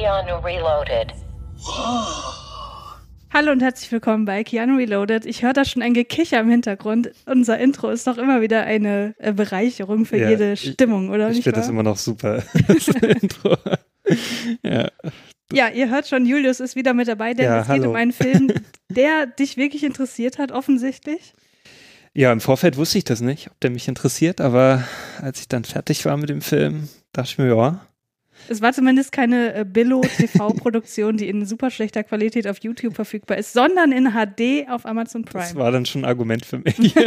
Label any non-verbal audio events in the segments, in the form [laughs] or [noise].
Keanu Reloaded. Hallo und herzlich willkommen bei Keanu Reloaded. Ich höre da schon ein Gekicher im Hintergrund. Unser Intro ist doch immer wieder eine äh, Bereicherung für Ja, jede ich- Stimmung, oder? Ich finde das immer noch super. [laughs] das Intro. ja. Ja, ihr hört schon, Julius ist wieder mit dabei, denn Ja, es geht hallo. um einen Film, [laughs] der dich wirklich interessiert hat, offensichtlich. ja, im Vorfeld wusste ich das nicht, ob der mich interessiert, aber als ich dann fertig war mit dem Film, dachte ich mir, ja, Es war zumindest keine äh, Billo-TV-Produktion, die in super schlechter Qualität auf YouTube verfügbar ist, sondern in HD auf Amazon das Prime. war dann schon ein Argument für mich. [laughs]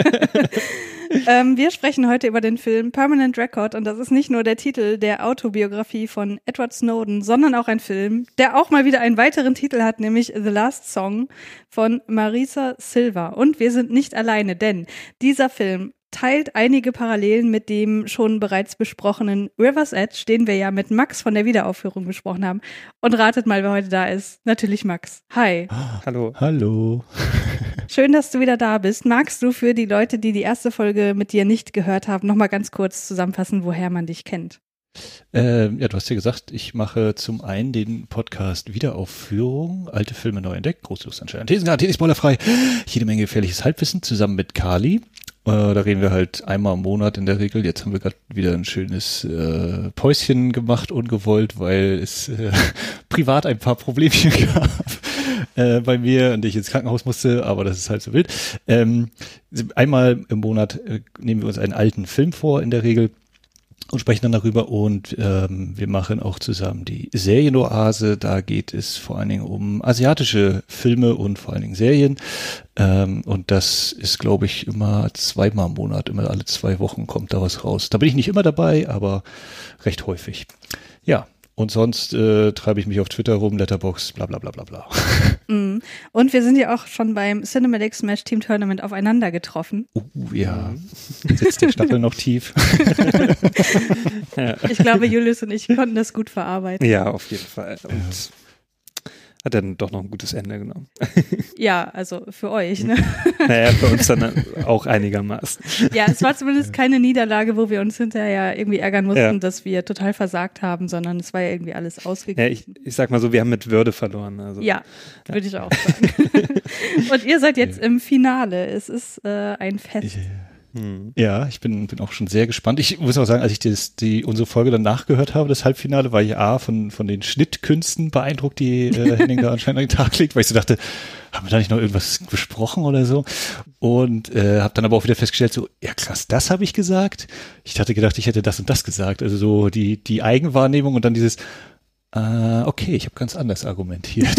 Ähm, wir sprechen heute über den Film Permanent Record und das ist nicht nur der Titel der Autobiografie von Edward Snowden, sondern auch ein Film, der auch mal wieder einen weiteren Titel hat, nämlich The Last Song von Marisa Silva. Und wir sind nicht alleine, denn dieser Film teilt einige Parallelen mit dem schon bereits besprochenen River's Edge, den wir ja mit Max von der Wiederaufführung besprochen haben. Und ratet mal, wer heute da ist. Natürlich Max. Hi. Hallo. Hallo. [laughs] Schön, dass du wieder da bist. Magst du für die Leute, die die erste Folge mit dir nicht gehört haben, nochmal ganz kurz zusammenfassen, woher man dich kennt? Ähm, ja, du hast ja gesagt, ich mache zum einen den Podcast Wiederaufführung, alte Filme neu entdeckt, großes anscheinend. Thesen, spoilerfrei, jede Menge gefährliches Halbwissen zusammen mit Kali. Äh, da reden wir halt einmal im Monat in der Regel. Jetzt haben wir gerade wieder ein schönes äh, Päuschen gemacht, ungewollt, weil es äh, [laughs] privat ein paar Problemchen [laughs] gab äh, bei mir und ich ins Krankenhaus musste, aber das ist halt so wild. Ähm, einmal im Monat äh, nehmen wir uns einen alten Film vor in der Regel und sprechen dann darüber und ähm, wir machen auch zusammen die Serienoase. Da geht es vor allen Dingen um asiatische Filme und vor allen Dingen Serien. Ähm, und das ist, glaube ich, immer zweimal im Monat, immer alle zwei Wochen kommt da was raus. Da bin ich nicht immer dabei, aber recht häufig. Ja, und sonst äh, treibe ich mich auf Twitter rum, Letterbox, bla bla bla bla bla. [laughs] Mhm. Und wir sind ja auch schon beim Cinematic Smash Team Tournament aufeinander getroffen. Uh, ja, sitzt der Stachel noch tief. [laughs] Ich glaube, Julius und ich konnten das gut verarbeiten. ja, auf jeden Fall. Und hat dann doch noch ein gutes Ende genommen. [laughs] Ja, also für euch. Ne? [laughs] naja, für uns dann auch einigermaßen. [laughs] Ja, es war zumindest keine Niederlage, wo wir uns hinterher irgendwie ärgern mussten, Ja. dass wir total versagt haben, sondern es war ja irgendwie alles Ja, ausgeglichen. ich, ich sag mal so, wir haben mit Würde verloren. Also. Ja, würde ich auch sagen. und ihr seid jetzt im Finale. Es ist äh, ein Fest. Hm. Ja, ich bin, bin auch schon sehr gespannt. Ich muss auch sagen, als ich das, die, unsere Folge dann nachgehört habe, das Halbfinale, war ich A, von, von den Schnittkünsten beeindruckt, die äh, [laughs] Henning da anscheinend an den Tag legt, weil ich so dachte, haben wir da nicht noch irgendwas besprochen oder so? Und äh, habe dann aber auch wieder festgestellt, so, ja krass, das habe ich gesagt. Ich hatte gedacht, ich hätte das und das gesagt. Also so die, die Eigenwahrnehmung und dann dieses, äh, okay, ich habe ganz anders argumentiert. [laughs]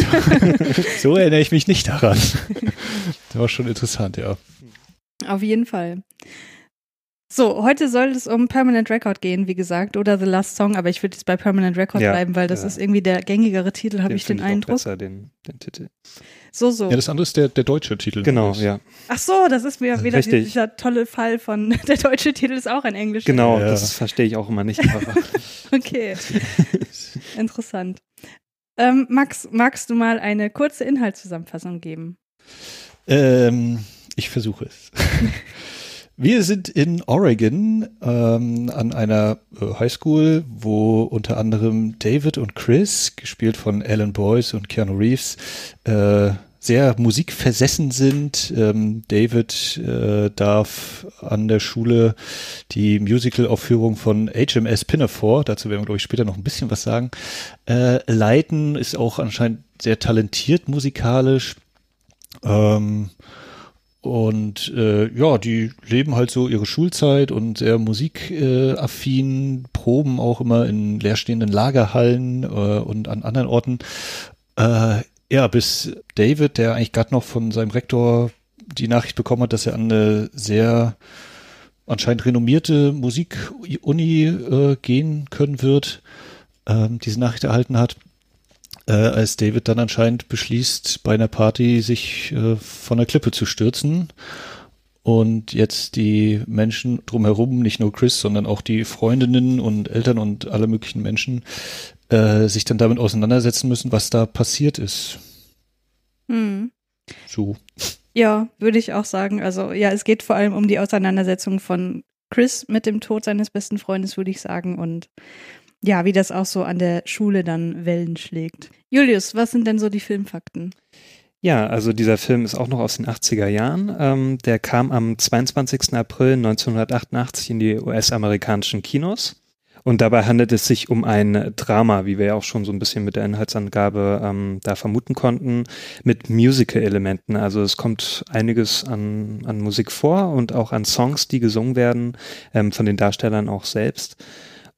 [laughs] so erinnere ich mich nicht daran. das war schon interessant, ja. Auf jeden Fall. So, heute soll es um Permanent Record gehen, wie gesagt, oder The Last Song, aber ich würde jetzt bei Permanent Record Ja, bleiben, weil das ja. ist irgendwie der gängigere Titel, habe ich den auch Eindruck. Besser, den, den Titel. So, so. Ja, das andere ist der, der deutsche Titel. Genau, ja. Ach so, das ist mir wieder Richtig. dieser tolle Fall von, [laughs] der deutsche Titel ist auch ein englischer. Genau, Ja. das verstehe ich auch immer nicht. [laughs] Okay. [laughs] Interessant. Ähm, Max, magst du mal eine kurze Inhaltszusammenfassung geben? Ähm, ich versuche es. [laughs] Wir sind in Oregon ähm, an einer äh, Highschool, wo unter anderem David und Chris, gespielt von Alan Boyce und Keanu Reeves, äh, sehr musikversessen sind. Ähm, David äh, darf an der Schule die Musical-Aufführung von HMS Pinafore, dazu werden wir, glaube ich, später noch ein bisschen was sagen, äh, leiten, ist auch anscheinend sehr talentiert musikalisch. Ähm, und äh, ja, die leben halt so ihre Schulzeit und sehr musikaffin, äh, proben auch immer in leerstehenden Lagerhallen äh, und an anderen Orten. Äh, ja, bis David, der eigentlich gerade noch von seinem Rektor die Nachricht bekommen hat, dass er an eine sehr anscheinend renommierte Musikuni äh, gehen können wird, ähm, diese Nachricht erhalten hat. Äh, als David dann anscheinend beschließt, bei einer Party sich äh, von der Klippe zu stürzen. Und jetzt die Menschen drumherum, nicht nur Chris, sondern auch die Freundinnen und Eltern und alle möglichen Menschen, äh, sich dann damit auseinandersetzen müssen, was da passiert ist. Hm. So. Ja, würde ich auch sagen. Also ja, es geht vor allem um die Auseinandersetzung von Chris mit dem Tod seines besten Freundes, würde ich sagen. Und ja, wie das auch so an der Schule dann Wellen schlägt. Julius, was sind denn so die Filmfakten? Ja, also dieser Film ist auch noch aus den 80er Jahren. Ähm, der kam am 22. April 1988 in die US-amerikanischen Kinos. Und dabei handelt es sich um ein Drama, wie wir ja auch schon so ein bisschen mit der Inhaltsangabe ähm, da vermuten konnten, mit Musical-Elementen. Also es kommt einiges an, an Musik vor und auch an Songs, die gesungen werden, ähm, von den Darstellern auch selbst.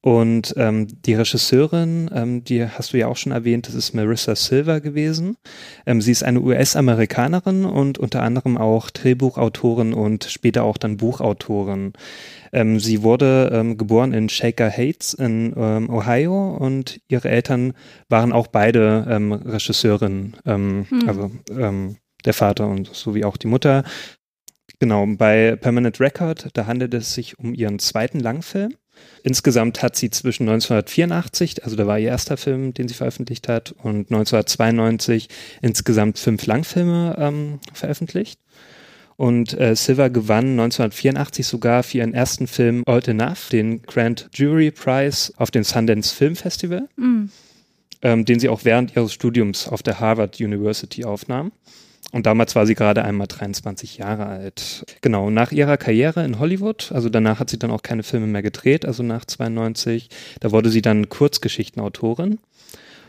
Und ähm, die Regisseurin, ähm, die hast du ja auch schon erwähnt, das ist Marissa Silver gewesen. Ähm, sie ist eine US-Amerikanerin und unter anderem auch Drehbuchautorin und später auch dann Buchautorin. Ähm, sie wurde ähm, geboren in Shaker Heights in ähm, Ohio und ihre Eltern waren auch beide ähm, Regisseurinnen, ähm, Hm. also ähm, der Vater und so wie auch die Mutter. Genau, bei Permanent Record, da handelt es sich um ihren zweiten Langfilm. Insgesamt hat sie zwischen 1984, also da war ihr erster Film, den sie veröffentlicht hat, und 1992 insgesamt fünf Langfilme ähm, veröffentlicht. Und äh, Silver gewann 1984 sogar für ihren ersten Film Old Enough den Grand Jury Prize auf dem Sundance Film Festival, Hm. ähm, den sie auch während ihres Studiums auf der Harvard University aufnahm. Und damals war sie gerade einmal 23 Jahre alt. Genau, nach ihrer Karriere in Hollywood, also danach hat sie dann auch keine Filme mehr gedreht, also nach 92, da wurde sie dann Kurzgeschichtenautorin.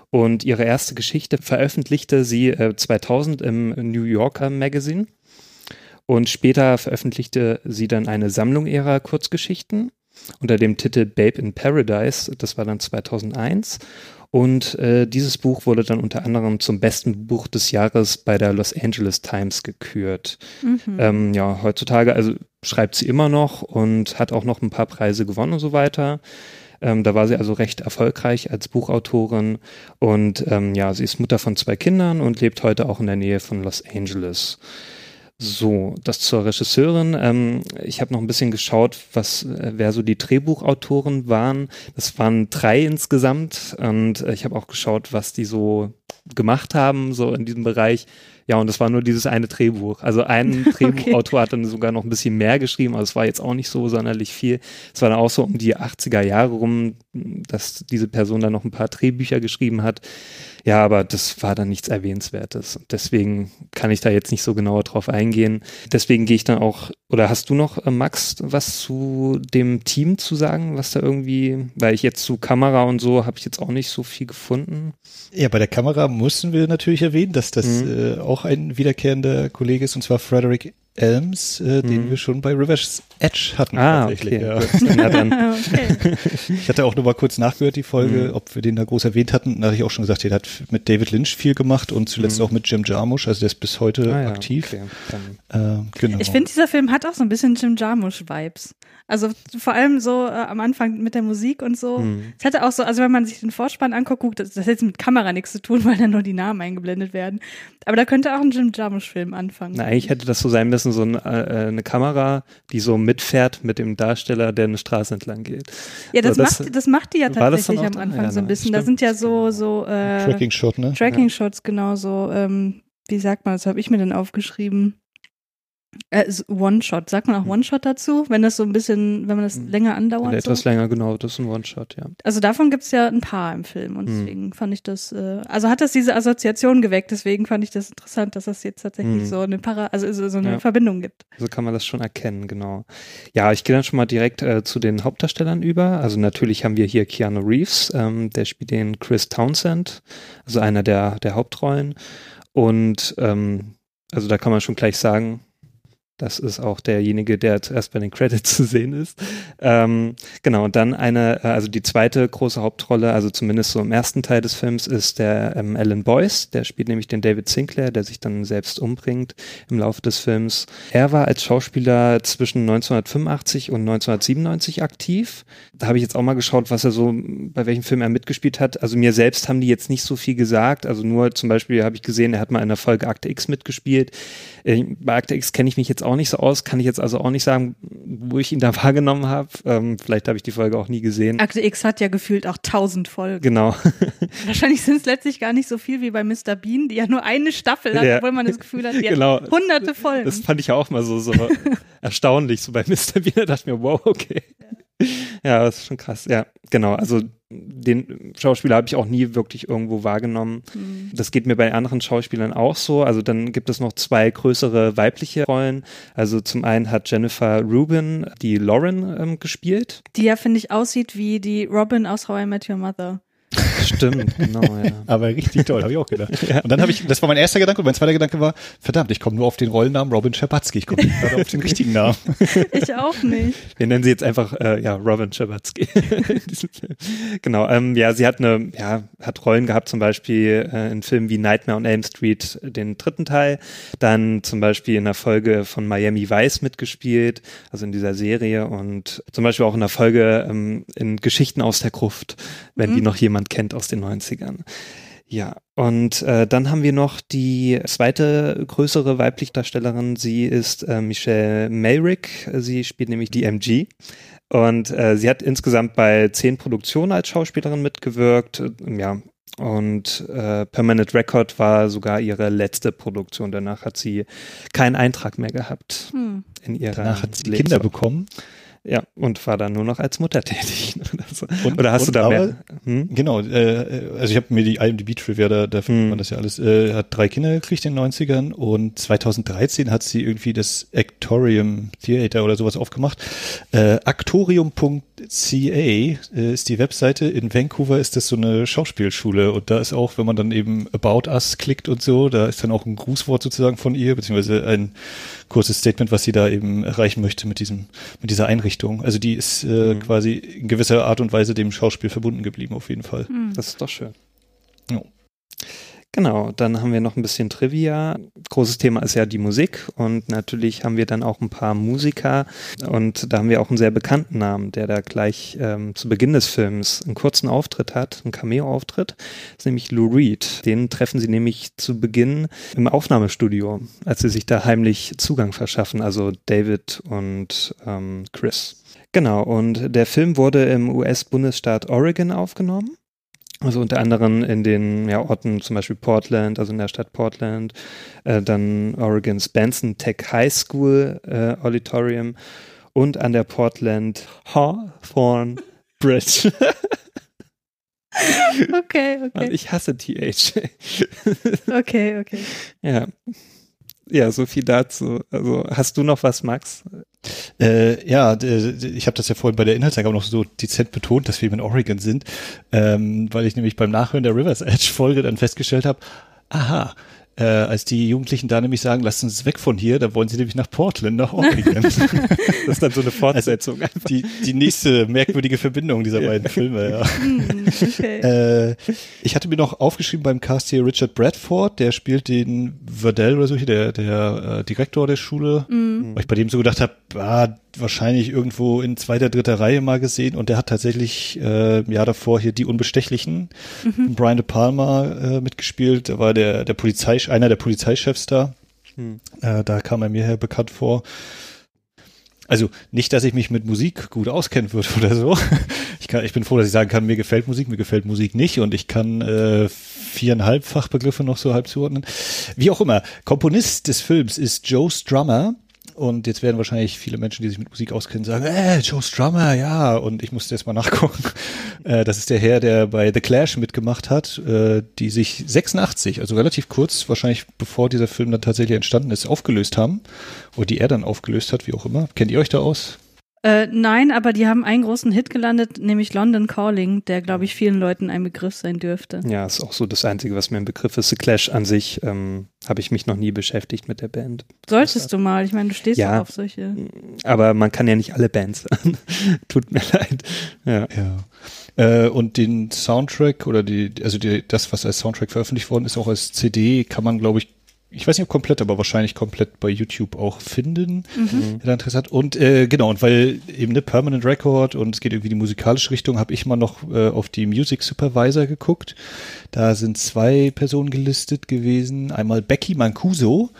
Und ihre erste Geschichte veröffentlichte sie äh, 2000 im New Yorker Magazine. Und später veröffentlichte sie dann eine Sammlung ihrer Kurzgeschichten unter dem Titel Babe in Paradise. Das war dann 2001. Und äh, dieses Buch wurde dann unter anderem zum besten Buch des Jahres bei der Los Angeles Times gekürt. Mhm. Ähm, ja, heutzutage, also schreibt sie immer noch und hat auch noch ein paar Preise gewonnen und so weiter. Ähm, da war sie also recht erfolgreich als Buchautorin und ähm, ja, sie ist Mutter von zwei Kindern und lebt heute auch in der Nähe von Los Angeles. So, das zur Regisseurin. Ähm, ich habe noch ein bisschen geschaut, was, äh, wer so die Drehbuchautoren waren. Das waren drei insgesamt und äh, ich habe auch geschaut, was die so gemacht haben, so in diesem Bereich. Ja, und das war nur dieses eine Drehbuch. Also ein [laughs] Drehbuchautor hat dann sogar noch ein bisschen mehr geschrieben, aber es war jetzt auch nicht so sonderlich viel. Es war dann auch so um die 80er Jahre rum, dass diese Person dann noch ein paar Drehbücher geschrieben hat. Ja, aber das war dann nichts Erwähnenswertes. Und deswegen kann ich da jetzt nicht so genauer drauf eingehen. Deswegen gehe ich dann auch, oder hast du noch, äh, Max, was zu dem Team zu sagen, was da irgendwie, weil ich jetzt zu Kamera und so habe ich jetzt auch nicht so viel gefunden. Ja, bei der Kamera mussten wir natürlich erwähnen, dass das Mhm. äh, auch ein wiederkehrender Kollege ist, und zwar Frederick Elms, äh, den Mhm. wir schon bei River's Edge hatten. Ah, tatsächlich, okay. ja. Na dann. [laughs] [laughs] okay. Ich hatte auch nur mal kurz nachgehört, die Folge, Mhm. ob wir den da groß erwähnt hatten. Da hatte ich auch schon gesagt, der hat mit David Lynch viel gemacht und zuletzt Mhm. auch mit Jim Jarmusch, also der ist bis heute Ah ja, aktiv. okay. Äh, genau. Ich finde, dieser Film hat auch so ein bisschen Jim Jarmusch-Vibes. Also vor allem so äh, am Anfang mit der Musik und so. Mhm. Es hatte auch so, also wenn man sich den Vorspann anguckt, gut, das, das hat jetzt mit Kamera nichts zu tun, [laughs] weil dann nur die Namen eingeblendet werden. Aber da könnte auch ein Jim Jarmusch-Film anfangen. na, eigentlich hätte das so sein müssen, so ein, äh, eine Kamera, die so mitfährt mit dem Darsteller, der eine Straße entlang geht. ja, das, so, das- macht, das macht die ja tatsächlich am da? Anfang Ja, so ein bisschen. Da stimmt. sind ja so, so äh, Tracking Shot, ne? Tracking-Shots, genau so, ähm, wie sagt man, das habe ich mir denn aufgeschrieben? Äh, One-Shot. Sagt man auch One-Shot dazu, wenn das so ein bisschen, wenn man das Mhm. länger andauert? etwas So? länger, genau, das ist ein One-Shot, ja. Also davon gibt's ja ein paar im Film und Mhm. deswegen fand ich das, äh, also hat das diese Assoziation geweckt, deswegen fand ich das interessant, dass das jetzt tatsächlich Mhm. so eine Para, also so, so eine Ja. Verbindung gibt. So kann man das schon erkennen, genau. Ja, ich gehe dann schon mal direkt äh, zu den Hauptdarstellern über. Also natürlich haben wir hier Keanu Reeves, ähm, der spielt den Chris Townsend, also einer der, der Hauptrollen. Und ähm, also da kann man schon gleich sagen, Das ist auch derjenige, der zuerst bei den Credits [laughs] zu sehen ist. Ähm, genau, und dann eine, äh, also die zweite große Hauptrolle, also zumindest so im ersten Teil des Films, ist der ähm, Alan Boyce. Der spielt nämlich den David Sinclair, der sich dann selbst umbringt im Laufe des Films. Er war als Schauspieler zwischen 1985 und 1997 aktiv. Da habe ich jetzt auch mal geschaut, was er so, bei welchem Film er mitgespielt hat. Also mir selbst haben die jetzt nicht so viel gesagt. Also nur zum Beispiel habe ich gesehen, er hat mal in der Folge Akte X mitgespielt. Äh, bei Akte X kenne ich mich jetzt auch nicht so aus, kann ich jetzt also auch nicht sagen, wo ich ihn da [laughs] wahrgenommen habe. Ähm, vielleicht habe ich die Folge auch nie gesehen. Akte X hat ja gefühlt auch tausend Folgen. Genau. [laughs] Wahrscheinlich sind es letztlich gar nicht so viel wie bei Mr. Bean, die ja nur eine Staffel hat, Ja. obwohl man das Gefühl hat, die Genau. hat hunderte Folgen. Das fand ich auch mal so, so [laughs] erstaunlich, so bei Mr. Bean. Da dachte ich mir, wow, okay. Ja, das ist schon krass. Ja, genau. Also den Schauspieler habe ich auch nie wirklich irgendwo wahrgenommen. Das geht mir bei anderen Schauspielern auch so. Also dann gibt es noch zwei größere weibliche Rollen. Also zum einen hat Jennifer Rubin die Lauren ähm, gespielt. die ja, finde ich, aussieht wie die Robin aus How I Met Your Mother. Stimmt, genau, ja. [laughs] Aber richtig toll, habe ich auch gedacht. Und dann habe ich, das war mein erster Gedanke und mein zweiter Gedanke war, verdammt, ich komme nur auf den Rollennamen Robin Scherbatsky, ich komme nicht gerade auf den richtigen Namen. [laughs] Ich auch nicht. Wir nennen sie jetzt einfach äh, ja Robin Film. [laughs] genau, ähm, ja, sie hat eine, ja, hat Rollen gehabt, zum Beispiel äh, in Filmen wie Nightmare on Elm Street, äh, den dritten Teil, dann zum Beispiel in der Folge von Miami Vice mitgespielt, also in dieser Serie und zum Beispiel auch in der Folge ähm, in Geschichten aus der Gruft, wenn die noch jemand kennt aus den 90ern. Ja, und äh, dann haben wir noch die zweite größere weibliche Darstellerin. Sie ist äh, Michelle Mayrick. Sie spielt nämlich die MG. Und äh, sie hat insgesamt bei zehn Produktionen als Schauspielerin mitgewirkt. Äh, Ja. Und äh, Permanent Record war sogar ihre letzte Produktion. Danach hat sie keinen Eintrag mehr gehabt in ihrer Danach hat sie Kinder bekommen. Ja, und war dann nur noch als Mutter tätig. [laughs] Oder, so. Und- Oder hast du da aber- mehr? Hm? Genau, äh, also ich habe mir die IMDb-Trivia, da, da findet Hm. man das ja alles, äh, hat drei Kinder gekriegt in den 90ern und 2013 hat sie irgendwie das Actorium Theater oder sowas aufgemacht. Äh, Actorium.ca äh, ist die Webseite. In Vancouver ist das so eine Schauspielschule und da ist auch, wenn man dann eben About Us klickt und so, da ist dann auch ein Grußwort sozusagen von ihr, beziehungsweise ein kurzes Statement, was sie da eben erreichen möchte mit diesem, mit dieser Einrichtung. Also die ist äh, quasi in gewisser Art und Weise dem Schauspiel verbunden geblieben, auf jeden Fall. Das ist doch schön. Ja. Genau, dann haben wir noch ein bisschen Trivia. Großes Thema ist ja die Musik und natürlich haben wir dann auch ein paar Musiker und da haben wir auch einen sehr bekannten Namen, der da gleich ähm, zu Beginn des Films einen kurzen Auftritt hat, einen Cameo-Auftritt, ist nämlich Lou Reed. Den treffen sie nämlich zu Beginn im Aufnahmestudio, als sie sich da heimlich Zugang verschaffen, also David und ähm, Chris. Genau, und der Film wurde im US-Bundesstaat Oregon aufgenommen. Also unter anderem in den ja, Orten, zum Beispiel Portland, also in der Stadt Portland, äh, dann Oregons Benson Tech High School äh, Auditorium und an der Portland Hawthorne [laughs] Bridge. Okay, okay. ich hasse TH. Okay, okay. ja. Ja, so viel dazu. Also hast du noch was, Max? Äh, ja, ich habe das ja vorhin bei der Inhaltsangabe noch so dezent betont, dass wir in Oregon sind, ähm, weil ich nämlich beim Nachhören der Rivers Edge Folge dann festgestellt habe, aha, äh, als die Jugendlichen da nämlich sagen, lasst uns weg von hier, da wollen sie nämlich nach Portland, nach Oregon. [laughs] Das ist dann so eine Fortsetzung einfach. die, die nächste merkwürdige Verbindung dieser beiden Filme, ja. Hm, okay. [laughs] Äh, ich hatte mir noch aufgeschrieben beim Cast hier Richard Bradford, der spielt den Verdell oder so hier, der, der äh, Direktor der Schule. Weil ich bei dem so gedacht habe, ah, wahrscheinlich irgendwo in zweiter, dritter Reihe mal gesehen und der hat tatsächlich äh, im Jahr davor hier die Unbestechlichen, Brian De Palma äh, mitgespielt, der war der, der Polizei, einer der Polizeichefs da. Äh, da kam er mir her bekannt vor. Also nicht, dass ich mich mit Musik gut auskennen würde [laughs] oder so. Ich, kann, ich bin froh, dass ich sagen kann, mir gefällt Musik, mir gefällt Musik nicht und ich kann äh, viereinhalb Fachbegriffe noch so halb zuordnen. Wie auch immer, Komponist des Films ist Joe Strummer. Und jetzt werden wahrscheinlich viele Menschen, die sich mit Musik auskennen, sagen, äh, Joe Strummer, ja. Und ich musste jetzt mal nachgucken. [laughs] Äh, das ist der Herr, der bei The Clash mitgemacht hat, äh, die sich 86, also relativ kurz, wahrscheinlich bevor dieser Film dann tatsächlich entstanden ist, aufgelöst haben. Oder die er dann aufgelöst hat, wie auch immer. Kennt ihr euch da aus? Äh, nein, aber die haben einen großen Hit gelandet, nämlich London Calling, der, glaube ich, vielen Leuten ein Begriff sein dürfte. Ja, ist auch so das Einzige, was mir ein Begriff ist. The Clash an sich ähm, habe ich mich noch nie beschäftigt mit der Band. Solltest du mal, ich meine, du stehst Ja. auf solche. Aber man kann ja nicht alle Bands hören. [laughs] Tut mir leid. Ja. Ja. Äh, und den Soundtrack oder die, also die, das, was als Soundtrack veröffentlicht worden ist, auch als CD, kann man, glaube ich, ich weiß nicht ob komplett, aber wahrscheinlich komplett bei YouTube auch finden, wer da Interesse hat. Und äh, genau, und weil eben eine Permanent Record und es geht irgendwie in die musikalische Richtung, habe ich mal noch äh, auf die Music Supervisor geguckt. Da sind zwei Personen gelistet gewesen. Einmal Becky Mancuso,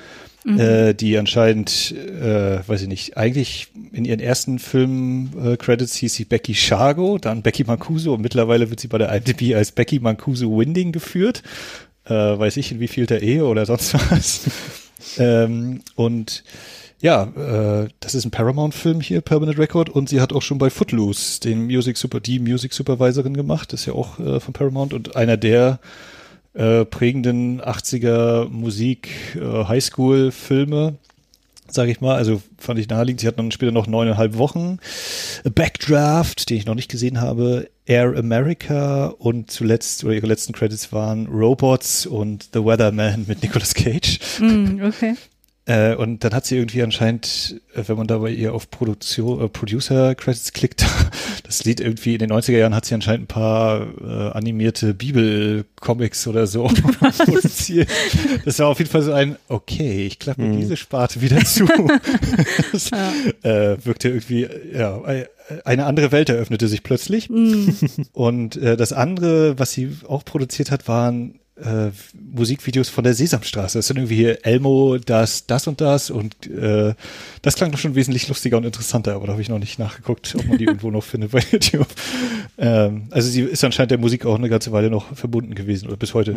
äh, die anscheinend, äh, weiß ich nicht, eigentlich in ihren ersten Film-Credits hieß sie Becky Shargo, dann Becky Mancuso und mittlerweile wird sie bei der IMDb als Becky Mancuso Winding geführt. Äh, weiß ich in wie viel der Ehe oder sonst [laughs] was. ähm, und ja, äh, das ist ein Paramount-Film hier, Permanent Record, und sie hat auch schon bei Footloose den Music Super, die Music Supervisorin gemacht, ist ja auch äh, von Paramount und einer der äh, prägenden 80er Musik äh, Highschool-Filme, sage ich mal. Also fand ich naheliegend. Sie hat dann später noch neuneinhalb Wochen. A Backdraft, den ich noch nicht gesehen habe. Air America und zuletzt, oder ihre letzten Credits waren Robots und The Weatherman mit Nicolas Cage. Mm, okay. Äh, und dann hat sie irgendwie anscheinend, äh, wenn man da bei ihr auf Produktion, äh, Producer-Credits klickt, [laughs] das Lied irgendwie in den 90er Jahren hat sie anscheinend ein paar äh, animierte Bibel-Comics oder so [laughs] produziert. Das war auf jeden Fall so ein, okay, ich klappe diese Sparte wieder zu. [laughs] das, äh, wirkte irgendwie, ja, ei- eine andere Welt eröffnete sich plötzlich. Und äh, das andere, was sie auch produziert hat, waren äh, Musikvideos von der Sesamstraße. Das sind irgendwie hier Elmo, das, das und das und äh, das klang doch schon wesentlich lustiger und interessanter, aber da habe ich noch nicht nachgeguckt, ob man die [laughs] irgendwo noch findet bei YouTube. Ähm, also sie ist anscheinend der Musik auch eine ganze Weile noch verbunden gewesen oder bis heute.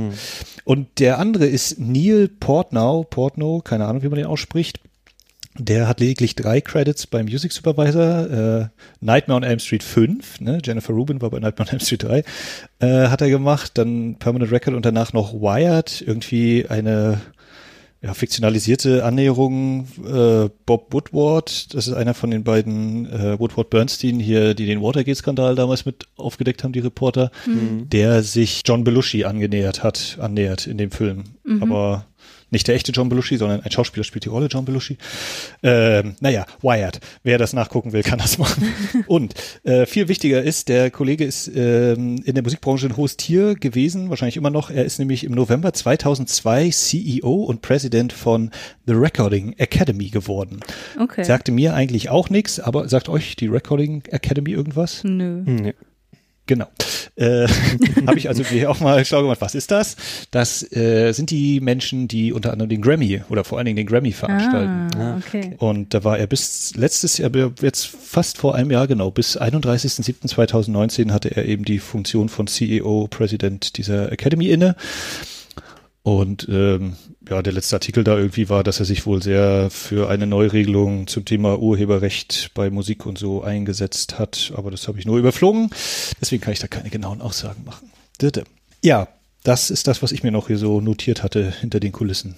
Und der andere ist Neil Portnow, Portnow, keine Ahnung, wie man den ausspricht. Der hat lediglich drei Credits beim Music Supervisor. Äh, Nightmare on Elm Street 5, ne? Jennifer Rubin war bei Nightmare on Elm Street 3, äh, hat er gemacht. Dann Permanent Record und danach noch Wired, irgendwie eine ja, fiktionalisierte Annäherung. Äh, Bob Woodward, das ist einer von den beiden äh, Woodward Bernstein hier, die den Watergate-Skandal damals mit aufgedeckt haben, die Reporter, der sich John Belushi angenähert hat, annähert in dem Film. Aber nicht der echte John Belushi, sondern ein Schauspieler spielt die Rolle John Belushi. Ähm, naja, Wired. Wer das nachgucken will, kann das machen. [laughs] Und äh, viel wichtiger ist, der Kollege ist ähm, in der Musikbranche ein hohes Tier gewesen, wahrscheinlich immer noch. Er ist nämlich im November 2002 CEO und Präsident von The Recording Academy geworden. Okay. Sagte mir eigentlich auch nichts, aber sagt euch die Recording Academy irgendwas? Nö. Nee. Genau. Äh, [laughs] Habe ich also mir auch mal schlau gemacht, was ist das? Das äh, sind die Menschen, die unter anderem den Grammy oder vor allen Dingen den Grammy veranstalten. Ah, okay. Und da war er bis letztes Jahr, jetzt fast vor einem Jahr genau, bis 31.07.2019 hatte er eben die Funktion von CEO, Präsident dieser Academy inne. Und ähm, ja, der letzte Artikel da irgendwie war, dass er sich wohl sehr für eine Neuregelung zum Thema Urheberrecht bei Musik und so eingesetzt hat. Aber das habe ich nur überflogen. Deswegen kann ich da keine genauen Aussagen machen. Dritte. Ja, das ist das, was ich mir noch hier so notiert hatte hinter den Kulissen.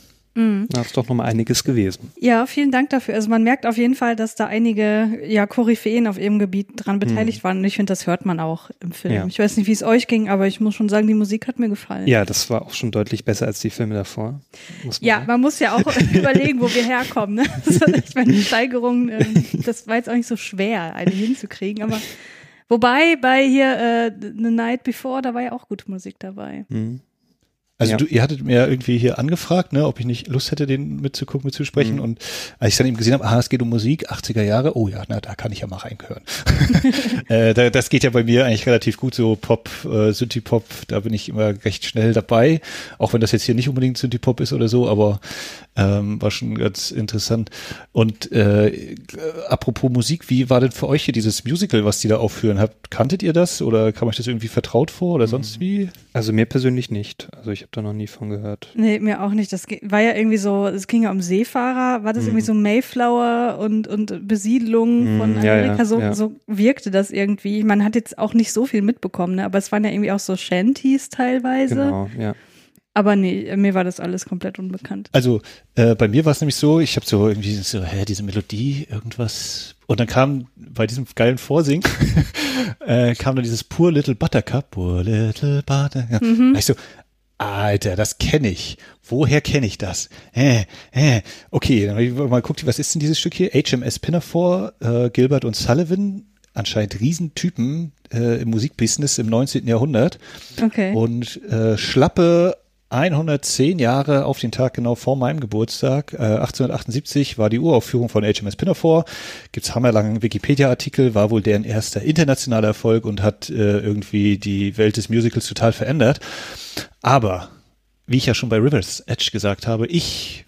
Da ist doch noch mal einiges gewesen. Ja, vielen Dank dafür. Also man merkt auf jeden Fall, dass da einige ja, Koryphäen auf ihrem Gebiet dran beteiligt waren. Und ich finde, das hört man auch im Film. Ja. Ich weiß nicht, wie es euch ging, aber ich muss schon sagen, die Musik hat mir gefallen. Ja, das war auch schon deutlich besser als die Filme davor. Man Ja, sagen. man muss ja auch [laughs] überlegen, wo wir herkommen. Ne? [laughs] Also ich meine, die Steigerung, ähm, das war jetzt auch nicht so schwer, eine hinzukriegen. Aber [laughs] wobei bei hier äh, The Night Before, da war ja auch gute Musik dabei. Mhm. Also Ja. du, ihr hattet mir irgendwie hier angefragt, ne, ob ich nicht Lust hätte, den mitzugucken, mitzusprechen. Mhm. Und als ich dann eben gesehen habe, ah, es geht um Musik, 80er Jahre, oh ja, na, da kann ich ja mal reinhören. [laughs] [laughs] äh, da, das geht ja bei mir eigentlich relativ gut, so Pop, äh, Synthie-Pop, da bin ich immer recht schnell dabei. Auch wenn das jetzt hier nicht unbedingt Synthie-Pop ist oder so, aber ähm, war schon ganz interessant. Und äh, apropos Musik, wie war denn für euch hier dieses Musical, was die da aufführen? Habt, kanntet ihr das oder kam euch das irgendwie vertraut vor oder sonst wie? Also mir persönlich nicht. Also ich habe da noch nie von gehört. Nee, mir auch nicht. Das war ja irgendwie so, es ging ja um Seefahrer, war das irgendwie so Mayflower und, und Besiedlung von Mhm, ja, Amerika, ja, so, ja. so wirkte das irgendwie. Man hat jetzt auch nicht so viel mitbekommen, ne? aber es waren ja irgendwie auch so Shanties teilweise. Genau, ja. Aber nee, mir war das alles komplett unbekannt. Also äh, bei mir war es nämlich so, ich habe so irgendwie so, hä, diese Melodie, irgendwas. Und dann kam bei diesem geilen Vorsing, [laughs] äh, kam dann dieses Poor Little Buttercup, Poor Little Buttercup. Mhm. ich so, Alter, das kenne ich. Woher kenne ich das? Äh, äh. Okay, dann habe ich mal geguckt, was ist denn dieses Stück hier? HMS Pinafore, äh, Gilbert und Sullivan, anscheinend Riesentypen äh, im Musikbusiness im 19. Jahrhundert. Okay. Und äh, schlappe 110 Jahre auf den Tag genau vor meinem Geburtstag, äh, 1878, war die Uraufführung von HMS Pinafore. Gibt's hammerlangen Wikipedia-Artikel, war wohl deren erster internationaler Erfolg und hat äh, irgendwie die Welt des Musicals total verändert. Aber, wie ich ja schon bei Rivers Edge gesagt habe, ich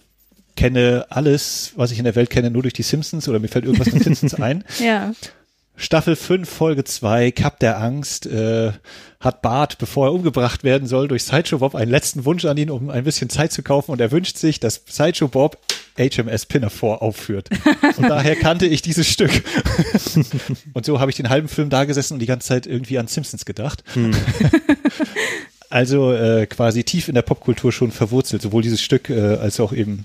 kenne alles, was ich in der Welt kenne, nur durch die Simpsons oder mir fällt irgendwas mit Simpsons [laughs] ein. Ja. Staffel 5, Folge 2, Cup der Angst, äh, hat Bart, bevor er umgebracht werden soll, durch Sideshow Bob einen letzten Wunsch an ihn, um ein bisschen Zeit zu kaufen und er wünscht sich, dass Sideshow Bob HMS Pinafore aufführt. Und daher kannte ich dieses Stück. [laughs] und so habe ich den halben Film da gesessen und die ganze Zeit irgendwie an Simpsons gedacht. Hm. [laughs] also äh, quasi tief in der Popkultur schon verwurzelt, sowohl dieses Stück äh, als auch eben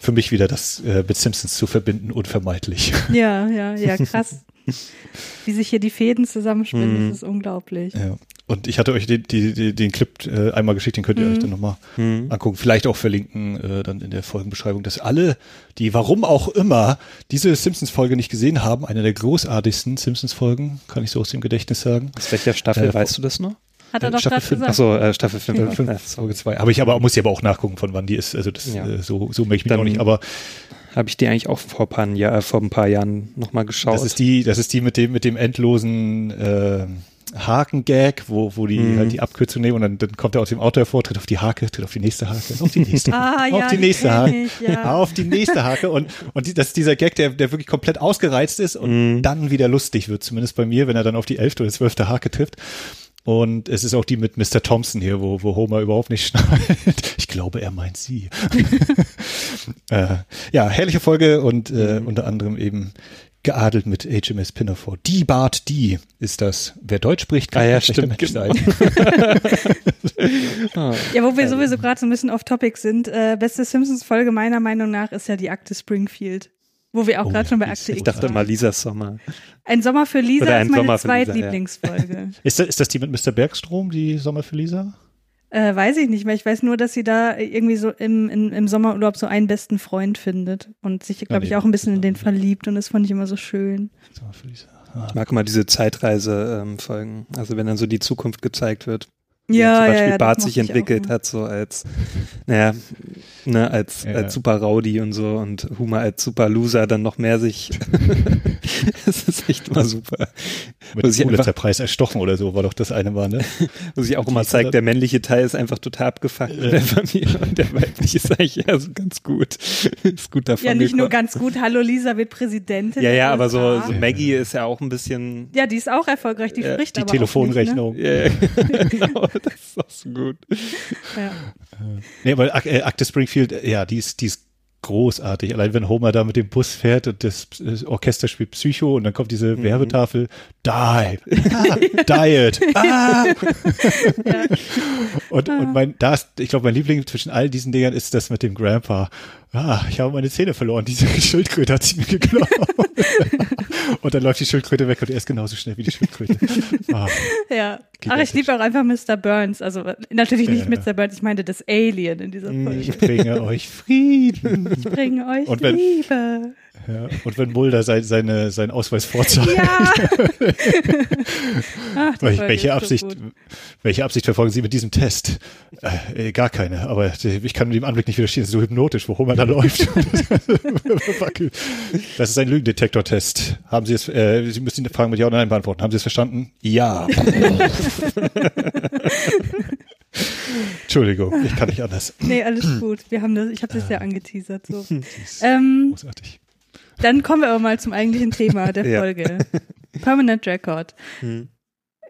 für mich wieder das äh, mit Simpsons zu verbinden, unvermeidlich. Ja, ja, ja, krass. [laughs] [laughs] Wie sich hier die Fäden zusammenspinnen, mm. das ist unglaublich. Ja. Und ich hatte euch den, die, die, den Clip äh, einmal geschickt, den könnt ihr mm. euch dann nochmal mm. angucken. Vielleicht auch verlinken äh, dann in der Folgenbeschreibung, dass alle, die warum auch immer diese Simpsons-Folge nicht gesehen haben, eine der großartigsten Simpsons-Folgen, kann ich so aus dem Gedächtnis sagen. Aus welcher Staffel, äh, weißt du das noch? Hat er doch Staffel gerade gesagt. Achso, äh, Staffel 5. Staffel 5, Folge 2. Aber ich aber, muss ich aber auch nachgucken, von wann die ist. Also das, ja. äh, so, so möchte ich mich dann, auch nicht. Aber habe ich die eigentlich auch vor, paar, ja, vor ein paar Jahren nochmal geschaut. Das ist die, das ist die mit dem, mit dem endlosen äh, Haken-Gag, wo, wo die mhm. halt die Abkürzung nehmen und dann, dann kommt er aus dem Auto hervor, tritt auf die Hake, tritt auf die nächste Hake, auf die nächste, [laughs] ah, auf ja, die nächste Hake, ich, ja. auf die nächste Hake und, und das ist dieser Gag, der, der wirklich komplett ausgereizt ist und mhm. dann wieder lustig wird, zumindest bei mir, wenn er dann auf die elfte oder zwölfte Hake trifft. Und es ist auch die mit Mr. Thompson hier, wo, wo Homer überhaupt nicht [laughs] schnallt. Ich glaube, er meint sie. [laughs] äh, ja, herrliche Folge und äh, mhm. unter anderem eben geadelt mit HMS Pinafore. Die Bart, die ist das. Wer Deutsch spricht, kann ah, ja, stimmt, Mensch genau. sein. [laughs] ja, wo wir sowieso gerade so ein bisschen off-topic sind. Äh, beste Simpsons-Folge meiner Meinung nach ist ja die Akte Springfield. Wo wir auch oh, gerade schon bei Akte Ich dachte immer Lisas Sommer. Ein Sommer für Lisa Oder ist meine Zweitlieblingsfolge. Ja. [laughs] ist, das, ist das die mit Mr. Bergstrom, die Sommer für Lisa? Äh, weiß ich nicht mehr. Ich weiß nur, dass sie da irgendwie so im, im, im Sommerurlaub so einen besten Freund findet und sich, glaube ich, auch ein bisschen in den verliebt und das fand ich immer so schön. Sommer für Lisa. Ah. Ich mag immer diese Zeitreise-Folgen. Ähm, also wenn dann so die Zukunft gezeigt wird. Ja, zum Beispiel ja, ja, Bart sich entwickelt hat, so als, naja, ne, als, ja. als super Rowdy und so und Huma als super Loser dann noch mehr sich. [laughs] das ist echt immer super. Mit dem Preis erstochen oder so war doch das eine war, ne? [laughs] Wo sich auch immer zeigt, der männliche Teil ist einfach total abgefuckt äh. der Familie und der weibliche ist eigentlich eher so ganz gut. [laughs] ist gut davon Ja, nicht gekommen. nur ganz gut. Hallo Lisa wird Präsidentin. Ja, ja, aber so, so, Maggie ist ja auch ein bisschen. Ja, die ist auch erfolgreich, die spricht Die aber Telefonrechnung. Nicht, ne? ja, genau, [laughs] das ist auch so gut. Ja. Nee, aber Akte Springfield, ja, die ist, die ist großartig. Allein wenn Homer da mit dem Bus fährt und das, Orchester spielt Psycho und dann kommt diese mhm. Werbetafel, die, ah, [laughs] Diet, ah. ja. und, und mein, da ist, ich glaube, mein Liebling zwischen all diesen Dingern ist das mit dem Grandpa. Ah, ich habe meine Zähne verloren, diese [laughs] Schildkröte hat sie mir geklaut. Und dann läuft die Schildkröte weg und er ist genauso schnell wie die Schildkröte. [laughs] Ah, ja. Ach, ich liebe auch einfach Mr. Burns. Also natürlich nicht ja. Mr. Burns, ich meinte das Alien in dieser Folge. Ich bringe euch Frieden. Ich bringe euch und wenn, Liebe. Ja, und wenn Mulder sein, seine, seinen Ausweis vorzeigt. Ja. [laughs] Ach, welche, Absicht, so welche Absicht verfolgen Sie mit diesem Test? Äh, gar keine, aber ich kann dem Anblick nicht widerstehen. Das ist so hypnotisch, wo Homer da [laughs] läuft. [laughs] das ist ein Lügendetektor-Test. Haben Sie es, äh, Sie müssen die Fragen mit Ja oder Nein beantworten. Haben Sie es verstanden? Ja. Entschuldigung, ich kann nicht anders. Nee, alles gut. Wir haben das, ich habe das ja angeteasert. So. Ähm, großartig. Dann kommen wir aber mal zum eigentlichen Thema der [laughs] Folge. Permanent Record. Hm.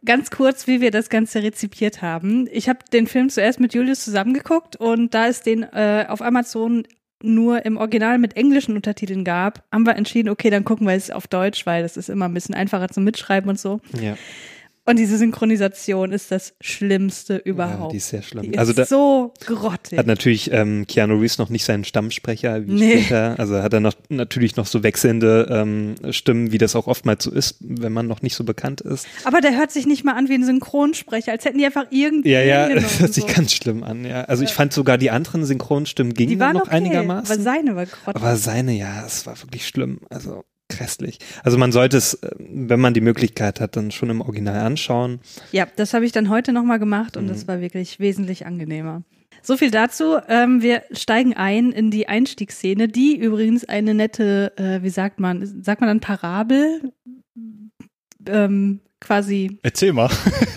Ganz kurz, wie wir das Ganze rezipiert haben. Ich habe den Film zuerst mit Julius zusammengeguckt und da es den äh, auf Amazon nur im Original mit englischen Untertiteln gab, haben wir entschieden, okay, dann gucken wir es auf Deutsch, weil das ist immer ein bisschen einfacher zum Mitschreiben und so. Ja. Und diese Synchronisation ist das Schlimmste Ja, überhaupt. die ist sehr schlimm. Die ist also da so grottig. hat natürlich ähm, Keanu Reeves noch nicht seinen Stammsprecher wie Nee. später. Also hat er noch natürlich noch so wechselnde ähm, Stimmen, wie das auch oftmals so ist, wenn man noch nicht so bekannt ist. Aber der hört sich nicht mal an wie ein Synchronsprecher, als hätten die einfach irgendwie Ja, ja, [laughs] das hört sich so. ganz schlimm an. Ja, also ich fand sogar die anderen Synchronstimmen gingen Die waren noch okay, einigermaßen. aber seine war grottig. Aber seine, ja, es war wirklich schlimm. Also grässlich. Also man sollte es, äh, wenn man die Möglichkeit hat, dann schon im Original anschauen. Ja, das habe ich dann heute nochmal gemacht und Mhm. das war wirklich wesentlich angenehmer. So viel dazu. Ähm, wir steigen ein in die Einstiegsszene, die übrigens eine nette, äh, wie sagt man, sagt man dann Parabel? Ähm, quasi. Erzähl mal. [laughs] [laughs]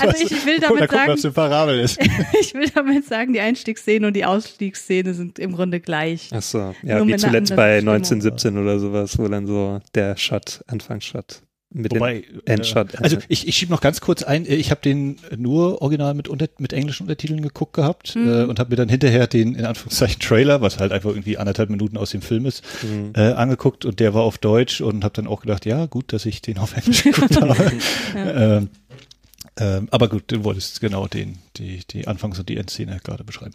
Also ich, will Guck, damit da gucken, sagen, was eine Parabel ist. [laughs] ich will damit sagen, die Einstiegsszene und die Ausstiegsszene sind im Grunde gleich. Ach so, ja, wie zuletzt bei Stimmung. 1917 oder sowas, wo dann so der Shot, Anfangsshot mit Wobei, dem Endshot. äh, also ich, ich schiebe noch ganz kurz ein, ich habe den nur original mit, unter, mit englischen Untertiteln geguckt gehabt Mhm. äh, und habe mir dann hinterher den, in Anführungszeichen, Trailer, was halt einfach irgendwie anderthalb Minuten aus dem Film ist, Mhm. äh, angeguckt und der war auf Deutsch und habe dann auch gedacht, ja gut, dass ich den auf Englisch [laughs] geguckt habe. ähm, ähm, aber gut, du wolltest genau den, die, die Anfangs- und die Endszene gerade beschreiben.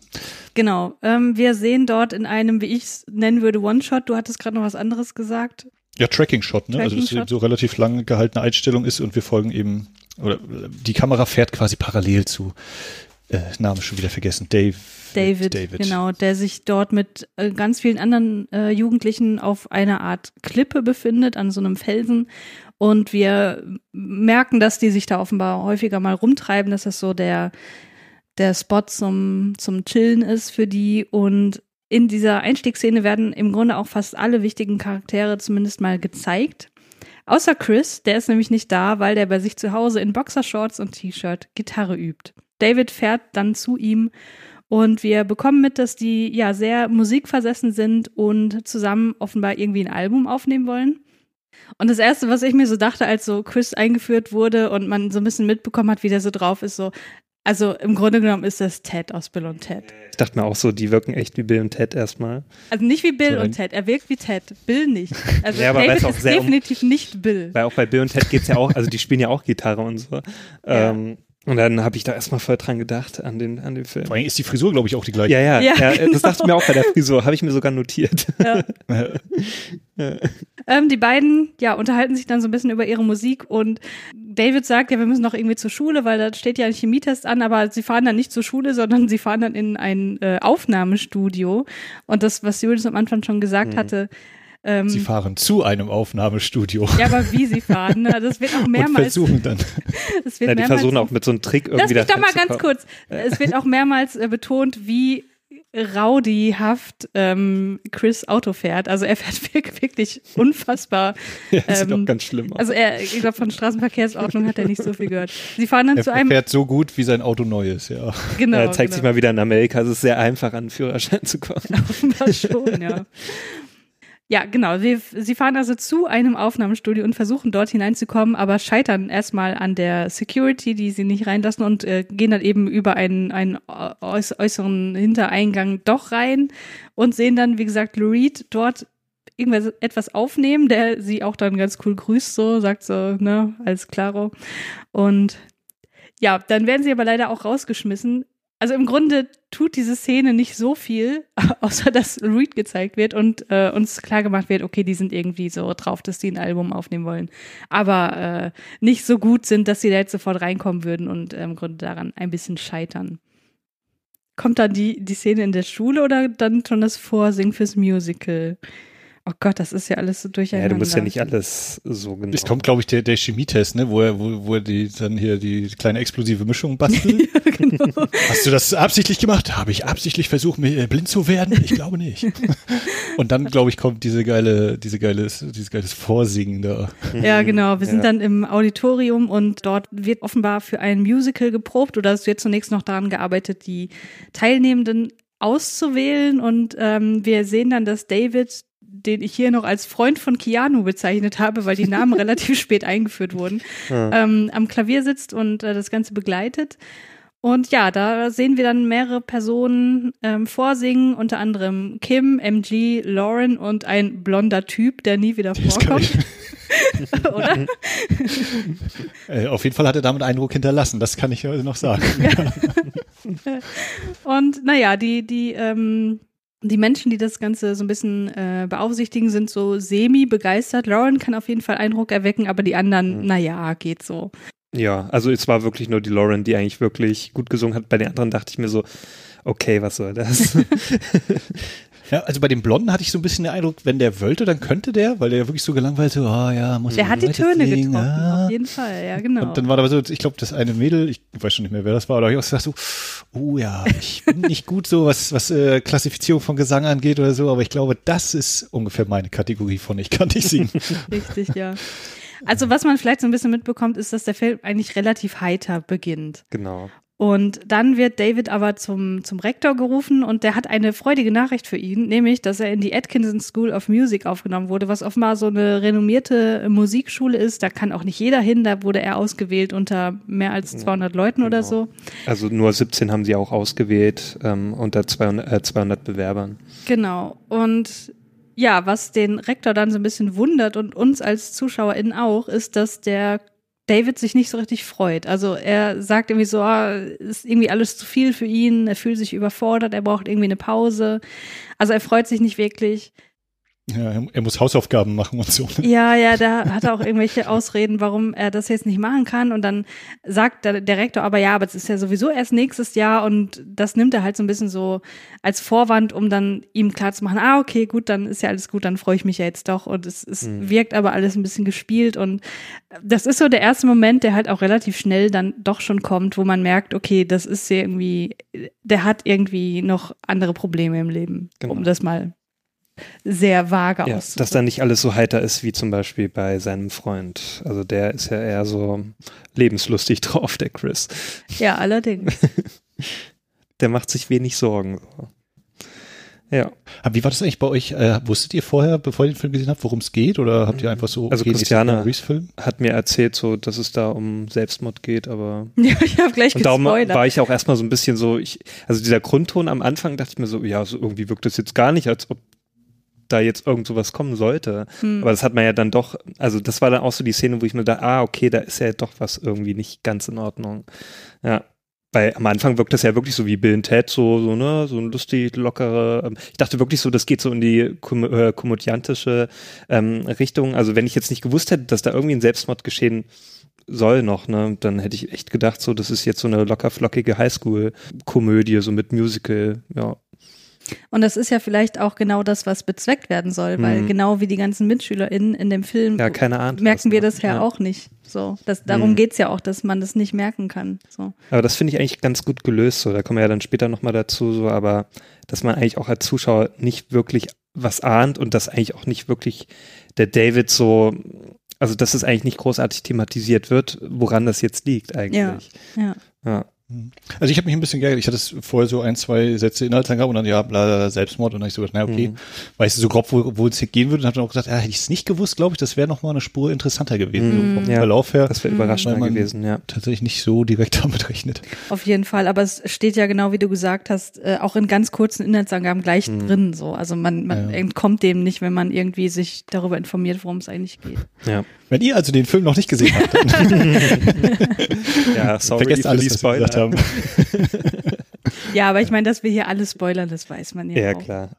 Genau. Ähm, wir sehen dort in einem, wie ich es nennen würde, One-Shot. Du hattest gerade noch was anderes gesagt. Ja, Tracking-Shot, ne? also dass es Tracking-Shot. so relativ lang gehaltene Einstellung ist und wir folgen eben, oder die Kamera fährt quasi parallel zu, äh, Name schon wieder vergessen, Dave. David, David. genau, der sich dort mit äh, ganz vielen anderen äh, Jugendlichen auf einer Art Klippe befindet, an so einem Felsen. Und wir merken, dass die sich da offenbar häufiger mal rumtreiben, dass das so der, der Spot zum, zum Chillen ist für die. Und in dieser Einstiegsszene werden im Grunde auch fast alle wichtigen Charaktere zumindest mal gezeigt. Außer Chris, der ist nämlich nicht da, weil der bei sich zu Hause in Boxershorts und T-Shirt Gitarre übt. David fährt dann zu ihm und wir bekommen mit, dass die ja sehr musikversessen sind und zusammen offenbar irgendwie ein Album aufnehmen wollen. Und das erste, was ich mir so dachte, als so Chris eingeführt wurde und man so ein bisschen mitbekommen hat, wie der so drauf ist, so, also im Grunde genommen ist das Ted aus Bill und Ted. Ich dachte mir auch so, die wirken echt wie Bill und Ted erstmal. Also nicht wie Bill So und Ted, er wirkt wie Ted, Bill nicht. [laughs] Also Ja, aber weil David es auch ist sehr um- definitiv nicht Bill. Weil auch bei Bill und Ted geht's ja auch, also die spielen ja auch Gitarre und so. Ja. Ähm, und dann habe ich da erstmal voll dran gedacht an den, an den Film. Vor allem ist die Frisur, glaube ich, auch die gleiche. Ja, ja, Ja, ja, genau. das dachte ich mir auch bei der Frisur, habe ich mir sogar notiert. [laughs] Ähm, die beiden, ja, unterhalten sich dann so ein bisschen über ihre Musik und David sagt, ja, wir müssen noch irgendwie zur Schule, weil da steht ja ein Chemietest an, aber sie fahren dann nicht zur Schule, sondern sie fahren dann in ein äh, Aufnahmestudio. Und das, was Julius am Anfang schon gesagt hatte, ähm, Sie fahren zu einem Aufnahmestudio ja, aber wie sie fahren, ne? das wird auch [laughs] und mehrmals, versuchen dann. [laughs] das wird Ja, die versuchen auch mit so einem Trick Lass irgendwie mich da doch mal ganz kurz. Es wird auch mehrmals äh, betont, wie rowdyhaft ähm, Chris Auto fährt. Also er fährt [laughs] wirk- wirklich unfassbar. Ja, das sieht ähm, auch ganz schlimm aus. Also er, ich glaube, von Straßenverkehrsordnung hat er nicht so viel gehört. Sie fahren dann Er zu einem, fährt so gut, wie sein Auto neu ist, ja. genau, er zeigt sich genau. mal wieder in Amerika, es ist sehr einfach, an den Führerschein zu kommen. Offenbar schon, ja. Ja, genau. Wir, sie fahren also zu einem Aufnahmestudio und versuchen dort hineinzukommen, aber scheitern erstmal an der Security, die sie nicht reinlassen und äh, gehen dann eben über einen, einen äuß äußeren Hintereingang doch rein und sehen dann, wie gesagt, Lou dort irgendwas etwas aufnehmen, der sie auch dann ganz cool grüßt, so, sagt so, ne, als Claro. Und ja, dann werden sie aber leider auch rausgeschmissen. Also im Grunde tut diese Szene nicht so viel, [laughs] außer dass Reed gezeigt wird und äh, uns klar gemacht wird, okay, die sind irgendwie so drauf, dass die ein Album aufnehmen wollen. Aber äh, nicht so gut sind, dass sie da jetzt sofort reinkommen würden und äh, im Grunde daran ein bisschen scheitern. Kommt dann die, die Szene in der Schule oder dann schon das Vorsingen fürs Musical? Oh Gott, das ist ja alles so Ja, durcheinander. du musst ja nicht alles so genau. Es kommt, glaube ich, der, der Chemietest, ne, wo er, wo, wo er die, dann hier die kleine explosive Mischung bastelt. [laughs] genau. Hast du das absichtlich gemacht? Habe ich absichtlich versucht, mir äh, blind zu werden? Ich glaube nicht. [laughs] Und dann, glaube ich, kommt diese geile, diese geiles, dieses geiles Vorsingen da. Ja, genau. Wir sind Ja. dann im Auditorium und dort wird offenbar für ein Musical geprobt oder es wird zunächst noch daran gearbeitet, die Teilnehmenden auszuwählen. Und ähm, wir sehen dann, dass David, den ich hier noch als Freund von Keanu bezeichnet habe, weil die Namen [laughs] relativ spät eingeführt wurden, ähm, am Klavier sitzt und äh, das Ganze begleitet. Und ja, da sehen wir dann mehrere Personen ähm, vorsingen, unter anderem Kim, MG, Lauren und ein blonder Typ, der nie wieder vorkommt. [laughs] Oder? [laughs] Äh, auf jeden Fall hat er damit Eindruck hinterlassen, das kann ich noch sagen. Und naja, die, die, ähm, die Menschen, die das Ganze so ein bisschen äh, beaufsichtigen, sind so semi-begeistert. Lauren kann auf jeden Fall Eindruck erwecken, aber die anderen, Mhm. naja, geht so. Ja, also es war wirklich nur die Lauren, die eigentlich wirklich gut gesungen hat. Bei den anderen dachte ich mir so, okay, was soll das? [laughs] Ja, also bei dem Blonden hatte ich so ein bisschen den Eindruck, wenn der wollte, dann könnte der, weil der wirklich so gelangweilt so, ah ja, muss Der ich hat die Töne singen, getroffen, ah. auf jeden Fall, ja, genau. Und dann war da so, ich glaube, das eine Mädel, ich weiß schon nicht mehr, wer das war, aber ich auch gesagt so, oh ja, ich bin nicht gut so, was, was äh, Klassifizierung von Gesang angeht oder so, aber ich glaube, das ist ungefähr meine Kategorie von ich kann nicht singen. [laughs] Richtig, ja. Also was man vielleicht so ein bisschen mitbekommt, ist, dass der Film eigentlich relativ heiter beginnt. genau. Und dann wird David aber zum, zum Rektor gerufen und der hat eine freudige Nachricht für ihn, nämlich, dass er in die Atkinson School of Music aufgenommen wurde, was offenbar so eine renommierte Musikschule ist. Da kann auch nicht jeder hin, da wurde er ausgewählt unter mehr als 200 Leuten oder genau. so. Also nur 17 haben sie auch ausgewählt ähm, unter 200, äh, 200 Bewerbern. Genau. Und ja, was den Rektor dann so ein bisschen wundert und uns als ZuschauerInnen auch, ist, dass der David sich nicht so richtig freut. Also er sagt irgendwie so, ah, ist irgendwie alles zu viel für ihn, er fühlt sich überfordert, er braucht irgendwie eine Pause. Also er freut sich nicht wirklich. Ja, er, muss Hausaufgaben machen und so. Ja, ja, da hat er auch irgendwelche Ausreden, warum er das jetzt nicht machen kann. Und dann sagt der, der Rektor aber, ja, aber es ist ja sowieso erst nächstes Jahr und das nimmt er halt so ein bisschen so als Vorwand, um dann ihm klarzumachen, ah, okay, gut, dann ist ja alles gut, dann freue ich mich ja jetzt doch. Und es, es wirkt aber alles ein bisschen gespielt. Und das ist so der erste Moment, der halt auch relativ schnell dann doch schon kommt, wo man merkt, okay, das ist ja irgendwie, der hat irgendwie noch andere Probleme im Leben, Genau. um das mal sehr vage Ja, auszudrücken. dass da nicht alles so heiter ist wie zum Beispiel bei seinem Freund. Also der ist ja eher so lebenslustig [laughs] drauf, der Chris. Ja, allerdings. [laughs] Der macht sich wenig Sorgen. So. Ja, Aber wie war das eigentlich bei euch? Äh, wusstet ihr vorher, bevor ihr den Film gesehen habt, worum es geht? Oder habt ihr einfach so, Also nächster Christiane- Reese-Film? hat mir erzählt, so, dass es da um Selbstmord geht, aber [laughs] Ja, ich habe gleich und darum gespoilert. war ich auch erstmal so ein bisschen so, ich, also dieser Grundton am Anfang dachte ich mir so, ja, so irgendwie wirkt das jetzt gar nicht, als ob da jetzt irgend sowas kommen sollte. Hm. Aber das hat man ja dann doch, also das war dann auch so die Szene, wo ich mir dachte, ah, okay, da ist ja doch was irgendwie nicht ganz in Ordnung. Ja. Weil am Anfang wirkt das ja wirklich so wie Bill und Ted, so, so, ne, so ein lustig, lockere, ähm, ich dachte wirklich so, das geht so in die kom äh, komödiantische ähm, Richtung. Also wenn ich jetzt nicht gewusst hätte, dass da irgendwie ein Selbstmord geschehen soll noch, ne, dann hätte ich echt gedacht, so, das ist jetzt so eine locker flockige Highschool-Komödie, so mit Musical, ja. Und das ist ja vielleicht auch genau das, was bezweckt werden soll, weil Mhm. genau wie die ganzen MitschülerInnen in dem Film Ja, Ahnung. merken wir das ja, Ja. auch nicht. So, das, darum Mhm. geht's ja auch, dass man das nicht merken kann. So. Aber das finde ich eigentlich ganz gut gelöst, so. Da kommen wir ja dann später nochmal dazu, so, aber dass man eigentlich auch als Zuschauer nicht wirklich was ahnt und dass eigentlich auch nicht wirklich der David so, also dass es eigentlich nicht großartig thematisiert wird, woran das jetzt liegt eigentlich. Ja. Ja. Also ich habe mich ein bisschen geärgert. Ich hatte es vorher so ein, zwei Sätze Inhaltsangabe und dann ja, bla, bla, Selbstmord und dann hab ich so gedacht, na okay, Mhm. weißt du so grob, wo, wo es hier gehen würde und habe dann auch gesagt, ja, hätte ich es nicht gewusst, glaube ich, das wäre noch mal eine Spur interessanter gewesen, Mhm. so vom Ja. Verlauf her. Das wäre überraschender Weil man- gewesen, ja. Tatsächlich nicht so direkt [laughs] damit rechnet. Auf jeden Fall, aber es steht ja genau, wie du gesagt hast, äh, auch in ganz kurzen Inhaltsangaben gleich Mhm. drin. So. Also man, man Ja. entkommt dem nicht, wenn man irgendwie sich darüber informiert, worum es eigentlich geht. Ja, Wenn ihr also den Film noch nicht gesehen habt, dann [laughs] ja [laughs] sorry vergesst für alles, die was wir gesagt haben. [laughs] Ja, aber ich meine, dass wir hier alles spoilern, das weiß man ja, Ja, auch. klar.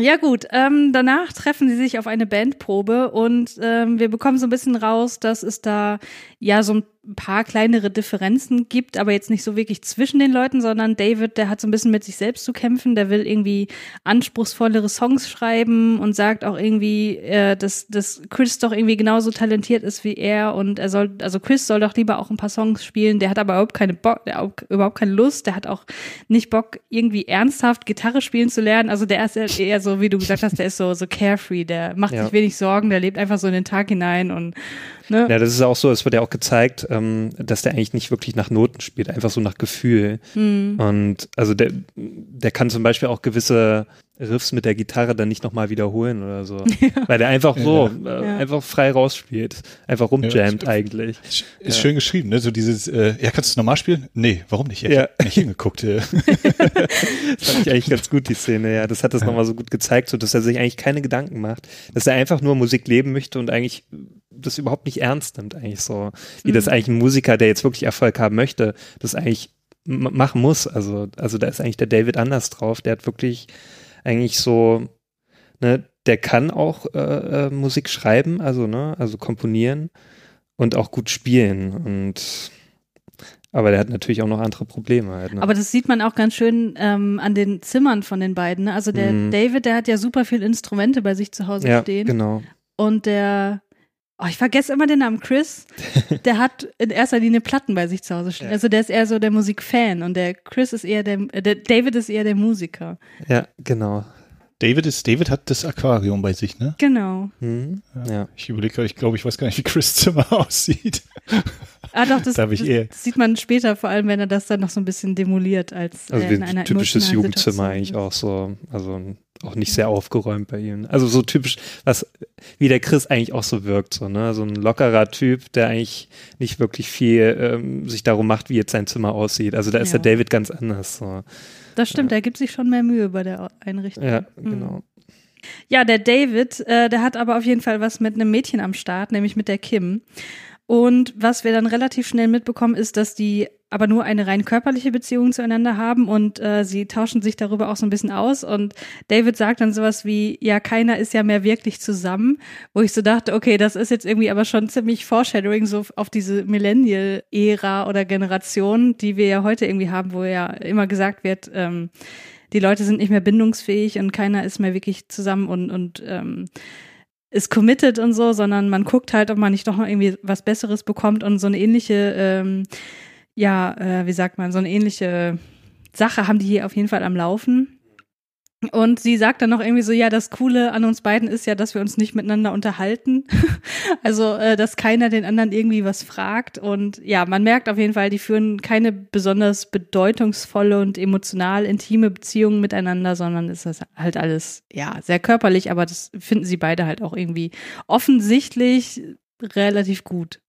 Ja gut, ähm, danach treffen sie sich auf eine Bandprobe und ähm, wir bekommen so ein bisschen raus, dass es da ja so ein paar kleinere Differenzen gibt, aber jetzt nicht so wirklich zwischen den Leuten, sondern David, der hat so ein bisschen mit sich selbst zu kämpfen, der will irgendwie anspruchsvollere Songs schreiben und sagt auch irgendwie, äh, dass, dass Chris doch irgendwie genauso talentiert ist wie er und er soll, also Chris soll doch lieber auch ein paar Songs spielen, der hat aber überhaupt keine Bock, der hat überhaupt keine Lust, der hat auch nicht Bock, irgendwie ernsthaft Gitarre spielen zu lernen, also der ist eher so, wie du gesagt hast, der ist so, so carefree, der macht Ja. sich wenig Sorgen, der lebt einfach so in den Tag hinein und ne? Ja, das ist auch so, es wird ja auch gezeigt, ähm, dass der eigentlich nicht wirklich nach Noten spielt, einfach so nach Gefühl. Hm. Und also der, der kann zum Beispiel auch gewisse Riffs mit der Gitarre dann nicht nochmal wiederholen oder so. [laughs] Weil der einfach so, äh, Ja. einfach frei rausspielt. Einfach rumjammt Ja. eigentlich. Ist, ist schön geschrieben, ne? So dieses, äh, ja, kannst du es nochmal spielen? Nee, warum nicht? Ja, ich Ja. hab nicht hingeguckt. [laughs] Das fand ich eigentlich ganz gut, die Szene, ja. Das hat das nochmal so gut gezeigt, so dass er sich eigentlich keine Gedanken macht. Dass er einfach nur Musik leben möchte und eigentlich das überhaupt nicht ernst nimmt, eigentlich so. Wie das eigentlich ein Musiker, der jetzt wirklich Erfolg haben möchte, das eigentlich machen muss. Also, also da ist eigentlich der David anders drauf. Der hat wirklich eigentlich so, ne, der kann auch äh, äh, Musik schreiben, also, ne, also komponieren und auch gut spielen. Und aber der hat natürlich auch noch andere Probleme halt. Ne? Aber das sieht man auch ganz schön ähm, an den Zimmern von den beiden. Ne? Also der Mhm. David, der hat ja super viele Instrumente bei sich zu Hause ja, stehen. genau. Und der, oh, ich vergesse immer den Namen, Chris, [laughs] der hat in erster Linie Platten bei sich zu Hause stehen. Ja. Also der ist eher so der Musikfan und der Chris ist eher der, äh, der David ist eher der Musiker. Ja, genau. David ist, David hat das Aquarium bei sich, ne? Genau. Hm? Ja. Ich überlege gerade, ich glaube, ich weiß gar nicht, wie Chris Zimmer [laughs] aussieht. Ah doch, das, Da das, das sieht man später, vor allem wenn er das dann noch so ein bisschen demoliert als Also äh, wie in einer ein typisches Jugendzimmer eigentlich auch so, also auch nicht sehr aufgeräumt bei ihm. Also so typisch, was wie der Chris eigentlich auch so wirkt, so ne, so ein lockerer Typ, der eigentlich nicht wirklich viel ähm, sich darum macht, wie jetzt sein Zimmer aussieht. Also da ist Ja. der David ganz anders. So. Das stimmt, er gibt sich schon mehr Mühe bei der Einrichtung. Ja, Mhm. genau. Ja, der David, äh, der hat aber auf jeden Fall was mit einem Mädchen am Start, nämlich mit der Kim. Und was wir dann relativ schnell mitbekommen, ist, dass die aber nur eine rein körperliche Beziehung zueinander haben und äh, sie tauschen sich darüber auch so ein bisschen aus. Und David sagt dann sowas wie, ja, keiner ist ja mehr wirklich zusammen, wo ich so dachte, okay, das ist jetzt irgendwie aber schon ziemlich Foreshadowing so auf diese Millennial-Ära oder Generation, die wir ja heute irgendwie haben, wo ja immer gesagt wird, ähm, die Leute sind nicht mehr bindungsfähig und keiner ist mehr wirklich zusammen und, und ähm, ist committed und so, sondern man guckt halt, ob man nicht doch noch irgendwie was Besseres bekommt und so eine ähnliche, ähm, ja, äh, wie sagt man, so eine ähnliche Sache haben die hier auf jeden Fall am Laufen. Und sie sagt dann noch irgendwie so, ja, das Coole an uns beiden ist ja, dass wir uns nicht miteinander unterhalten. [laughs] also, äh, dass keiner den anderen irgendwie was fragt. Und ja, man merkt auf jeden Fall, die führen keine besonders bedeutungsvolle und emotional intime Beziehungen miteinander, sondern ist das halt alles, ja, sehr körperlich, aber das finden sie beide halt auch irgendwie offensichtlich relativ gut.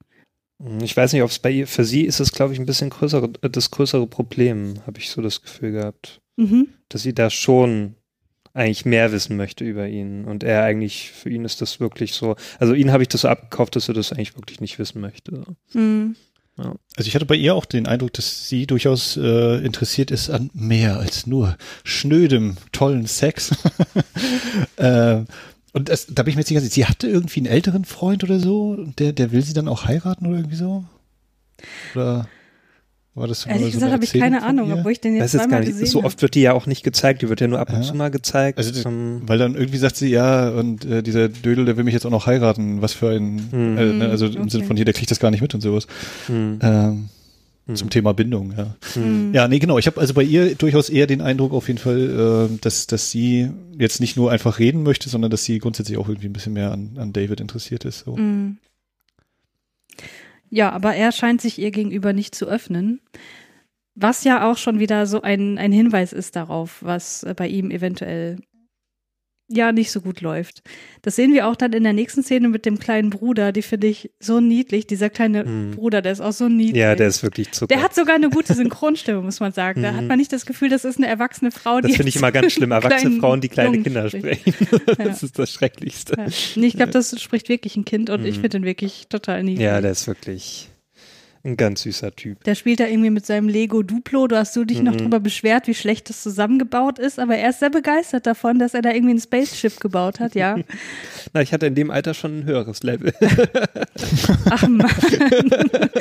Ich weiß nicht, ob es bei ihr, für sie ist es, glaube ich, ein bisschen größere, das größere Problem, habe ich so das Gefühl gehabt. Mhm. Dass sie da schon eigentlich mehr wissen möchte über ihn. Und er eigentlich, für ihn ist das wirklich so, also ihn habe ich das so abgekauft, dass er das eigentlich wirklich nicht wissen möchte. Mhm. Also ich hatte bei ihr auch den Eindruck, dass sie durchaus äh, interessiert ist an mehr als nur schnödem, tollen Sex. [laughs] äh, und das, da bin ich mir jetzt nicht ganz sicher, sie hatte irgendwie einen älteren Freund oder so, und der, der will sie dann auch heiraten oder irgendwie so? Oder war das Ehrlich so gesagt eine habe ich keine von Ahnung, ihr? obwohl ich den jetzt Das ist gar nicht, gesehen so oft wird die ja auch nicht gezeigt, die wird ja nur ab und Ja. zu mal gezeigt. Also das, Ähm, weil dann irgendwie sagt sie, ja, und äh, dieser Dödel, der will mich jetzt auch noch heiraten, was für ein, Hm. äh, ne, also im Okay. Sinne von hier, der kriegt das gar nicht mit und sowas. hm, Ähm, hm, Zum Thema Bindung, ja. Mhm. Ja, nee, genau. Ich habe also bei ihr durchaus eher den Eindruck auf jeden Fall, äh, dass, dass sie jetzt nicht nur einfach reden möchte, sondern dass sie grundsätzlich auch irgendwie ein bisschen mehr an, an David interessiert ist. So. Ja, aber er scheint sich ihr gegenüber nicht zu öffnen. Was ja auch schon wieder so ein, ein Hinweis ist darauf, was äh, bei ihm eventuell ja nicht so gut läuft. Das sehen wir auch dann in der nächsten Szene mit dem kleinen Bruder, die finde ich so niedlich. Dieser kleine Mhm. Bruder, der ist auch so niedlich. ja, der ist wirklich Zucker. Der hat sogar eine gute Synchronstimme, muss man sagen. Da Mhm. hat man nicht das Gefühl, das ist eine erwachsene Frau, die das finde ich immer ganz schlimm. [laughs] Erwachsene Frauen, die kleine Jungen Kinder sprechen. [laughs] Ja. Das ist das Schrecklichste. Ja. Nee, ich glaube, das spricht wirklich ein Kind und ich Mhm. finde ihn wirklich total niedlich. Ja, der ist wirklich ein ganz süßer Typ. Der spielt da irgendwie mit seinem Lego Duplo. Du hast du dich noch Mhm. drüber beschwert, wie schlecht das zusammengebaut ist, aber er ist sehr begeistert davon, dass er da irgendwie ein Spaceship gebaut hat, ja. [laughs] Na, ich hatte in dem Alter schon ein höheres Level. [laughs] Ach Mann. [laughs]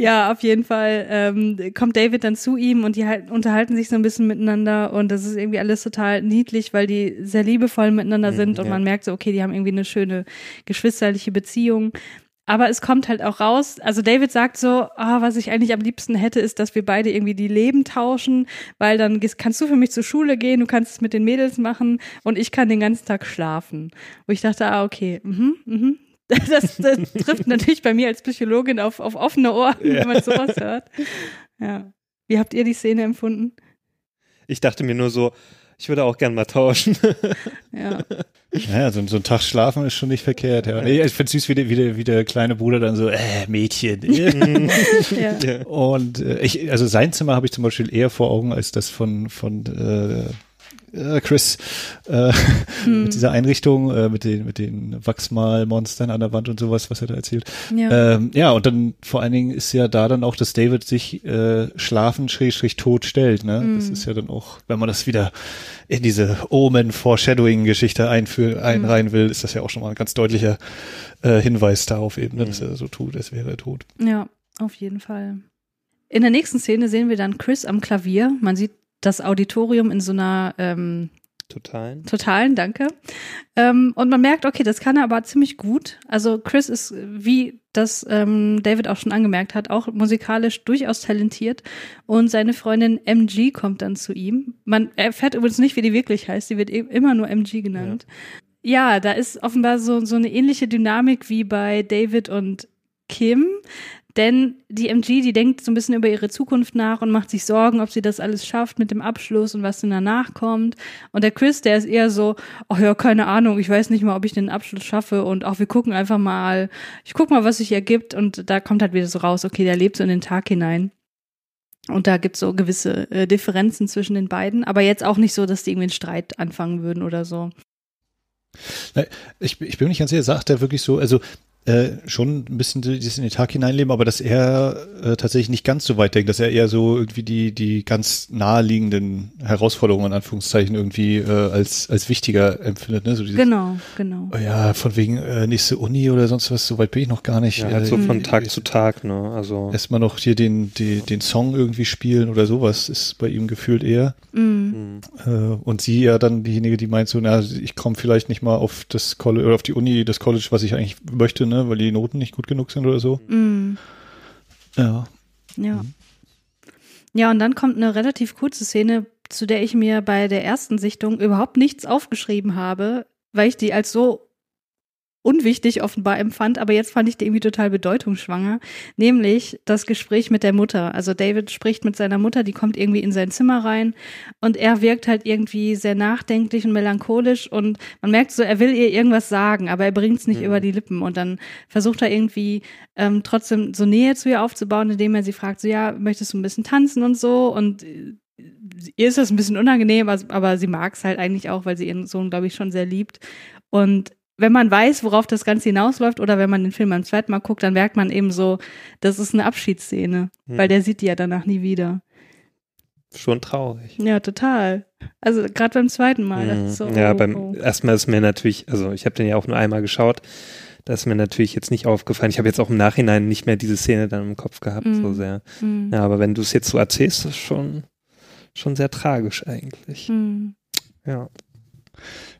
Ja, auf jeden Fall ähm, kommt David dann zu ihm und die halt, unterhalten sich so ein bisschen miteinander und das ist irgendwie alles total niedlich, weil die sehr liebevoll miteinander Mhm, sind und ja. man merkt so, okay, die haben irgendwie eine schöne geschwisterliche Beziehung. Aber es kommt halt auch raus, also David sagt so, ah, was ich eigentlich am liebsten hätte, ist, dass wir beide irgendwie die Leben tauschen, weil dann kannst du für mich zur Schule gehen, du kannst es mit den Mädels machen und ich kann den ganzen Tag schlafen. Wo ich dachte, ah, okay, mhm, mhm. [laughs] Das, das trifft natürlich bei mir als Psychologin auf, auf offene Ohren, wenn man sowas hört. Ja. Wie habt ihr die Szene empfunden? Ich dachte mir nur so, ich würde auch gern mal tauschen. [laughs] Ja. Ja, so, so ein Tag schlafen ist schon nicht verkehrt. Ja. Nee, ich find's süß, wie der, wie, der, wie der kleine Bruder dann so, äh, Mädchen. [laughs] ja. Und äh, ich, also sein Zimmer habe ich zum Beispiel eher vor Augen als das von von äh, äh, Chris äh, mit dieser Einrichtung, äh, mit den mit den Wachsmalmonstern an der Wand und sowas, was er da erzählt. Ja. Ähm, ja, und dann vor allen Dingen ist ja da dann auch, dass David sich äh, schlafen schrägstrich tot stellt. Ne? Das ist ja dann auch, wenn man das wieder in diese Omen-Foreshadowing-Geschichte einführen, einreihen will, ist das ja auch schon mal ein ganz deutlicher äh, Hinweis darauf eben, ne, dass er so tut, als wäre er tot. Ja, auf jeden Fall. In der nächsten Szene sehen wir dann Chris am Klavier. Man sieht das Auditorium in so einer ähm, Totalen. totalen, danke. Ähm, und man merkt, okay, das kann er aber ziemlich gut. Also Chris ist, wie das ähm, David auch schon angemerkt hat, auch musikalisch durchaus talentiert. Und seine Freundin MG kommt dann zu ihm. Man erfährt übrigens nicht, wie die wirklich heißt. Die wird e- immer nur MG genannt. Ja, da ist offenbar so, so eine ähnliche Dynamik wie bei David und Kim. Denn die MG, die denkt so ein bisschen über ihre Zukunft nach und macht sich Sorgen, ob sie das alles schafft mit dem Abschluss und was denn danach kommt. Und der Chris, der ist eher so, ach ja, keine Ahnung, ich weiß nicht mal, ob ich den Abschluss schaffe und auch wir gucken einfach mal, ich guck mal, was sich ergibt und da kommt halt wieder so raus, okay, der lebt so in den Tag hinein. Und da gibt's so gewisse äh, Differenzen zwischen den beiden, aber jetzt auch nicht so, dass die irgendwie einen Streit anfangen würden oder so. Ich, ich bin mir nicht ganz sicher, sagt er wirklich so, also äh, schon ein bisschen dieses in den Tag hineinleben, aber dass er äh, tatsächlich nicht ganz so weit denkt, dass er eher so irgendwie die, die ganz naheliegenden Herausforderungen in Anführungszeichen irgendwie äh, als, als wichtiger empfindet. Ne? So dieses, Genau, genau. oh ja, von wegen äh, nächste Uni oder sonst was, so weit bin ich noch gar nicht. Ja, Äh, halt so von äh, Tag zu Tag, ne? Also. Erstmal noch hier den, die, den Song irgendwie spielen oder sowas ist bei ihm gefühlt eher. Mm, Äh, und sie ja dann diejenige, die meint so, na, ich komme vielleicht nicht mal auf das College oder auf die Uni, das College, was ich eigentlich möchte, ne, weil die Noten nicht gut genug sind oder so. mm. Ja. Ja. Ja, und dann kommt eine relativ kurze Szene, zu der ich mir bei der ersten Sichtung überhaupt nichts aufgeschrieben habe, weil ich die als so unwichtig offenbar empfand, aber jetzt fand ich die irgendwie total bedeutungsschwanger, nämlich das Gespräch mit der Mutter. Also David spricht mit seiner Mutter, die kommt irgendwie in sein Zimmer rein und er wirkt halt irgendwie sehr nachdenklich und melancholisch und man merkt so, er will ihr irgendwas sagen, aber er bringt es nicht Mhm. über die Lippen und dann versucht er irgendwie ähm, trotzdem so Nähe zu ihr aufzubauen, indem er sie fragt, so ja, möchtest du ein bisschen tanzen und so und äh, ihr ist das ein bisschen unangenehm, aber sie mag es halt eigentlich auch, weil sie ihren Sohn, glaube ich, schon sehr liebt. Und wenn man weiß, worauf das Ganze hinausläuft oder wenn man den Film beim zweiten Mal guckt, dann merkt man eben so, das ist eine Abschiedsszene, Hm. weil der sieht die ja danach nie wieder. Schon traurig. Ja, total. Also gerade beim zweiten Mal. Ist so, ja, oh, beim oh. erstmal ist mir natürlich, also ich habe den ja auch nur einmal geschaut, da ist mir natürlich jetzt nicht aufgefallen. Ich habe jetzt auch im Nachhinein nicht mehr diese Szene dann im Kopf gehabt, Mhm. so sehr. Mhm. Ja, aber wenn du es jetzt so erzählst, ist schon, schon sehr tragisch eigentlich. Mhm. Ja.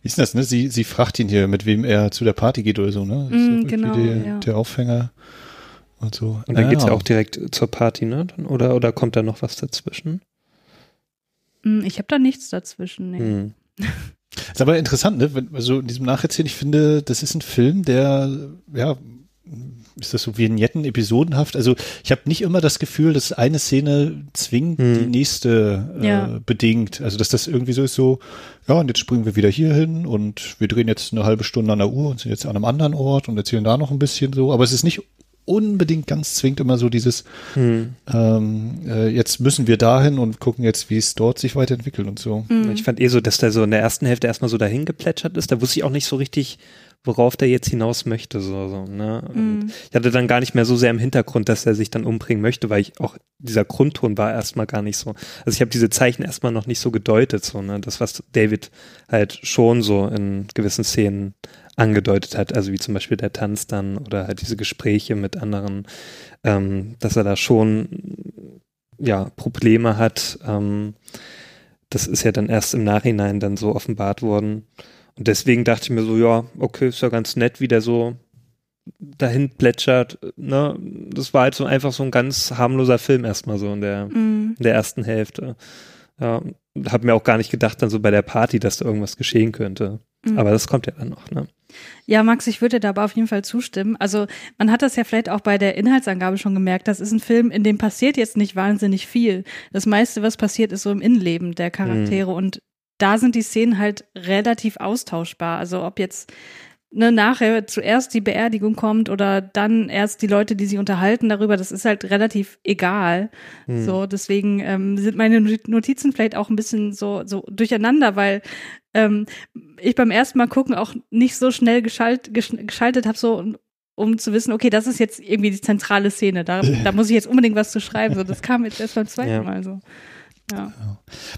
Wie ist denn das, ne? Sie, sie fragt ihn hier, mit wem er zu der Party geht oder so, ne? Mm, genau, der, ja. der Aufhänger und so. Und dann geht's ja Ja. auch direkt zur Party, ne? Oder, oder kommt da noch was dazwischen? Mhm, Ich habe da nichts dazwischen. Nee. Hm. [laughs] Ist aber interessant, ne? Wenn, also in diesem Nacherzählen, ich finde, das ist ein Film, der, ja, ist das so Vignetten, episodenhaft? Also ich habe nicht immer das Gefühl, dass eine Szene zwingend Hm. die nächste äh, Ja. bedingt. Also dass das irgendwie so ist, so, ja, und jetzt springen wir wieder hier hin und wir drehen jetzt eine halbe Stunde an der Uhr und sind jetzt an einem anderen Ort und erzählen da noch ein bisschen so. Aber es ist nicht unbedingt ganz zwingend immer so dieses, Hm. ähm, äh, jetzt müssen wir dahin und gucken jetzt, wie es dort sich weiterentwickelt und so. Ich fand eh so, dass der so in der ersten Hälfte erstmal so dahin geplätschert ist. Da wusste ich auch nicht so richtig, worauf der jetzt hinaus möchte. So, so, ne? Mhm. Ich hatte dann gar nicht mehr so sehr im Hintergrund, dass er sich dann umbringen möchte, weil ich auch, dieser Grundton war erstmal gar nicht so. Also ich habe diese Zeichen erstmal noch nicht so gedeutet, so, ne? Das, was David halt schon so in gewissen Szenen angedeutet hat, also wie zum Beispiel der Tanz dann oder halt diese Gespräche mit anderen, ähm, dass er da schon ja Probleme hat. Ähm, das ist ja dann erst im Nachhinein dann so offenbart worden. Und deswegen dachte ich mir so, ja, okay, ist ja ganz nett, wie der so dahin plätschert. Ne? Das war halt so einfach so ein ganz harmloser Film erstmal so in der, Mhm. in der ersten Hälfte. Ja, hab mir auch gar nicht gedacht dann so bei der Party, dass da irgendwas geschehen könnte. Mhm. Aber das kommt ja dann noch, ne? Ja, Max, ich würde da aber auf jeden Fall zustimmen. Also man hat das ja vielleicht auch bei der Inhaltsangabe schon gemerkt. Das ist ein Film, in dem passiert jetzt nicht wahnsinnig viel. Das meiste, was passiert, ist so im Innenleben der Charaktere. Und da sind die Szenen halt relativ austauschbar. Also ob jetzt ne, nachher zuerst die Beerdigung kommt oder dann erst die Leute, die sich unterhalten darüber, das ist halt relativ egal. So, deswegen ähm, sind meine Notizen vielleicht auch ein bisschen so, so durcheinander, weil ähm, ich beim ersten Mal gucken auch nicht so schnell geschalt, gesch geschaltet habe, so um zu wissen, okay, das ist jetzt irgendwie die zentrale Szene. Da, da muss ich jetzt unbedingt was zu schreiben. So, das kam jetzt erst beim zweiten Ja. Mal so. Ja.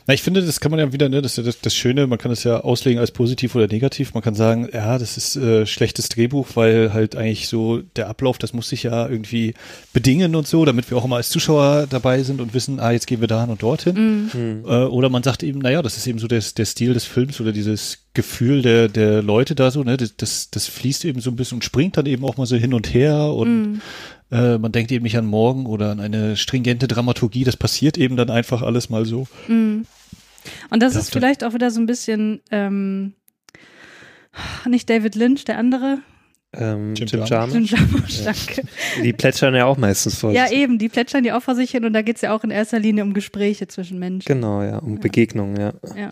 Na, ich finde, das kann man ja wieder, ne, das ist ja das, das Schöne, man kann es ja auslegen als positiv oder negativ. Man kann sagen, ja, das ist äh, schlechtes Drehbuch, weil halt eigentlich so der Ablauf, das muss sich ja irgendwie bedingen und so, damit wir auch immer als Zuschauer dabei sind und wissen, ah, jetzt gehen wir dahin und dorthin. Äh, oder man sagt eben, naja, das ist eben so der, der Stil des Films oder dieses Gefühl der, der Leute da so, ne, das, das, das fließt eben so ein bisschen und springt dann eben auch mal so hin und her und äh, man denkt eben nicht an morgen oder an eine stringente Dramaturgie, das passiert eben dann einfach alles mal so. Und das Ja, ist vielleicht auch wieder so ein bisschen ähm, nicht David Lynch, der andere. Ähm, Jim Jim, Jarmusch. Jarmusch, danke. Die plätschern ja auch meistens vor Ja, sich. eben, die plätschern ja auch vor sich hin und da geht's ja auch in erster Linie um Gespräche zwischen Menschen. Genau, ja, um Begegnungen, ja. Ja.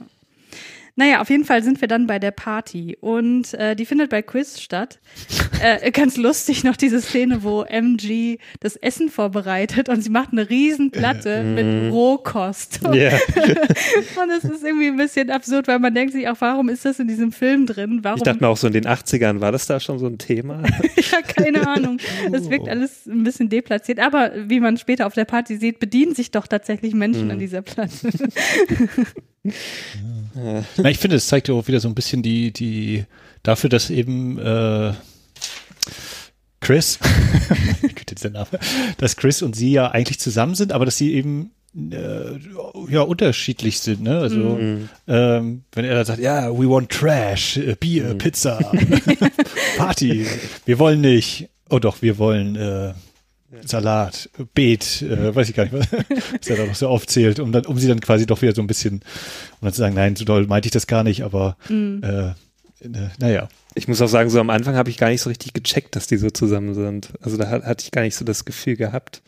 Naja, auf jeden Fall sind wir dann bei der Party und äh, die findet bei Quiz statt. [laughs] äh, ganz lustig noch diese Szene, wo MG das Essen vorbereitet und sie macht eine riesen Platte mit Rohkost. [laughs] Ja. [laughs] Und es ist irgendwie ein bisschen absurd, weil man denkt sich auch, warum ist das in diesem Film drin? Warum? Ich dachte mir auch so in den 80ern, war das da schon so ein Thema? ja, keine Ahnung. Es wirkt alles ein bisschen deplatziert, aber wie man später auf der Party sieht, bedienen sich doch tatsächlich Menschen an dieser Platte. Na, ich finde, es zeigt ja auch wieder so ein bisschen die, die, dafür, dass eben äh, Chris, [laughs] Name, dass Chris und sie ja eigentlich zusammen sind, aber dass sie eben äh, ja unterschiedlich sind, ne? Also ähm, wenn er dann sagt, ja, we want trash, äh, Bier, Pizza, [laughs] [laughs] Party, wir wollen nicht. Oh doch, wir wollen äh, Salat, Beet, äh, weiß ich gar nicht, was, [laughs] was er da noch so aufzählt, um dann, um sie dann quasi doch wieder so ein bisschen, um dann zu sagen, nein, so doll meinte ich das gar nicht, aber äh, äh, naja. Ich muss auch sagen, so am Anfang habe ich gar nicht so richtig gecheckt, dass die so zusammen sind. Also da hat, hatte ich gar nicht so das Gefühl gehabt.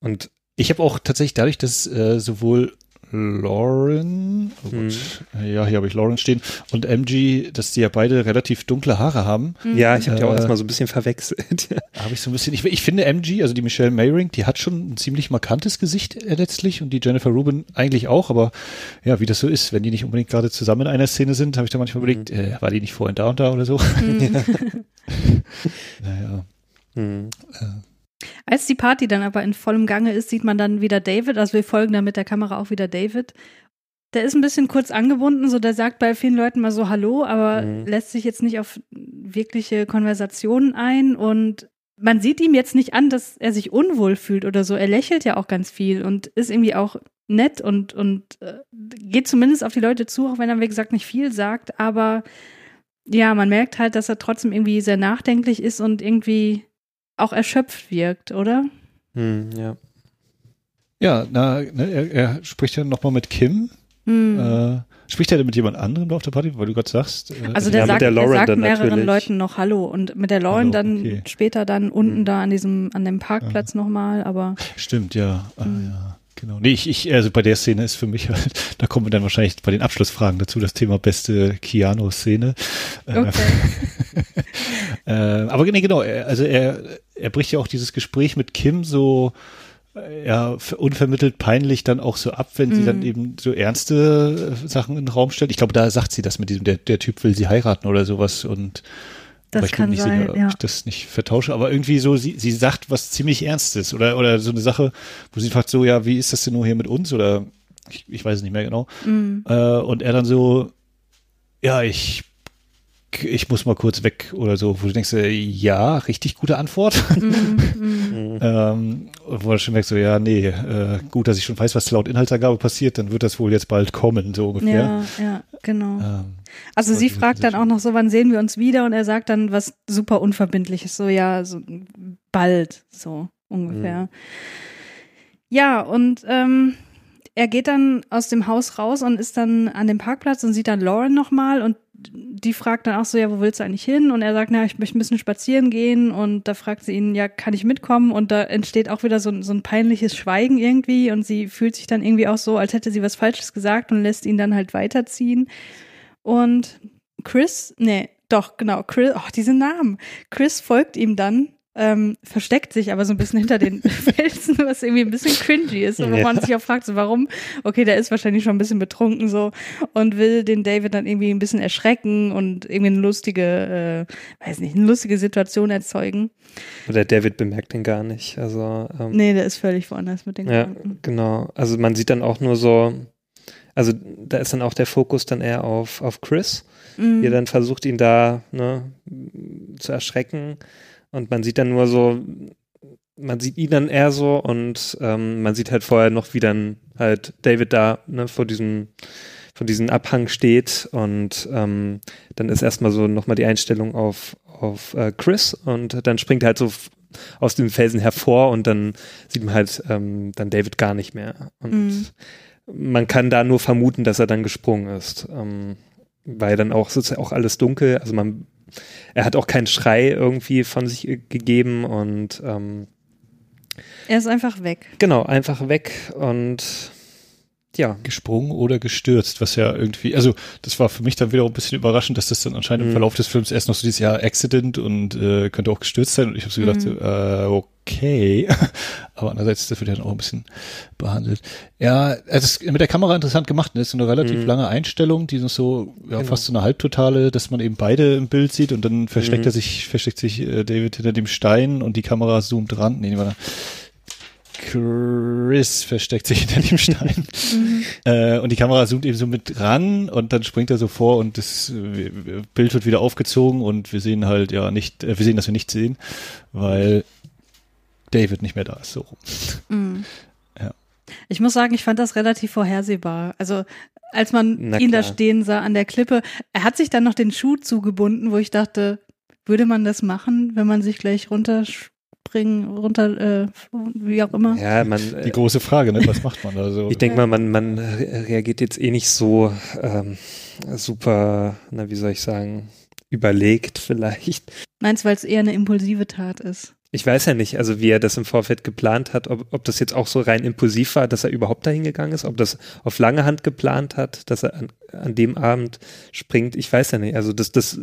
Und Ich habe auch tatsächlich dadurch, dass äh, sowohl Lauren, oh Gott, ja, hier habe ich Lauren stehen, und MG, dass die ja beide relativ dunkle Haare haben, ja, ich habe die auch Äh, erstmal so ein bisschen verwechselt. [laughs] habe ich so ein bisschen, ich, ich finde MG, also die Michelle Mayring, die hat schon ein ziemlich markantes Gesicht äh, letztlich. Und die Jennifer Rubin eigentlich auch, aber ja, wie das so ist, wenn die nicht unbedingt gerade zusammen in einer Szene sind, habe ich da manchmal überlegt, äh, war die nicht vorhin da und da oder so? [laughs] naja. Hm. Als die Party dann aber in vollem Gange ist, sieht man dann wieder David, also wir folgen dann mit der Kamera auch wieder David. Der ist ein bisschen kurz angebunden, so der sagt bei vielen Leuten mal so Hallo, aber Mhm. lässt sich jetzt nicht auf wirkliche Konversationen ein und man sieht ihm jetzt nicht an, dass er sich unwohl fühlt oder so. Er lächelt ja auch ganz viel und ist irgendwie auch nett und, und äh, geht zumindest auf die Leute zu, auch wenn er, wie gesagt, nicht viel sagt. Aber ja, man merkt halt, dass er trotzdem irgendwie sehr nachdenklich ist und irgendwie auch erschöpft wirkt, oder? Hm, ja. Ja, na, ne, er, er spricht ja nochmal mit Kim. Hm. Äh, spricht er denn mit jemand anderem auf der Party, weil du gerade sagst? Äh, Also Ja, der mit sagt, der der Lauren sagt dann mehreren natürlich. Leuten noch Hallo und mit der Lauren Hallo, dann okay. später dann unten Mhm. da an diesem, an dem Parkplatz nochmal, aber Stimmt, ja. Ah, ja. Genau. Nee, ich, ich, also bei der Szene ist für mich halt, [laughs] da kommen wir dann wahrscheinlich bei den Abschlussfragen dazu, das Thema beste Keanu-Szene. Äh, okay. [laughs] Äh, aber nee, genau, also er, er bricht ja auch dieses Gespräch mit Kim so äh, ja, unvermittelt peinlich dann auch so ab, wenn sie dann eben so ernste Sachen in den Raum stellt. Ich glaube, da sagt sie das mit diesem, der, der Typ will sie heiraten oder sowas und Das ich kann bin nicht sein, sicher, ob ja. ich das nicht vertausche, aber irgendwie so, sie, sie sagt was ziemlich Ernstes oder, oder so eine Sache, wo sie fragt so, ja, wie ist das denn nur hier mit uns oder ich, ich weiß es nicht mehr genau. Mhm. Äh, und er dann so, ja, ich, ich muss mal kurz weg oder so, wo du denkst, äh, ja, richtig gute Antwort. Mhm, [laughs] ähm, wo du schon merkst, so, ja, nee, äh, gut, dass ich schon weiß, was laut Inhaltsangabe passiert, dann wird das wohl jetzt bald kommen, so ungefähr. Ja, ja, genau. Ähm, Also sie fragt dann auch noch so, wann sehen wir uns wieder? Und er sagt dann was super Unverbindliches, so ja, so bald, so ungefähr. Ja, und ähm, er geht dann aus dem Haus raus und ist dann an dem Parkplatz und sieht dann Lauren nochmal und die fragt dann auch so, ja, wo willst du eigentlich hin? Und er sagt, na, ich möchte ein bisschen spazieren gehen. Und da fragt sie ihn, ja, kann ich mitkommen? Und da entsteht auch wieder so, so ein peinliches Schweigen irgendwie. Und sie fühlt sich dann irgendwie auch so, als hätte sie was Falsches gesagt und lässt ihn dann halt weiterziehen. Und Chris, nee, doch, genau, Chris, oh, diese Namen. Chris folgt ihm dann ähm, versteckt sich aber so ein bisschen hinter den [laughs] Felsen, was irgendwie ein bisschen cringy ist, wo ja. man sich auch fragt, so warum, okay, der ist wahrscheinlich schon ein bisschen betrunken so und will den David dann irgendwie ein bisschen erschrecken und irgendwie eine lustige, äh, weiß nicht, eine lustige Situation erzeugen. Oder David bemerkt den gar nicht, also ähm, Nee, der ist völlig woanders mit den Ja, Gedanken. genau, also man sieht dann auch nur so, also da ist dann auch der Fokus dann eher auf, auf Chris, mhm. wie er dann versucht, ihn da ne, zu erschrecken und man sieht dann nur so, man sieht ihn dann eher so und ähm, man sieht halt vorher noch, wie dann halt David da ne, vor diesem vor diesem Abhang steht und ähm, dann ist erstmal so nochmal die Einstellung auf, auf äh, Chris und dann springt er halt so aus dem Felsen hervor und dann sieht man halt ähm, dann David gar nicht mehr. Und mhm. Man kann da nur vermuten, dass er dann gesprungen ist. Ähm, weil dann auch, ja auch alles dunkel, also man er hat auch keinen Schrei irgendwie von sich gegeben und ähm, er ist einfach weg. Genau, einfach weg und ja. Gesprungen oder gestürzt, was ja irgendwie, also das war für mich dann wieder ein bisschen überraschend, dass das dann anscheinend im mhm. Verlauf des Films erst noch so dieses Jahr Accident und äh, könnte auch gestürzt sein und ich habe so gedacht, mhm. äh, okay, [laughs] aber andererseits, das wird ja dann auch ein bisschen behandelt. Ja, es ist mit der Kamera interessant gemacht, ne? das ist eine relativ mhm. lange Einstellung, die noch so, ja, genau. fast so eine Halbtotale, dass man eben beide im Bild sieht und dann versteckt mhm. er sich, versteckt sich äh, David hinter dem Stein und die Kamera zoomt ran, nee, warte. Chris versteckt sich hinter dem Stein. Mhm. [laughs] Äh, und die Kamera zoomt eben so mit ran und dann springt er so vor und das äh, Bild wird wieder aufgezogen und wir sehen halt ja nicht, äh, wir sehen, dass wir nichts sehen, weil David nicht mehr da ist, so rum. Mhm. Ja. Ich muss sagen, ich fand das relativ vorhersehbar. Also als man ihn da stehen sah an der Klippe, er hat sich dann noch den Schuh zugebunden, wo ich dachte, würde man das machen, wenn man sich gleich runter springen, runter, äh, wie auch immer. Ja, man. Die große Frage, ne? Was macht man da so? Ich denke mal, man, man reagiert jetzt eh nicht so ähm, super, na, wie soll ich sagen, überlegt vielleicht. Meinst du, weil es eher eine impulsive Tat ist? Ich weiß ja nicht, also wie er das im Vorfeld geplant hat, ob, ob das jetzt auch so rein impulsiv war, dass er überhaupt dahin gegangen ist, ob das auf lange Hand geplant hat, dass er an, an dem Abend springt. Ich weiß ja nicht. Also das, das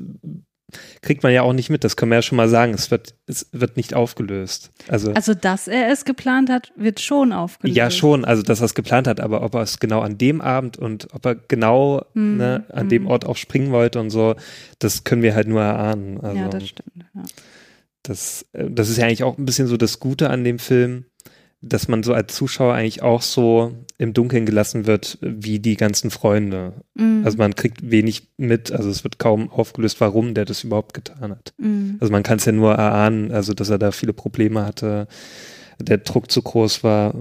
kriegt man ja auch nicht mit. Das können wir ja schon mal sagen. Es wird, es wird nicht aufgelöst. Also, also, dass er es geplant hat, wird schon aufgelöst. Ja, schon. Also, dass er es geplant hat. Aber ob er es genau an dem Abend und ob er genau mm, ne, an mm. dem Ort auch springen wollte und so, das können wir halt nur erahnen. Also, ja, das stimmt. Ja. Das, äh, das ist ja eigentlich auch ein bisschen so das Gute an dem Film, dass man so als Zuschauer eigentlich auch so im Dunkeln gelassen wird, wie die ganzen Freunde. Mhm. Also man kriegt wenig mit, also es wird kaum aufgelöst, warum der das überhaupt getan hat. Mhm. Also man kann es ja nur erahnen, also dass er da viele Probleme hatte, der Druck zu groß war,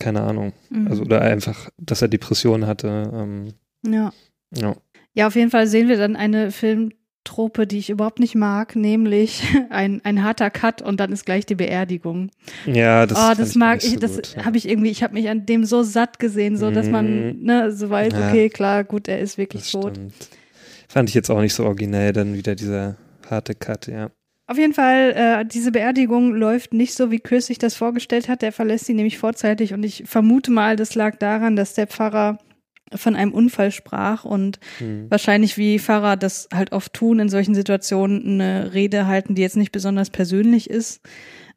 keine Ahnung. Mhm. Also oder einfach, dass er Depressionen hatte. Ähm, ja. ja. Ja, auf jeden Fall sehen wir dann eine Film Trope, die ich überhaupt nicht mag, nämlich [laughs] ein, ein harter Cut und dann ist gleich die Beerdigung. Ja, das, oh, das mag ich, so das ja. habe ich irgendwie, ich habe mich an dem so satt gesehen, so dass man mhm. ne, so weiß, ja. okay, klar, gut, er ist wirklich das tot. Stimmt. Fand ich jetzt auch nicht so originell, dann wieder dieser harte Cut, ja. Auf jeden Fall, äh, diese Beerdigung läuft nicht so, wie Chris sich das vorgestellt hat. Der verlässt sie nämlich vorzeitig und ich vermute mal, das lag daran, dass der Pfarrer von einem Unfall sprach und mhm. wahrscheinlich wie Pfarrer das halt oft tun in solchen Situationen eine Rede halten, die jetzt nicht besonders persönlich ist.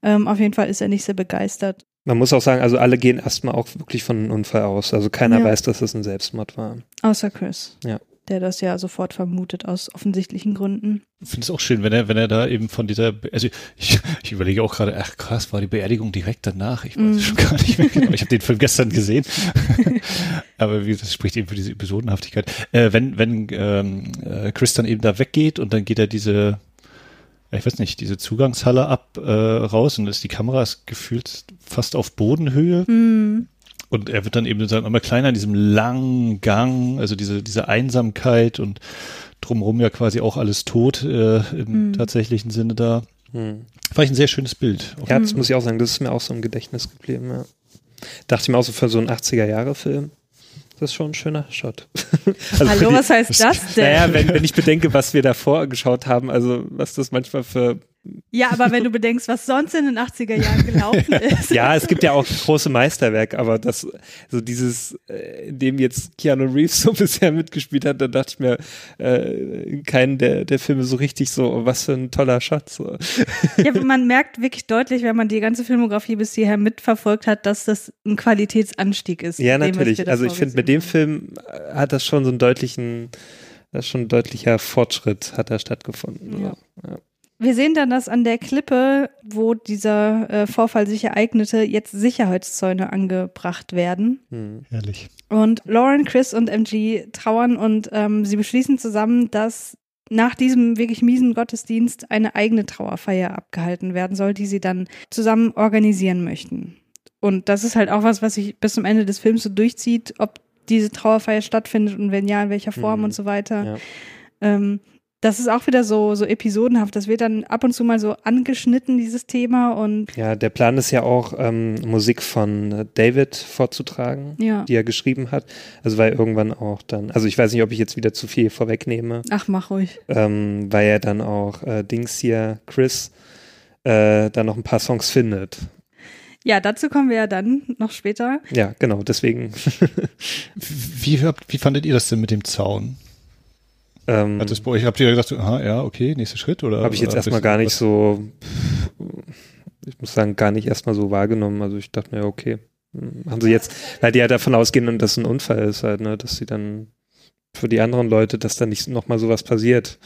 Ähm, auf jeden Fall ist er nicht sehr begeistert. Man muss auch sagen, also alle gehen erstmal auch wirklich von einem Unfall aus. Also keiner ja. weiß, dass es ein Selbstmord war. Außer Chris. Ja der das ja sofort vermutet aus offensichtlichen Gründen. Ich finde es auch schön, wenn er, wenn er da eben von dieser, also ich, ich überlege auch gerade, ach krass, war die Beerdigung direkt danach? Ich weiß mm. schon gar nicht mehr genau. Ich habe den Film gestern gesehen. [laughs] Aber wie das spricht eben für diese Episodenhaftigkeit. Äh, wenn, wenn ähm, äh, Chris dann eben da weggeht und dann geht er diese, ich weiß nicht, diese Zugangshalle ab äh, raus und ist die Kamera ist gefühlt fast auf Bodenhöhe. Mm. Und er wird dann eben sozusagen immer kleiner in diesem langen Gang, also diese, diese Einsamkeit und drumherum ja quasi auch alles tot äh, im mhm. tatsächlichen Sinne da. Mhm. War ich ein sehr schönes Bild. Ja, das mhm. muss ich auch sagen, das ist mir auch so im Gedächtnis geblieben, ja. Dachte ich mir auch so für so einen 80er-Jahre-Film. das ist schon ein schöner Shot. [laughs] Also Hallo, was heißt das [laughs] denn? Naja, wenn, wenn ich bedenke, was wir davor geschaut haben, also was das manchmal für ja, aber wenn du bedenkst, was sonst in den 80er Jahren gelaufen [laughs] ist. ja, es gibt ja auch große Meisterwerke, aber das, so dieses, äh, in dem jetzt Keanu Reeves so [laughs] bisher mitgespielt hat, da dachte ich mir, äh, keinen der, der Filme so richtig so, was für ein toller Schatz. Ja, [laughs] man merkt wirklich deutlich, wenn man die ganze Filmografie bis hierher mitverfolgt hat, dass das ein Qualitätsanstieg ist. Ja, natürlich. Dem, also ich finde, mit dem Film hat das schon so einen deutlichen, das schon ein deutlicher Fortschritt hat da stattgefunden. Ja. ja. Wir sehen dann, dass an der Klippe, wo dieser äh, Vorfall sich ereignete, jetzt Sicherheitszäune angebracht werden. Hm. Herrlich. Und Lauren, Chris und MG trauern und ähm, sie beschließen zusammen, dass nach diesem wirklich miesen Gottesdienst eine eigene Trauerfeier abgehalten werden soll, die sie dann zusammen organisieren möchten. Und das ist halt auch was, was sich bis zum Ende des Films so durchzieht, ob diese Trauerfeier stattfindet und wenn ja, in welcher Form mhm. und so weiter. Ja. Ähm, das ist auch wieder so, so episodenhaft. Das wird dann ab und zu mal so angeschnitten, dieses Thema. Und ja, der Plan ist ja auch, ähm, Musik von David vorzutragen, ja. die er geschrieben hat. Also weil irgendwann auch dann, also ich weiß nicht, ob ich jetzt wieder zu viel vorwegnehme. Ach, mach ruhig. Ähm, weil er dann auch äh, Dings hier, Chris, äh, dann noch ein paar Songs findet. Ja, dazu kommen wir ja dann noch später. Ja, genau, deswegen. [laughs] wie, wie fandet ihr das denn mit dem Zaun? Ähm, Hat das bei euch, habt ihr gedacht, aha, ja, okay, nächster Schritt? oder? Habe ich jetzt erstmal gar nicht so, ich muss sagen, gar nicht erstmal so wahrgenommen. Also ich dachte mir, okay, hm, haben sie jetzt, weil die ja davon ausgehen, dass es ein Unfall ist halt, ne, dass sie dann für die anderen Leute, dass da nicht nochmal sowas passiert.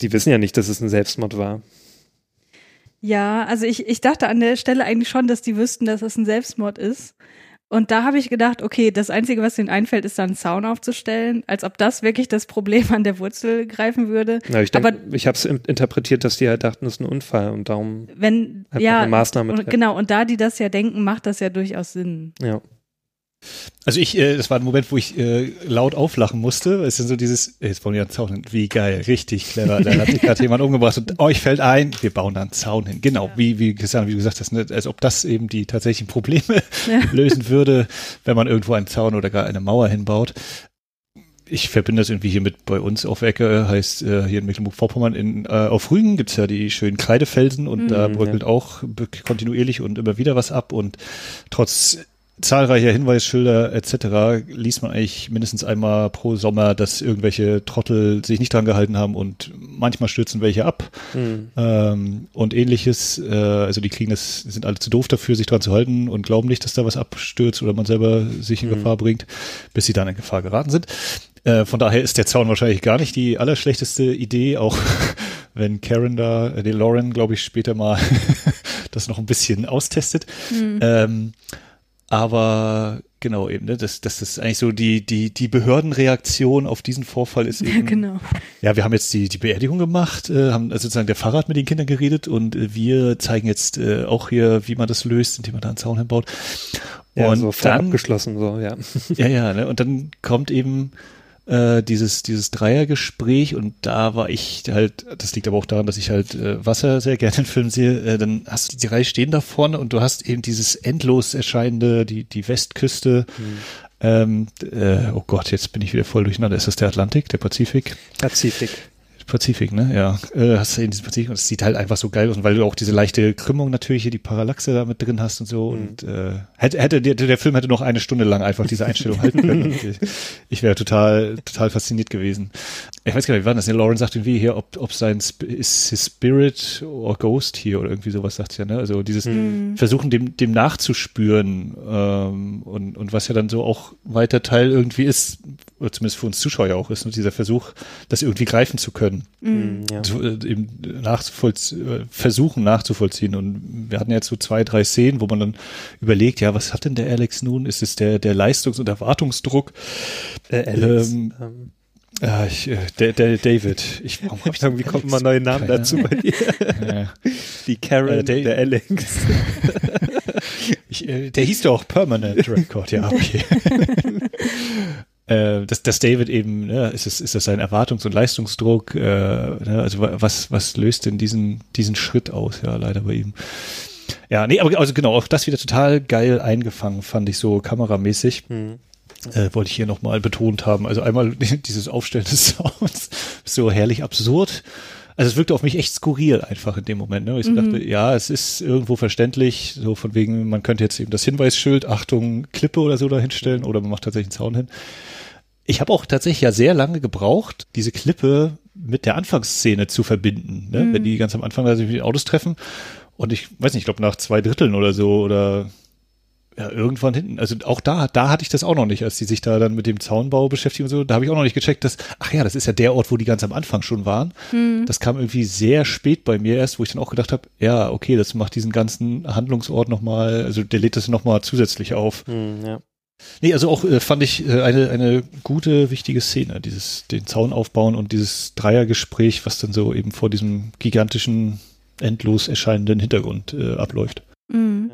Die wissen ja nicht, dass es ein Selbstmord war. Ja, also ich, ich dachte an der Stelle eigentlich schon, dass die wüssten, dass es ein Selbstmord ist. Und da habe ich gedacht, okay, das Einzige, was ihnen einfällt, ist dann einen Zaun aufzustellen, als ob das wirklich das Problem an der Wurzel greifen würde. Ja, ich denke, ich habe es interpretiert, dass die halt dachten, es ist ein Unfall und darum wenn, ja, eine Maßnahme und, Genau, und da die das ja denken, macht das ja durchaus Sinn. Ja. Also ich, äh, das war ein Moment, wo ich äh, laut auflachen musste. Es ist so dieses, jetzt bauen wir einen Zaun hin. Wie geil, richtig clever. Da hat sich gerade jemand umgebracht und euch fällt ein, wir bauen da einen Zaun hin. Genau, wie, wie, Christian, wie du gesagt hast, ne? als ob das eben die tatsächlichen Probleme ja. [laughs] lösen würde, wenn man irgendwo einen Zaun oder gar eine Mauer hinbaut. Ich verbinde das irgendwie hier mit bei uns auf Ecke, heißt äh, hier in Mecklenburg-Vorpommern, in, äh, auf Rügen gibt's ja die schönen Kreidefelsen und mhm, da bröckelt ja. auch kontinuierlich und immer wieder was ab und trotz zahlreiche Hinweisschilder etc. liest man eigentlich mindestens einmal pro Sommer, dass irgendwelche Trottel sich nicht dran gehalten haben und manchmal stürzen welche ab mhm. ähm, und ähnliches. Äh, also die kriegen das, sind alle zu doof dafür, sich dran zu halten und glauben nicht, dass da was abstürzt oder man selber sich in mhm. Gefahr bringt, bis sie dann in Gefahr geraten sind. Äh, von daher ist der Zaun wahrscheinlich gar nicht die allerschlechteste Idee, auch [laughs] wenn Karen da, äh, die Lauren, glaube ich, später mal [laughs] das noch ein bisschen austestet. Mhm. Ähm, aber genau eben, ne, das, das ist eigentlich so die, die, die Behördenreaktion auf diesen Vorfall ist [laughs] eben. Ja, genau. Ja, wir haben jetzt die, die Beerdigung gemacht, äh, haben also sozusagen der Fahrrad mit den Kindern geredet und äh, wir zeigen jetzt äh, auch hier, wie man das löst, indem man da einen Zaun hinbaut. Ja, und so dann abgeschlossen, so, ja. Ja, ja, ne, und dann kommt eben äh, dieses, dieses Dreiergespräch und da war ich halt, das liegt aber auch daran, dass ich halt äh, Wasser sehr gerne in Filmen sehe, äh, dann hast du die drei stehen da vorne und du hast eben dieses endlos erscheinende, die, die Westküste, mhm. Ähm, äh, oh Gott, jetzt bin ich wieder voll durcheinander. Ist das der Atlantik, der Pazifik? Pazifik. Pazifik, ne? Ja. Äh, hast du in diesem Pazifik und es sieht halt einfach so geil aus, und weil du auch diese leichte Krümmung natürlich hier, die Parallaxe da mit drin hast und so. Mhm. Und äh, hätte, hätte der, der Film hätte noch eine Stunde lang einfach diese Einstellung halten können. [laughs] ich, ich wäre total, total fasziniert gewesen. Ich weiß gar nicht, wie war das? Lauren sagt irgendwie hier, ob, ob sein Sp ist his Spirit or Ghost hier oder irgendwie sowas sagt ja, ne? Also dieses mhm. Versuchen, dem, dem nachzuspüren ähm, und, und was ja dann so auch weiter Teil irgendwie ist, oder zumindest für uns Zuschauer auch ist, ne? dieser Versuch, das irgendwie greifen zu können. Mhm. Ja. Zu, äh, eben nachzuvollziehen, äh, versuchen nachzuvollziehen. Und wir hatten jetzt so zwei, drei Szenen, wo man dann überlegt, ja, was hat denn der Alex nun? Ist es der, der Leistungs- und Erwartungsdruck? Äh, Alex, ähm, ähm. Ja, ich, äh, der, der David. Ich, [laughs] warum hab ich irgendwie kommen immer neue Namen Keine. dazu bei dir. [laughs] Ja. Die Karen, äh, der Alex. [laughs] ich, äh, der hieß doch auch Permanent Record, ja, okay. Äh, dass, dass David eben, ne, ist es, ist das ein Erwartungs- und Leistungsdruck, äh, ne, also was, was löst denn diesen, diesen Schritt aus, ja, leider bei ihm. Ja, nee, aber also genau, auch das wieder total geil eingefangen, fand ich so kameramäßig. Hm. Äh, wollte ich hier nochmal betont haben. Also einmal [laughs] dieses Aufstellen des Sounds, so herrlich absurd. Also es wirkte auf mich echt skurril einfach in dem Moment. Ne? Ich so dachte, ja, es ist irgendwo verständlich, so von wegen, man könnte jetzt eben das Hinweisschild, Achtung, Klippe oder so dahinstellen oder man macht tatsächlich einen Zaun hin. Ich habe auch tatsächlich ja sehr lange gebraucht, diese Klippe mit der Anfangsszene zu verbinden, ne? wenn die ganz am Anfang da sich mit den Autos treffen. Und ich weiß nicht, ich glaube nach zwei Dritteln oder so oder ja, irgendwann hinten. Also auch da, da hatte ich das auch noch nicht, als die sich da dann mit dem Zaunbau beschäftigen und so. Da habe ich auch noch nicht gecheckt, dass, ach ja, das ist ja der Ort, wo die ganz am Anfang schon waren. Das kam irgendwie sehr spät bei mir erst, wo ich dann auch gedacht habe, ja, okay, das macht diesen ganzen Handlungsort nochmal, also der lädt das nochmal zusätzlich auf. Hm, ja. Nee, also auch äh, fand ich äh, eine, eine gute, wichtige Szene, dieses, den Zaun aufbauen und dieses Dreiergespräch, was dann so eben vor diesem gigantischen, endlos erscheinenden Hintergrund äh, abläuft. Mhm.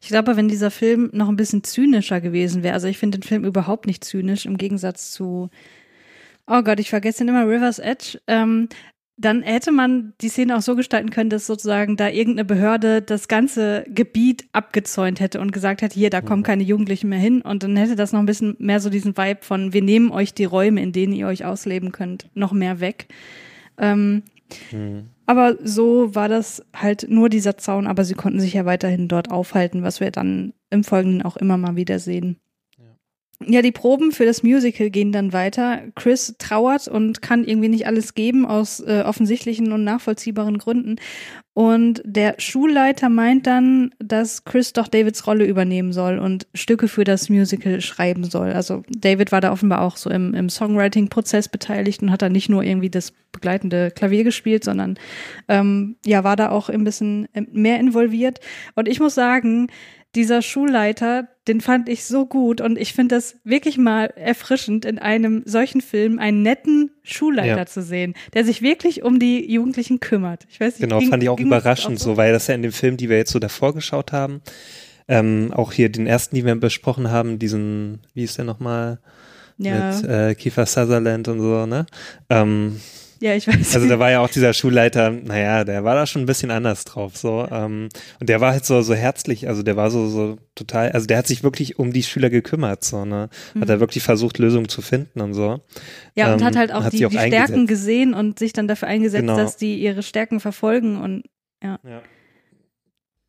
Ich glaube, wenn dieser Film noch ein bisschen zynischer gewesen wäre, also ich finde den Film überhaupt nicht zynisch, im Gegensatz zu, oh Gott, ich vergesse ihn immer, River's Edge, ähm, dann hätte man die Szene auch so gestalten können, dass sozusagen da irgendeine Behörde das ganze Gebiet abgezäunt hätte und gesagt hätte, hier, da kommen keine Jugendlichen mehr hin. Und dann hätte das noch ein bisschen mehr so diesen Vibe von, wir nehmen euch die Räume, in denen ihr euch ausleben könnt, noch mehr weg. Ähm, Aber so war das halt nur dieser Zaun, aber sie konnten sich ja weiterhin dort aufhalten, was wir dann im Folgenden auch immer mal wieder sehen. Ja, die Proben für das Musical gehen dann weiter. Chris trauert und kann irgendwie nicht alles geben aus äh, offensichtlichen und nachvollziehbaren Gründen. Und der Schulleiter meint dann, dass Chris doch Davids Rolle übernehmen soll und Stücke für das Musical schreiben soll. Also David war da offenbar auch so im, im Songwriting-Prozess beteiligt und hat da nicht nur irgendwie das begleitende Klavier gespielt, sondern ähm, ja, war da auch ein bisschen äh, mehr involviert. Und ich muss sagen, dieser Schulleiter, den fand ich so gut und ich finde das wirklich mal erfrischend, in einem solchen Film einen netten Schulleiter Ja. zu sehen, der sich wirklich um die Jugendlichen kümmert. Ich weiß nicht, Genau, ging- fand ich auch überraschend, auch so, weil das ja in dem Film, die wir jetzt so davor geschaut haben, ähm, auch hier den ersten, die wir besprochen haben, diesen, wie ist der nochmal, Ja, mit äh, Kiefer Sutherland und so, ne? Ähm, ja, ich weiß. also da war ja auch dieser Schulleiter, naja, der war da schon ein bisschen anders drauf, so. Ähm, und der war halt so, so herzlich, also der war so, so total, also der hat sich wirklich um die Schüler gekümmert, so, ne? Hat er wirklich versucht, Lösungen zu finden und so. ja, und ähm, hat halt auch hat die, auch die Stärken gesehen und sich dann dafür eingesetzt, Genau. dass die ihre Stärken verfolgen und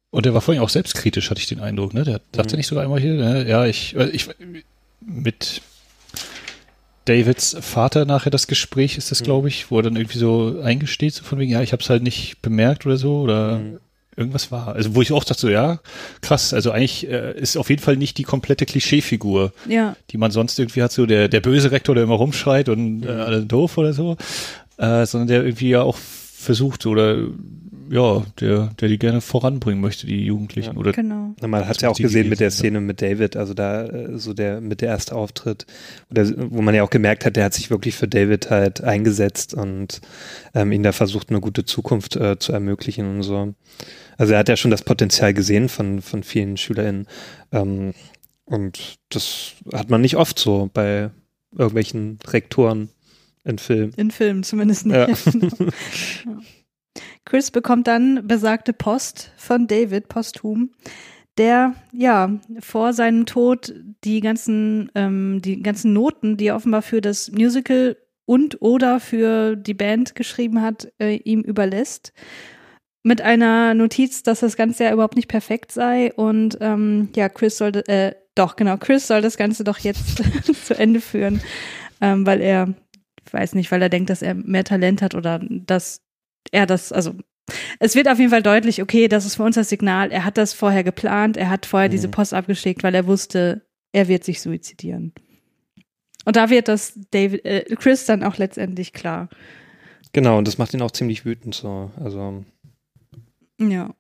Und der war vorhin auch selbstkritisch, hatte ich den Eindruck, ne? Der sagte Mhm. nicht sogar einmal hier, ne? ja, ich, äh, ich, mit Davids Vater nachher das Gespräch ist das, Mhm. glaube ich, wo er dann irgendwie so eingesteht, so von wegen, ja, ich habe es halt nicht bemerkt oder so, oder Mhm. irgendwas war. Also wo ich auch dachte, so, ja, krass, also eigentlich äh, ist auf jeden Fall nicht die komplette Klischeefigur, ja, die man sonst irgendwie hat, so der, der böse Rektor, der immer rumschreit und äh, alle sind doof oder so, äh, sondern der irgendwie ja auch versucht oder ja, der, der die gerne voranbringen möchte, die Jugendlichen. Ja. Oder genau. Na, Man hat ja auch gesehen mit der sind, Szene mit David, also da äh, so der mit der erste Auftritt, oder, wo man ja auch gemerkt hat, der hat sich wirklich für David halt eingesetzt und ähm, ihn da versucht, eine gute Zukunft äh, zu ermöglichen und so. Also er hat ja schon das Potenzial gesehen von, von vielen SchülerInnen. Ähm, und das hat man nicht oft so bei irgendwelchen Rektoren in Filmen. In Filmen zumindest nicht. Ja. [laughs] Ja. [laughs] Chris bekommt dann besagte Post von David posthum, der ja vor seinem Tod die ganzen ähm, die ganzen Noten, die er offenbar für das Musical und oder für die Band geschrieben hat, äh, ihm überlässt. Mit einer Notiz, dass das Ganze ja überhaupt nicht perfekt sei und ähm, ja, Chris sollte, äh, doch, genau, Chris soll das Ganze doch jetzt [laughs] zu Ende führen, ähm, weil er, weiß nicht, weil er denkt, dass er mehr Talent hat oder dass er das, also es wird auf jeden Fall deutlich, okay, das ist für uns das Signal, er hat das vorher geplant, er hat vorher diese Mhm. Post abgeschickt, weil er wusste, er wird sich suizidieren. Und da wird das David, äh, Chris dann auch letztendlich klar. Genau, und das macht ihn auch ziemlich wütend so. Also Ja.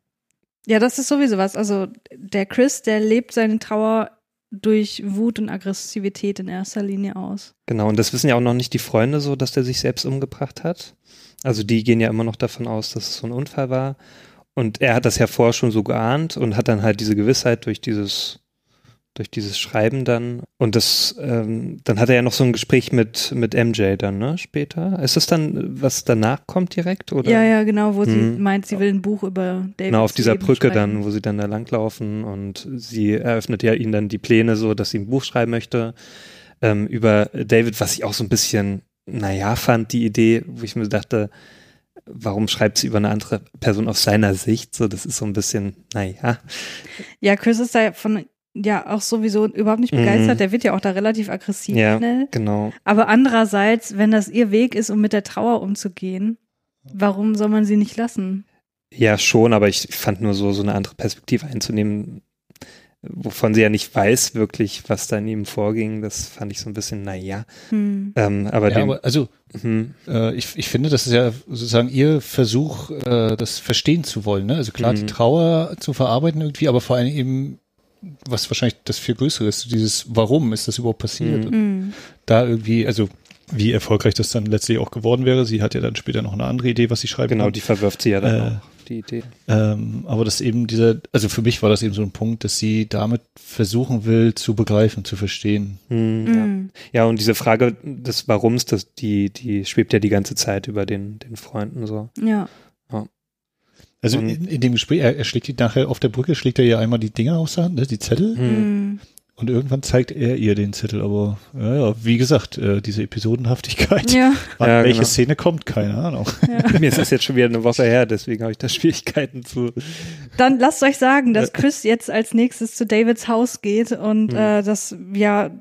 Ja, das ist sowieso was. Also der Chris, der lebt seine Trauer durch Wut und Aggressivität in erster Linie aus. Genau, und das wissen ja auch noch nicht die Freunde so, dass der sich selbst umgebracht hat. Also die gehen ja immer noch davon aus, dass es so ein Unfall war. Und er hat das ja vorher schon so geahnt und hat dann halt diese Gewissheit durch dieses, durch dieses Schreiben dann. Und das, ähm, dann hat er ja noch so ein Gespräch mit, mit MJ dann, ne, später. Ist das dann, was danach kommt direkt? Oder? Ja, ja, genau, wo sie Hm. meint, sie will ein Buch über David. Genau, auf dieser Brücke dann, wo sie dann da langlaufen und sie eröffnet ja ihnen dann die Pläne so, dass sie ein Buch schreiben möchte ähm, über David, was ich auch so ein bisschen, naja, fand, die Idee, wo ich mir dachte, warum schreibt sie über eine andere Person aus seiner Sicht? So, das ist so ein bisschen, naja. Ja, Chris ist da von ja auch sowieso überhaupt nicht Mhm. begeistert. Der wird ja auch da relativ aggressiv Ja, schnell. genau. Aber andererseits, wenn das ihr Weg ist, um mit der Trauer umzugehen, warum soll man sie nicht lassen? Ja, schon, aber ich fand nur so, so eine andere Perspektive einzunehmen, wovon sie ja nicht weiß wirklich, was da in ihm vorging. Das fand ich so ein bisschen, naja. Hm. Ähm, aber, Ja, aber also hm, äh, ich, ich finde, das ist ja sozusagen ihr Versuch, äh, das verstehen zu wollen. Ne? Also klar, die Mhm. Trauer zu verarbeiten irgendwie, aber vor allem eben, was wahrscheinlich das viel Größere ist, dieses Warum ist das überhaupt passiert? Mhm. Hm. da irgendwie, also wie erfolgreich das dann letztlich auch geworden wäre. Sie hat ja dann später noch eine andere Idee, was sie schreiben genau, kann. die verwirft sie ja dann Äh, auch, die Idee. Ähm, aber das eben dieser, also für mich war das eben so ein Punkt, dass sie damit versuchen will zu begreifen, zu verstehen. Hm, ja. Hm. ja, und diese Frage des Warums, das, die, die schwebt ja die ganze Zeit über den, den Freunden so. Ja. Also in, in dem Gespräch, er, er schlägt die nachher auf der Brücke, schlägt er ja einmal die Dinger aus der Hand, ne, die Zettel, Hm. Und irgendwann zeigt er ihr den Zettel. Aber ja, ja wie gesagt, äh, diese Episodenhaftigkeit. Ja. Wann Ja, welche genau. Szene kommt, keine Ahnung. [laughs] Mir ist das jetzt schon wieder eine Woche her, deswegen habe ich da Schwierigkeiten zu. Dann lasst euch sagen, dass Chris jetzt als nächstes zu Davids Haus geht und Hm. äh, das, ja,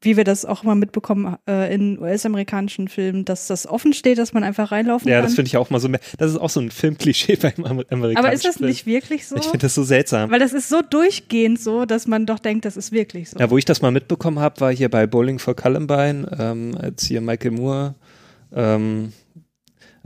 wie wir das auch immer mitbekommen äh, in US-amerikanischen Filmen, dass das offen steht, dass man einfach reinlaufen Ja, kann. das finde ich auch mal so. Das ist auch so ein Filmklischee [laughs] beim Amer amerikanischen Aber ist das Film. nicht wirklich so? Ich finde das so seltsam. Weil das ist so durchgehend so, dass man doch denkt, das ist wirklich so. Ja, wo ich das mal mitbekommen habe, war hier bei Bowling for Columbine, ähm, als hier Michael Moore, ähm,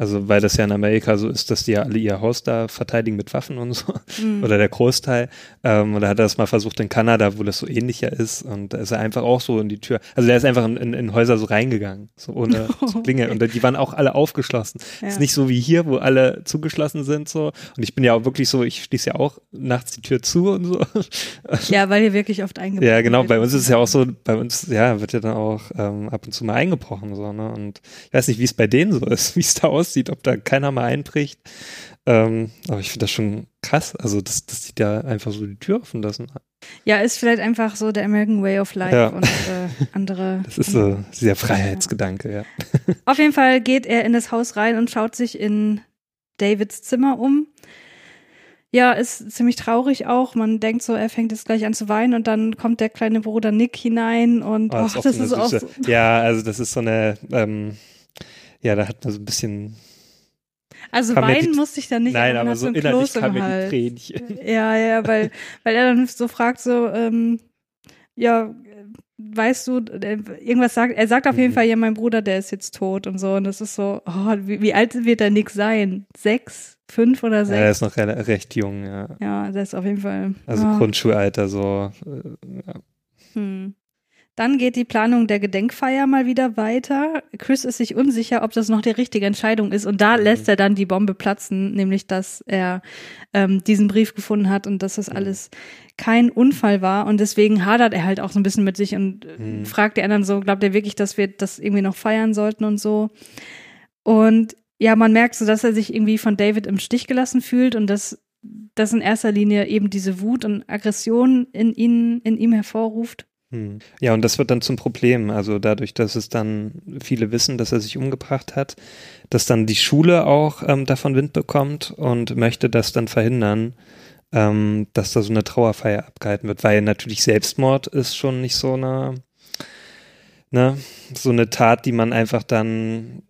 also weil das ja in Amerika so ist, dass die ja alle ihr Haus da verteidigen mit Waffen und so, Mhm. oder der Großteil. Ähm, und da hat er das mal versucht in Kanada, wo das so ähnlicher ist. Und da ist er einfach auch so in die Tür. Also der ist einfach in, in, in Häuser so reingegangen, so ohne [laughs] zu klingeln. Und die waren auch alle aufgeschlossen. Ja. Ist nicht so wie hier, wo alle zugeschlossen sind so. Und ich bin ja auch wirklich so, ich schließe ja auch nachts die Tür zu und so. Ja, weil hier wirklich oft [laughs] eingebrochen Ja, genau. wird. Bei uns ist es ja auch so, bei uns, ja, wird ja dann auch ähm, ab und zu mal eingebrochen, so, ne? Und ich weiß nicht, wie es bei denen so ist, [laughs] wie es da aussieht, ob da keiner mal einbricht. Ähm, aber ich finde das schon krass, also, dass, dass die da einfach so die Tür offen lassen. Ja, ist vielleicht einfach so der American Way of Life Ja. und äh, andere. [laughs] Das ist so dieser Freiheitsgedanke, ja. [laughs] Auf jeden Fall geht er in das Haus rein und schaut sich in Davids Zimmer um. Ja, ist ziemlich traurig auch. Man denkt so, er fängt jetzt gleich an zu weinen und dann kommt der kleine Bruder Nick hinein und Oh, ach, ist auch das so ist auch so. Ja, also das ist so eine, ähm, ja, da hat man so ein bisschen, Also weinen die- musste ich dann nicht, nein, aber so ein innerlich Kloß im kam mir die Hals. Tränchen. Ja, ja, weil, weil er dann so fragt, so, ähm, ja, weißt du, äh, irgendwas sagt, er sagt auf jeden Mhm. Fall, ja, mein Bruder, der ist jetzt tot und so. Und das ist so, oh, wie, wie alt wird der Nick sein? Sechs, fünf oder Ja, er sechs? ist noch re recht jung, ja. Ja, der ist auf jeden Fall. Also oh, Grundschulalter, so, äh, ja. hm. Dann geht die Planung der Gedenkfeier mal wieder weiter. Chris ist sich unsicher, ob das noch die richtige Entscheidung ist. Und da Mhm. lässt er dann die Bombe platzen, nämlich dass er ähm, diesen Brief gefunden hat und dass das Mhm. alles kein Unfall war. Und deswegen hadert er halt auch so ein bisschen mit sich und äh, Mhm. fragt die anderen so, glaubt er wirklich, dass wir das irgendwie noch feiern sollten und so. Und ja, man merkt so, dass er sich irgendwie von David im Stich gelassen fühlt und dass das in erster Linie eben diese Wut und Aggression in ihn, in ihm hervorruft. Hm. Ja, und das wird dann zum Problem. Also dadurch, dass es dann viele wissen, dass er sich umgebracht hat, dass dann die Schule auch ähm, davon Wind bekommt und möchte das dann verhindern, ähm, dass da so eine Trauerfeier abgehalten wird, weil natürlich Selbstmord ist schon nicht so eine, ne, so eine Tat, die man einfach dann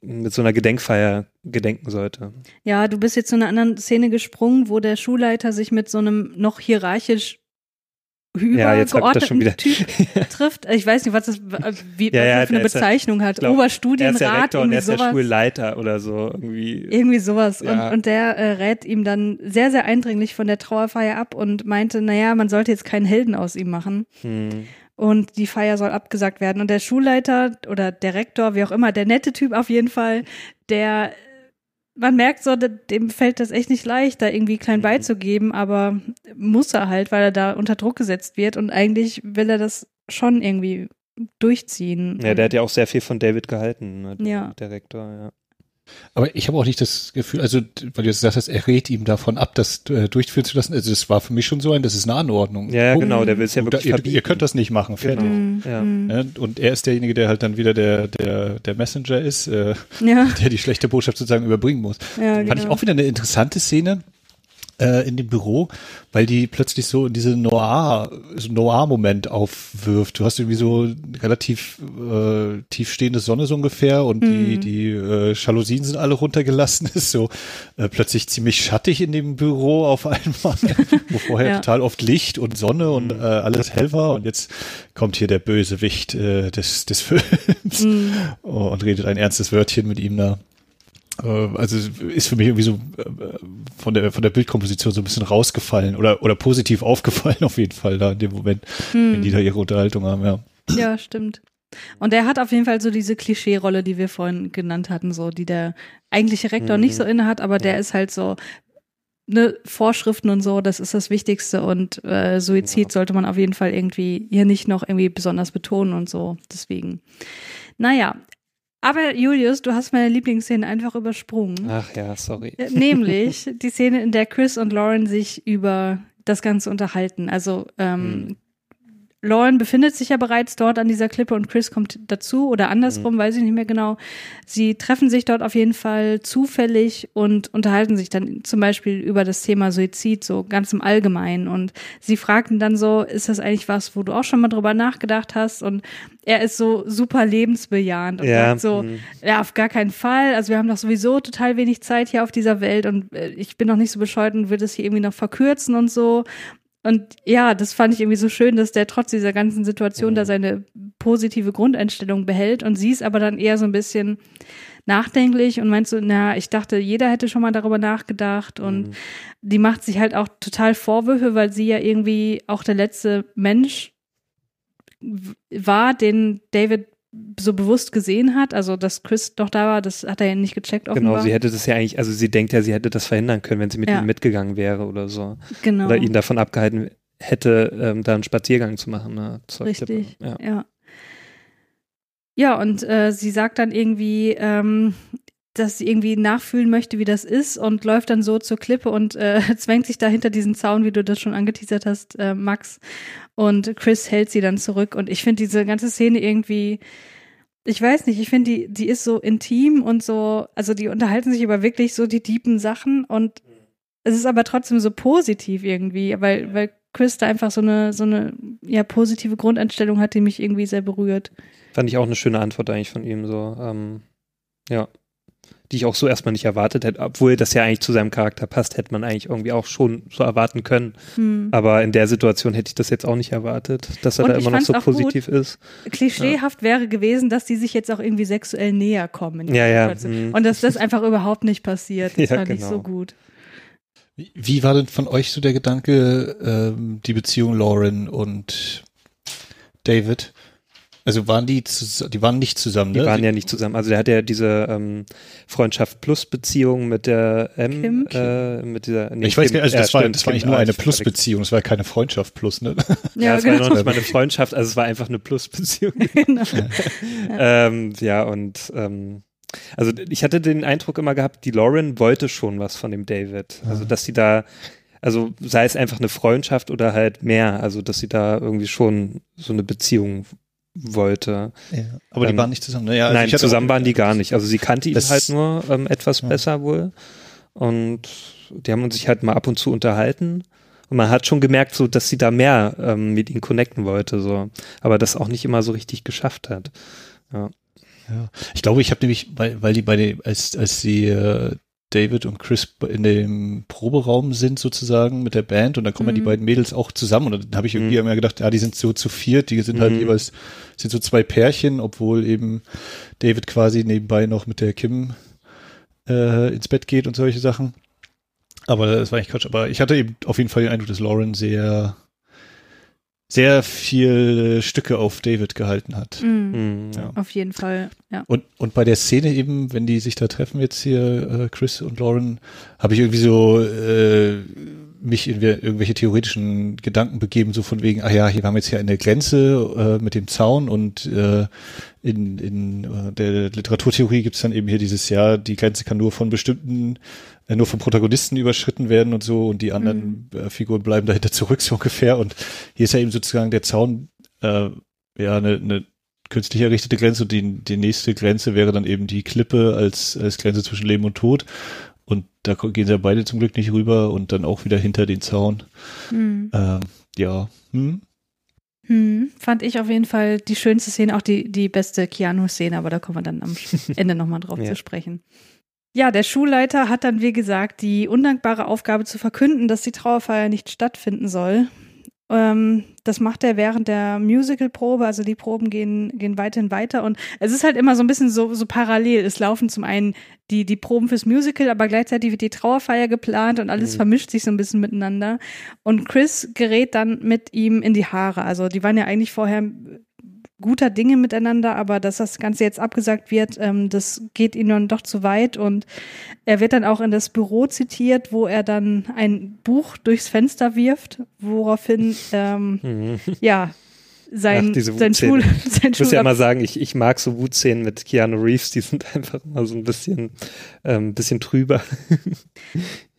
mit so einer Gedenkfeier gedenken sollte. Ja, du bist jetzt zu einer anderen Szene gesprungen, wo der Schulleiter sich mit so einem noch hierarchisch Ja, jetzt hab ich das schon übergeordneten wieder. Typ [laughs] trifft. Ich weiß nicht, was das wie, Ja, ja, für eine der ist ja- Bezeichnung hat. glaub, Er ist der Oberstudienrat, Rektor und er ist der sowas. Schulleiter oder so irgendwie. Irgendwie sowas. Ja. Und, und der äh, rät ihm dann sehr, sehr eindringlich von der Trauerfeier ab und meinte, naja, man sollte jetzt keinen Helden aus ihm machen. Hm. Und die Feier soll abgesagt werden. Und der Schulleiter oder der Rektor, wie auch immer, der nette Typ auf jeden Fall, der man merkt so, de- dem fällt das echt nicht leicht, da irgendwie klein beizugeben, aber muss er halt, weil er da unter Druck gesetzt wird und eigentlich will er das schon irgendwie durchziehen. Ja, der hat ja auch sehr viel von David gehalten, ne, der Ja. Direktor, ja. Aber ich habe auch nicht das Gefühl, also weil du jetzt gesagt hast, er rät ihm davon ab, das äh, durchführen zu lassen. Also das war für mich schon so ein, das ist eine Anordnung. Ja, ja, genau, der will es ja wirklich da, ihr, ihr könnt das nicht machen, fertig. Genau. Ja. Mhm. Ja, und er ist derjenige, der halt dann wieder der, der, der Messenger ist, äh, Ja, [laughs] der die schlechte Botschaft sozusagen überbringen muss. ja, Fand ich genau. auch wieder eine interessante Szene äh, in dem Büro, weil die plötzlich so in diese Noir, so Noir-Moment aufwirft. Du hast irgendwie so relativ äh, tiefstehende Sonne so ungefähr und die, die äh, Jalousien sind alle runtergelassen. [laughs] Ist so äh, plötzlich ziemlich schattig in dem Büro auf einmal, [laughs] wo vorher Ja. total oft Licht und Sonne und äh, alles hell war und jetzt kommt hier der Bösewicht äh, des, des Films oh, [laughs] und redet ein ernstes Wörtchen mit ihm da. Äh, Also ist für mich irgendwie so äh, von der von der Bildkomposition so ein bisschen rausgefallen oder oder positiv [laughs] aufgefallen auf jeden Fall da in dem Moment, wenn die da ihre Unterhaltung haben, ja. Ja, stimmt. Und er hat auf jeden Fall so diese Klischee-Rolle, die wir vorhin genannt hatten, so, die der eigentliche Rektor nicht so inne hat, aber der ist halt so, ne, Vorschriften und so, das ist das Wichtigste und äh, Suizid sollte man auf jeden Fall irgendwie hier nicht noch irgendwie besonders betonen und so. Deswegen. Naja. Aber Julius, du hast meine Lieblingsszene einfach übersprungen. Ach ja, sorry. Äh, Nämlich [laughs] die Szene, in der Chris und Lauren sich über das Ganze unterhalten. Also ähm, Lauren befindet sich ja bereits dort an dieser Klippe und Chris kommt dazu oder andersrum, weiß ich nicht mehr genau. Sie treffen sich dort auf jeden Fall zufällig und unterhalten sich dann zum Beispiel über das Thema Suizid so ganz im Allgemeinen. Und sie fragten dann so, ist das eigentlich was, wo du auch schon mal drüber nachgedacht hast? Und er ist so super lebensbejahend und Ja, sagt so, mhm. ja, auf gar keinen Fall. Also wir haben doch sowieso total wenig Zeit hier auf dieser Welt und äh, ich bin noch nicht so bescheuert und würde es hier irgendwie noch verkürzen und so. Und ja, das fand ich irgendwie so schön, dass der trotz dieser ganzen Situation da seine positive Grundeinstellung behält. Und sie ist aber dann eher so ein bisschen nachdenklich und meint so, na, ich dachte, jeder hätte schon mal darüber nachgedacht. Und die macht sich halt auch total Vorwürfe, weil sie ja irgendwie auch der letzte Mensch war, den David so bewusst gesehen hat, also dass Chris doch da war, das hat er ja nicht gecheckt offenbar. Genau, sie hätte das ja eigentlich, also sie denkt ja, sie hätte das verhindern können, wenn sie mit Ja. ihm mitgegangen wäre oder so. genau. Oder ihn davon abgehalten hätte, ähm, da einen Spaziergang zu machen. Ne, Richtig. Ja. ja. Ja, und äh, sie sagt dann irgendwie, ähm, dass sie irgendwie nachfühlen möchte, wie das ist und läuft dann so zur Klippe und äh, [laughs] zwängt sich da hinter diesen Zaun, wie du das schon angeteasert hast, äh, Max. Und Chris hält sie dann zurück. Und ich finde diese ganze Szene irgendwie, ich weiß nicht, ich finde, die, die ist so intim und so, also die unterhalten sich über wirklich so die tiefen Sachen und es ist aber trotzdem so positiv irgendwie, weil, weil Chris da einfach so eine, so eine, ja, positive Grundeinstellung hat, die mich irgendwie sehr berührt. Fand ich auch eine schöne Antwort eigentlich von ihm, so, ähm, ja. Die ich auch so erstmal nicht erwartet hätte, obwohl das ja eigentlich zu seinem Charakter passt, hätte man eigentlich irgendwie auch schon so erwarten können. Hm. Aber in der Situation hätte ich das jetzt auch nicht erwartet, dass er Und da ich immer noch so auch gut. positiv ist. Klischeehaft wäre gewesen, dass die sich jetzt auch irgendwie sexuell näher kommen. in Ja, ja, Situation. hm. Und dass das einfach überhaupt nicht passiert. Das [laughs] Ja, fand ich genau. so gut. Wie, wie war denn von euch so der Gedanke, ähm, die Beziehung Lauren und David? Also waren die, die waren nicht zusammen, Die ne? waren Sie- ja nicht zusammen. Also der hat ja diese ähm, Freundschaft Plus Beziehung mit der M, Kim? Äh, mit dieser. Nee, ich weiß Kim- gar nicht, also ja, das war, stimmt, das war nicht nur eine verwechsel. Plus-Beziehung, das war keine Freundschaft plus, ne? [laughs] Ja, es war ja noch genau. nicht mal eine Freundschaft, also es war einfach eine Plus-Beziehung. [laughs] genau. [laughs] ähm, ja, und ähm, also ich hatte den Eindruck immer gehabt, die Lauren wollte schon was von dem David. Also dass sie da, also sei es einfach eine Freundschaft oder halt mehr, also dass sie da irgendwie schon so eine Beziehung wollte. Ja. Aber die Ähm, waren nicht zusammen, ne? Ja, also Nein, zusammen waren die gar nicht. Also sie kannte ihn halt nur ähm, etwas Ja. besser wohl. Und die haben sich halt mal ab und zu unterhalten. Und man hat schon gemerkt, so, dass sie da mehr ähm, mit ihm connecten wollte, so. Aber das auch nicht immer so richtig geschafft hat. Ja. Ja. Ich glaube, ich habe nämlich, weil, weil die bei den, als, als sie äh, David und Chris in dem Proberaum sind sozusagen mit der Band und dann kommen ja die Mhm. beiden Mädels auch zusammen und dann habe ich irgendwie Mhm. immer gedacht, ja, die sind so zu viert, die sind halt Mhm. jeweils, sind so zwei Pärchen, obwohl eben David quasi nebenbei noch mit der Kim äh, ins Bett geht und solche Sachen. Aber das war eigentlich Quatsch. Aber ich hatte eben auf jeden Fall den Eindruck, dass Lauren sehr sehr viel Stücke auf David gehalten hat. Mhm. Ja. Auf jeden Fall, ja. Und, und bei der Szene eben, wenn die sich da treffen jetzt hier, äh, Chris und Lauren, habe ich irgendwie so äh, mich in irgendwelche theoretischen Gedanken begeben, so von wegen, ah ja, hier haben wir jetzt hier eine Grenze äh, mit dem Zaun und äh, in, in äh, der Literaturtheorie gibt es dann eben hier dieses Jahr, die Grenze kann nur von bestimmten, äh, nur vom Protagonisten überschritten werden und so und die anderen äh, Figuren bleiben dahinter zurück, so ungefähr. Und hier ist ja eben sozusagen der Zaun äh, ja eine, eine künstlich errichtete Grenze und die, die nächste Grenze wäre dann eben die Klippe als, als Grenze zwischen Leben und Tod. Und da gehen sie ja beide zum Glück nicht rüber und dann auch wieder hinter den Zaun. Mhm. Ähm, ja, hm? Hm, fand ich auf jeden Fall die schönste Szene, auch die, die beste Keanu-Szene, aber da kommen wir dann am [laughs] Ende nochmal drauf Ja. zu sprechen. Ja, der Schulleiter hat dann, wie gesagt, die undankbare Aufgabe zu verkünden, dass die Trauerfeier nicht stattfinden soll. Ähm, das macht er während der Musicalprobe, also die Proben gehen, gehen weiterhin weiter und es ist halt immer so ein bisschen so, so parallel. Es laufen zum einen die, die Proben fürs Musical, aber gleichzeitig wird die Trauerfeier geplant und alles vermischt sich so ein bisschen miteinander. Und Chris gerät dann mit ihm in die Haare. Also die waren ja eigentlich vorher guter Dinge miteinander, aber dass das Ganze jetzt abgesagt wird, ähm, das geht ihm dann doch zu weit. Und er wird dann auch in das Büro zitiert, wo er dann ein Buch durchs Fenster wirft, woraufhin ähm, [laughs] ja sein, Ach, sein Schul, [laughs] sein Ich muss ja immer sagen, ich, ich mag so Wutszenen mit Keanu Reeves, die sind [laughs] einfach immer so ein bisschen, ähm, bisschen trüber.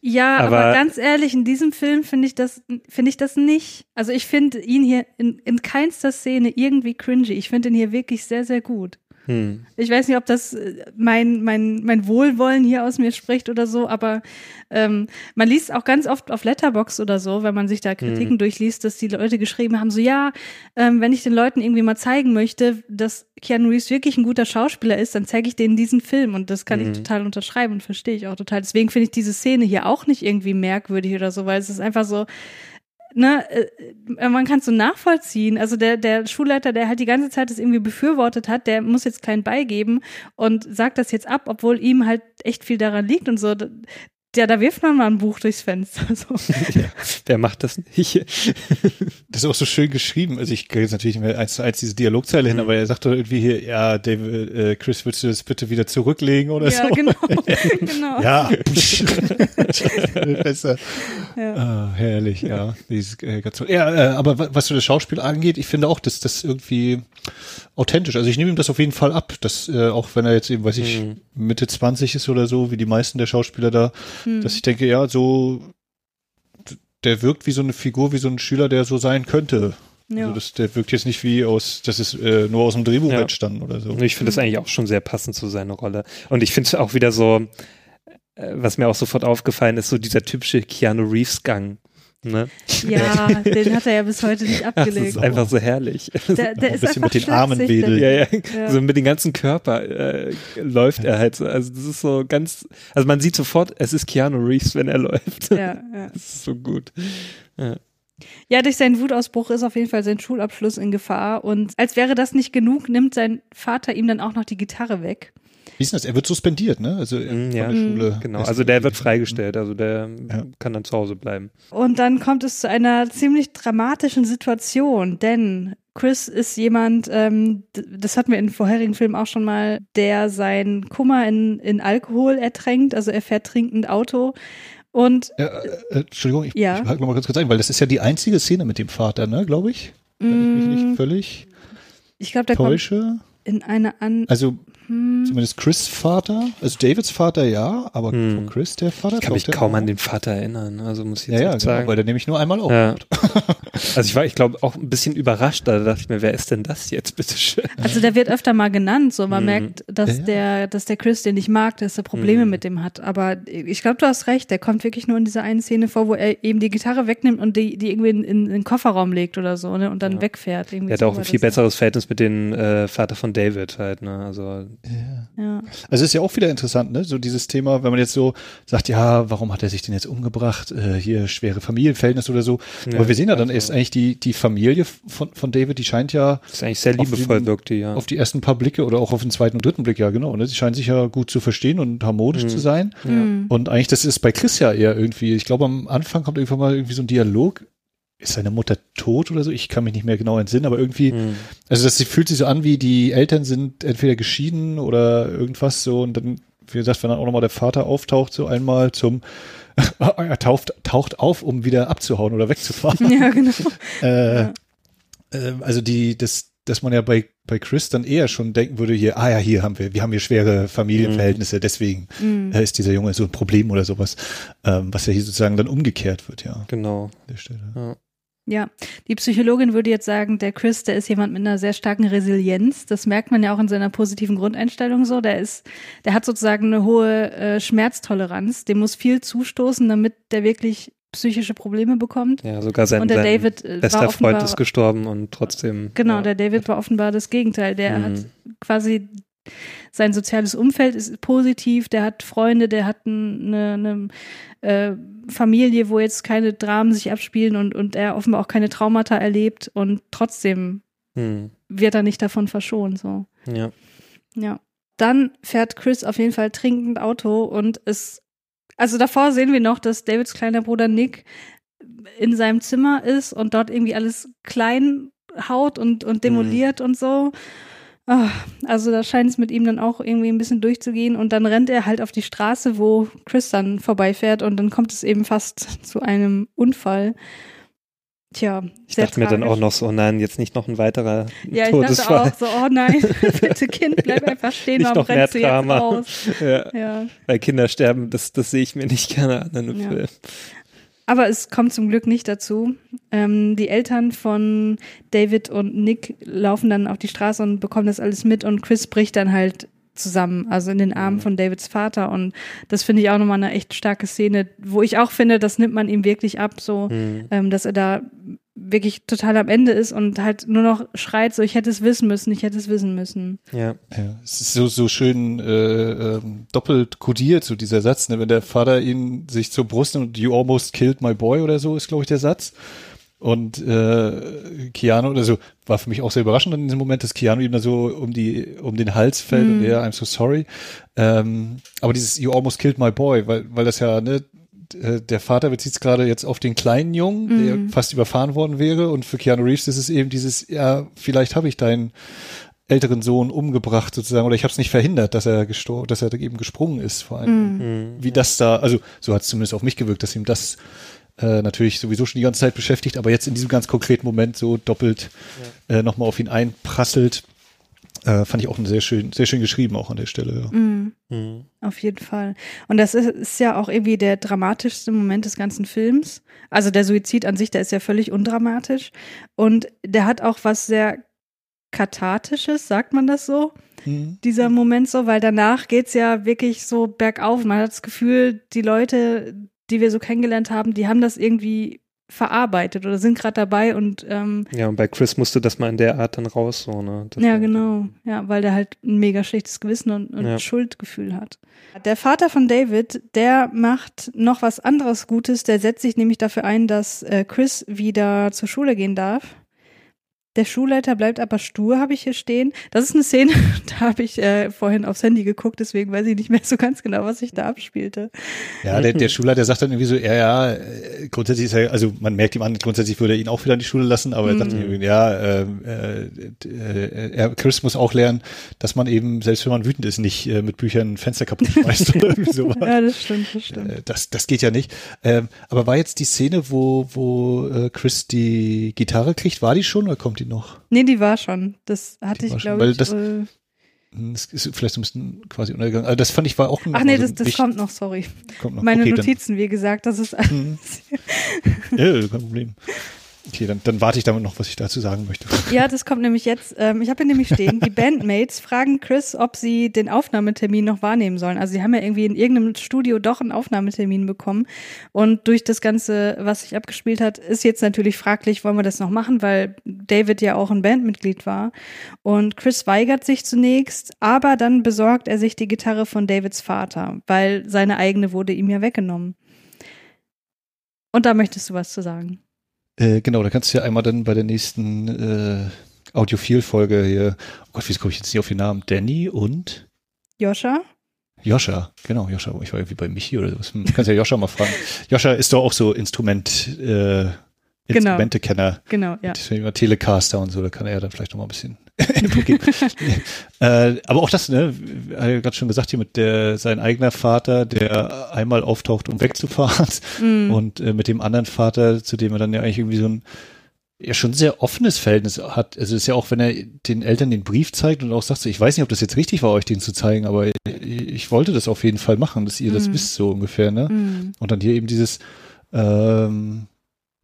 Ja, aber, Aber- ganz ehrlich, in diesem Film finde ich das, finde ich das nicht. Also ich finde ihn hier in, in keinster Szene irgendwie cringy. Ich finde ihn hier wirklich sehr, sehr gut. Hm. Ich weiß nicht, ob das äh, mein, mein, mein Wohlwollen hier aus mir spricht oder so, aber ähm, man liest auch ganz oft auf Letterbox oder so, wenn man sich da Kritiken durchliest, dass die Leute geschrieben haben, so ja, ähm, wenn ich den Leuten irgendwie mal zeigen möchte, dass Keanu Reeves wirklich ein guter Schauspieler ist, dann zeige ich denen diesen Film und das kann ich total unterschreiben und verstehe ich auch total. Deswegen finde ich diese Szene hier auch nicht irgendwie merkwürdig oder so, weil es ist einfach so, ne, äh, man kann es so nachvollziehen. Also der, der Schulleiter, der halt die ganze Zeit das irgendwie befürwortet hat, der muss jetzt keinen beigeben und sagt das jetzt ab, obwohl ihm halt echt viel daran liegt und so. Ja, da wirft man mal ein Buch durchs Fenster. So. [laughs] Wer macht das nicht? [laughs] Das ist auch so schön geschrieben. Also ich kriege jetzt natürlich nicht mehr eins zu eins diese Dialogzeile hin, aber er sagt doch irgendwie hier, ja, David, äh, Chris, würdest du das bitte wieder zurücklegen oder Ja, so? genau. [laughs] genau. Ja. Besser. Ja. Ah, herrlich, ja. Dieses, äh, ja, äh, aber wa- was so das Schauspiel angeht, ich finde auch, dass das irgendwie authentisch. Also ich nehme ihm das auf jeden Fall ab, dass äh, auch wenn er jetzt eben, weiß ich, Mitte 20 ist oder so, wie die meisten der Schauspieler da, dass ich denke, ja, so der wirkt wie so eine Figur, wie so ein Schüler, der so sein könnte. Ja. Also das, der wirkt jetzt nicht wie aus, das ist äh, nur aus dem Drehbuch Ja. entstanden oder so. Und ich finde das eigentlich auch schon sehr passend zu seiner Rolle. Und ich finde es auch wieder so, äh, was mir auch sofort aufgefallen ist, so dieser typische Keanu Reeves-Gang. Ne? ja, den hat er ja bis heute nicht [laughs] Das abgelegt. ist einfach so herrlich. Der, der Ein ist bisschen einfach mit den Armen wedeln. Ja, ja, Ja. so mit dem ganzen Körper äh, läuft er halt so. Also das ist so ganz, also man sieht sofort, es ist Keanu Reeves, wenn er läuft. Ja, ja. [laughs] Das ist so gut. Ja, durch seinen Wutausbruch ist auf jeden Fall sein Schulabschluss in Gefahr. Und als wäre das nicht genug, nimmt sein Vater ihm dann auch noch die Gitarre weg. Wie ist denn das? Er wird suspendiert, ne? Also äh, Mm, von ja, der Schule. Genau, Ist- also der wird freigestellt, also der Ja. kann dann zu Hause bleiben. Und dann kommt es zu einer ziemlich dramatischen Situation, denn Chris ist jemand, ähm, das hatten wir in vorherigen Filmen auch schon mal, der seinen Kummer in, in Alkohol ertränkt, also er fährt trinkend Auto. Und Ja, äh, äh, Entschuldigung, ich, Ja. ich mal ganz kurz ein, weil das ist ja die einzige Szene mit dem Vater, ne, glaube ich. Wenn ich mich Mm. nicht völlig ich glaube, der kommt täusche. in eine an. Also Hm, zumindest Chris Vater, also Davids Vater ja, aber Hm. von Chris der Vater. Ich kann mich kaum an den Vater erinnern, also muss ich Ja, jetzt ja, echt genau, sagen. weil der nämlich nur einmal auf. Ja. [laughs] Also ich war, ich glaube, auch ein bisschen überrascht. Da dachte ich mir, wer ist denn das jetzt, bitteschön? also der wird öfter mal genannt, so man Mhm. merkt, dass Ja, ja. der, dass der Chris den nicht mag, dass er Probleme Mhm. mit dem hat. Aber ich glaube, du hast recht, der kommt wirklich nur in dieser einen Szene vor, wo er eben die Gitarre wegnimmt und die, die irgendwie in, in, in den Kofferraum legt oder so, ne? Und dann Ja. wegfährt. Irgendwie Er hat so auch ein viel besseres Verhältnis mit dem äh, Vater von David halt, ne? Also Ja. Also ist ja auch wieder interessant, ne? So dieses Thema, wenn man jetzt so sagt, ja, warum hat er sich denn jetzt umgebracht? Äh, hier schwere Familienverhältnisse oder so. Ja, Aber wir sehen ja dann erst eigentlich die, die Familie von, von David, die scheint ja das ist eigentlich sehr Auf liebevoll den- wirkt die, ja. auf die ersten paar Blicke oder auch auf den zweiten und dritten Blick, ja genau. Ne? Sie scheinen sich ja gut zu verstehen und harmonisch Mhm. zu sein. Mhm. Und eigentlich, das ist bei Chris ja eher irgendwie, ich glaube am Anfang kommt irgendwann mal irgendwie so ein Dialog. Ist seine Mutter tot oder so? Ich kann mich nicht mehr genau entsinnen, aber irgendwie, Hm. also das fühlt sich so an, wie die Eltern sind entweder geschieden oder irgendwas so und dann, wie gesagt, wenn dann auch nochmal der Vater auftaucht, so einmal zum, [laughs] er taucht, taucht auf, um wieder abzuhauen oder wegzufahren. [laughs] Ja, genau. Äh, ähm, also die, das, dass man ja bei, bei Chris dann eher schon denken würde, hier, ah ja, hier haben wir, wir haben hier schwere Familienverhältnisse, deswegen Mhm. äh, ist dieser Junge so ein Problem oder sowas, ähm, was ja hier sozusagen dann umgekehrt wird, ja. Genau. An der Stelle. Ja. Ja, die Psychologin würde jetzt sagen, der Chris, der ist jemand mit einer sehr starken Resilienz. Das merkt man ja auch in seiner positiven Grundeinstellung so. Der ist, der hat sozusagen eine hohe äh, Schmerztoleranz. Dem muss viel zustoßen, damit der wirklich psychische Probleme bekommt. Ja, sogar sein, Und der sein David äh, bester war Freund offenbar, ist gestorben und trotzdem. Genau, ja. der David war offenbar das Gegenteil. Der Mhm. hat quasi sein soziales Umfeld ist positiv, der hat Freunde, der hat ein- eine, eine äh, Familie, wo jetzt keine Dramen sich abspielen und, und er offenbar auch keine Traumata erlebt und trotzdem Hm. wird er nicht davon verschont. So. Ja. Ja. Dann fährt Chris auf jeden Fall trinkend Auto und es, also davor sehen wir noch, dass Davids kleiner Bruder Nick in seinem Zimmer ist und dort irgendwie alles klein haut und, und demoliert und so. Ah, Also da scheint es mit ihm dann auch irgendwie ein bisschen durchzugehen und dann rennt er halt auf die Straße, wo Chris dann vorbeifährt und dann kommt es eben fast zu einem Unfall. Tja, Ich dachte mir dann tragisch. auch noch so, oh nein, jetzt nicht noch ein weiterer Ja, ich dachte Todesfall. auch so, oh nein, [laughs] bitte Kind, bleib einfach stehen, Nicht warum noch mehr rennst du jetzt Drama. raus? ja. Ja. Weil Kinder sterben, das, das sehe ich mir nicht gerne an in einem Ja. Film. Aber es kommt zum Glück nicht dazu. Ähm, die Eltern von David und Nick laufen dann auf die Straße und bekommen das alles mit und Chris bricht dann halt zusammen, also in den Armen von Davids Vater und das finde ich auch nochmal eine echt starke Szene, wo ich auch finde, das nimmt man ihm wirklich ab, so, Mhm. ähm, dass er da wirklich total am Ende ist und halt nur noch schreit, so ich hätte es wissen müssen, ich hätte es wissen müssen. Ja. Ja, es ist so, so schön äh, ähm, doppelt kodiert, so dieser Satz, ne? wenn der Vater ihn sich zur Brust nimmt, you almost killed my boy oder so, ist glaube ich der Satz. Und äh, Keanu oder so, war für mich auch sehr überraschend in diesem Moment, dass Keanu ihm da so um die, um den Hals fällt und er, I'm so sorry. Ähm, aber dieses You almost killed my boy, weil, weil das ja, ne, äh, der Vater bezieht es gerade jetzt auf den kleinen Jungen, der fast überfahren worden wäre. Und für Keanu Reeves ist es eben dieses, ja, vielleicht habe ich deinen älteren Sohn umgebracht sozusagen, oder ich habe es nicht verhindert, dass er gestorben, dass er eben gesprungen ist vor allem. Mhm. Wie das da, also so hat es zumindest auf mich gewirkt, dass ihm das äh, natürlich sowieso schon die ganze Zeit beschäftigt, aber jetzt in diesem ganz konkreten Moment so doppelt äh, nochmal auf ihn einprasselt. Äh, fand ich auch sehr schön, sehr schön geschrieben auch an der Stelle. Ja. Mhm. Auf jeden Fall. Und das ist, ist ja auch irgendwie der dramatischste Moment des ganzen Films. Also der Suizid an sich, der ist ja völlig undramatisch. Und der hat auch was sehr kathartisches, sagt man das so? Mhm. Dieser Moment so, weil danach geht's ja wirklich so bergauf. Man hat das Gefühl, die Leute, die wir so kennengelernt haben, die haben das irgendwie verarbeitet oder sind gerade dabei und ähm, Ja, und bei Chris musste das mal in der Art dann raus, so, ne? Das ja, genau. Ja, weil der halt ein mega schlechtes Gewissen und, und Ja. Schuldgefühl hat. Der Vater von David, der macht noch was anderes Gutes. Der setzt sich nämlich dafür ein, dass äh, Chris wieder zur Schule gehen darf. Der Schulleiter bleibt aber stur, habe ich hier stehen. Das ist eine Szene, [laughs] da habe ich äh, vorhin aufs Handy geguckt, deswegen weiß ich nicht mehr so ganz genau, was sich da abspielte. Ja, der, der Schulleiter sagt dann irgendwie so, ja, ja, äh, grundsätzlich ist er, also man merkt ihm an, grundsätzlich würde er ihn auch wieder in die Schule lassen, aber er sagt irgendwie, ja, äh, äh, er, Chris muss auch lernen, dass man eben, selbst wenn man wütend ist, nicht äh, mit Büchern Fenster kaputt [laughs] schmeißt oder irgendwie sowas. Ja, das stimmt, das stimmt. Äh, Das, das geht ja nicht. Ähm, aber war jetzt die Szene, wo, wo äh, Chris die Gitarre kriegt, war die schon oder kommt die noch? Nee, die war schon. Das hatte Die ich, glaube ich. das- äh, Hm, Das ist vielleicht so ein bisschen quasi untergegangen. Also das fand ich war auch ach nee, also das, das wichtig- kommt noch, sorry. kommt noch. Meine Okay, dann- Notizen, wie gesagt, das ist Ja, kein Problem. Okay, dann, dann warte ich damit noch, was ich dazu sagen möchte. Ja, das kommt nämlich jetzt. Ähm, ich habe hier nämlich stehen, die [laughs] Bandmates fragen Chris, ob sie den Aufnahmetermin noch wahrnehmen sollen. Also sie haben ja irgendwie in irgendeinem Studio doch einen Aufnahmetermin bekommen. Und durch das Ganze, was sich abgespielt hat, ist jetzt natürlich fraglich, wollen wir das noch machen, weil David ja auch ein Bandmitglied war. Und Chris weigert sich zunächst, aber dann besorgt er sich die Gitarre von Davids Vater, weil seine eigene wurde ihm ja weggenommen. Und da möchtest du was zu sagen. Äh, genau, da kannst du ja einmal dann bei der nächsten äh, Audiophil-Folge hier, oh Gott, wieso komme ich jetzt nicht auf den Namen? Danny und Joscha? Joscha, genau, Joscha, ich war irgendwie bei Michi oder sowas. Hm, kannst ja Joscha mal fragen. Joscha ist doch auch so Instrument, äh, Instrumentekenner. Genau, ja. Deswegen immer Telecaster und so, da kann er ja dann vielleicht noch mal ein bisschen [laughs] Input geben. [laughs] äh, aber auch das, ne, hat ja gerade schon gesagt, hier mit der, sein eigener Vater, der einmal auftaucht, um wegzufahren Mhm. und äh, mit dem anderen Vater, zu dem er dann ja eigentlich irgendwie so ein ja schon sehr offenes Verhältnis hat. Also es ist ja auch, wenn er den Eltern den Brief zeigt und auch sagt, so, ich weiß nicht, ob das jetzt richtig war, euch den zu zeigen, aber ich wollte das auf jeden Fall machen, dass ihr das Mhm. wisst, so ungefähr, ne? Mhm. Und dann hier eben dieses ähm,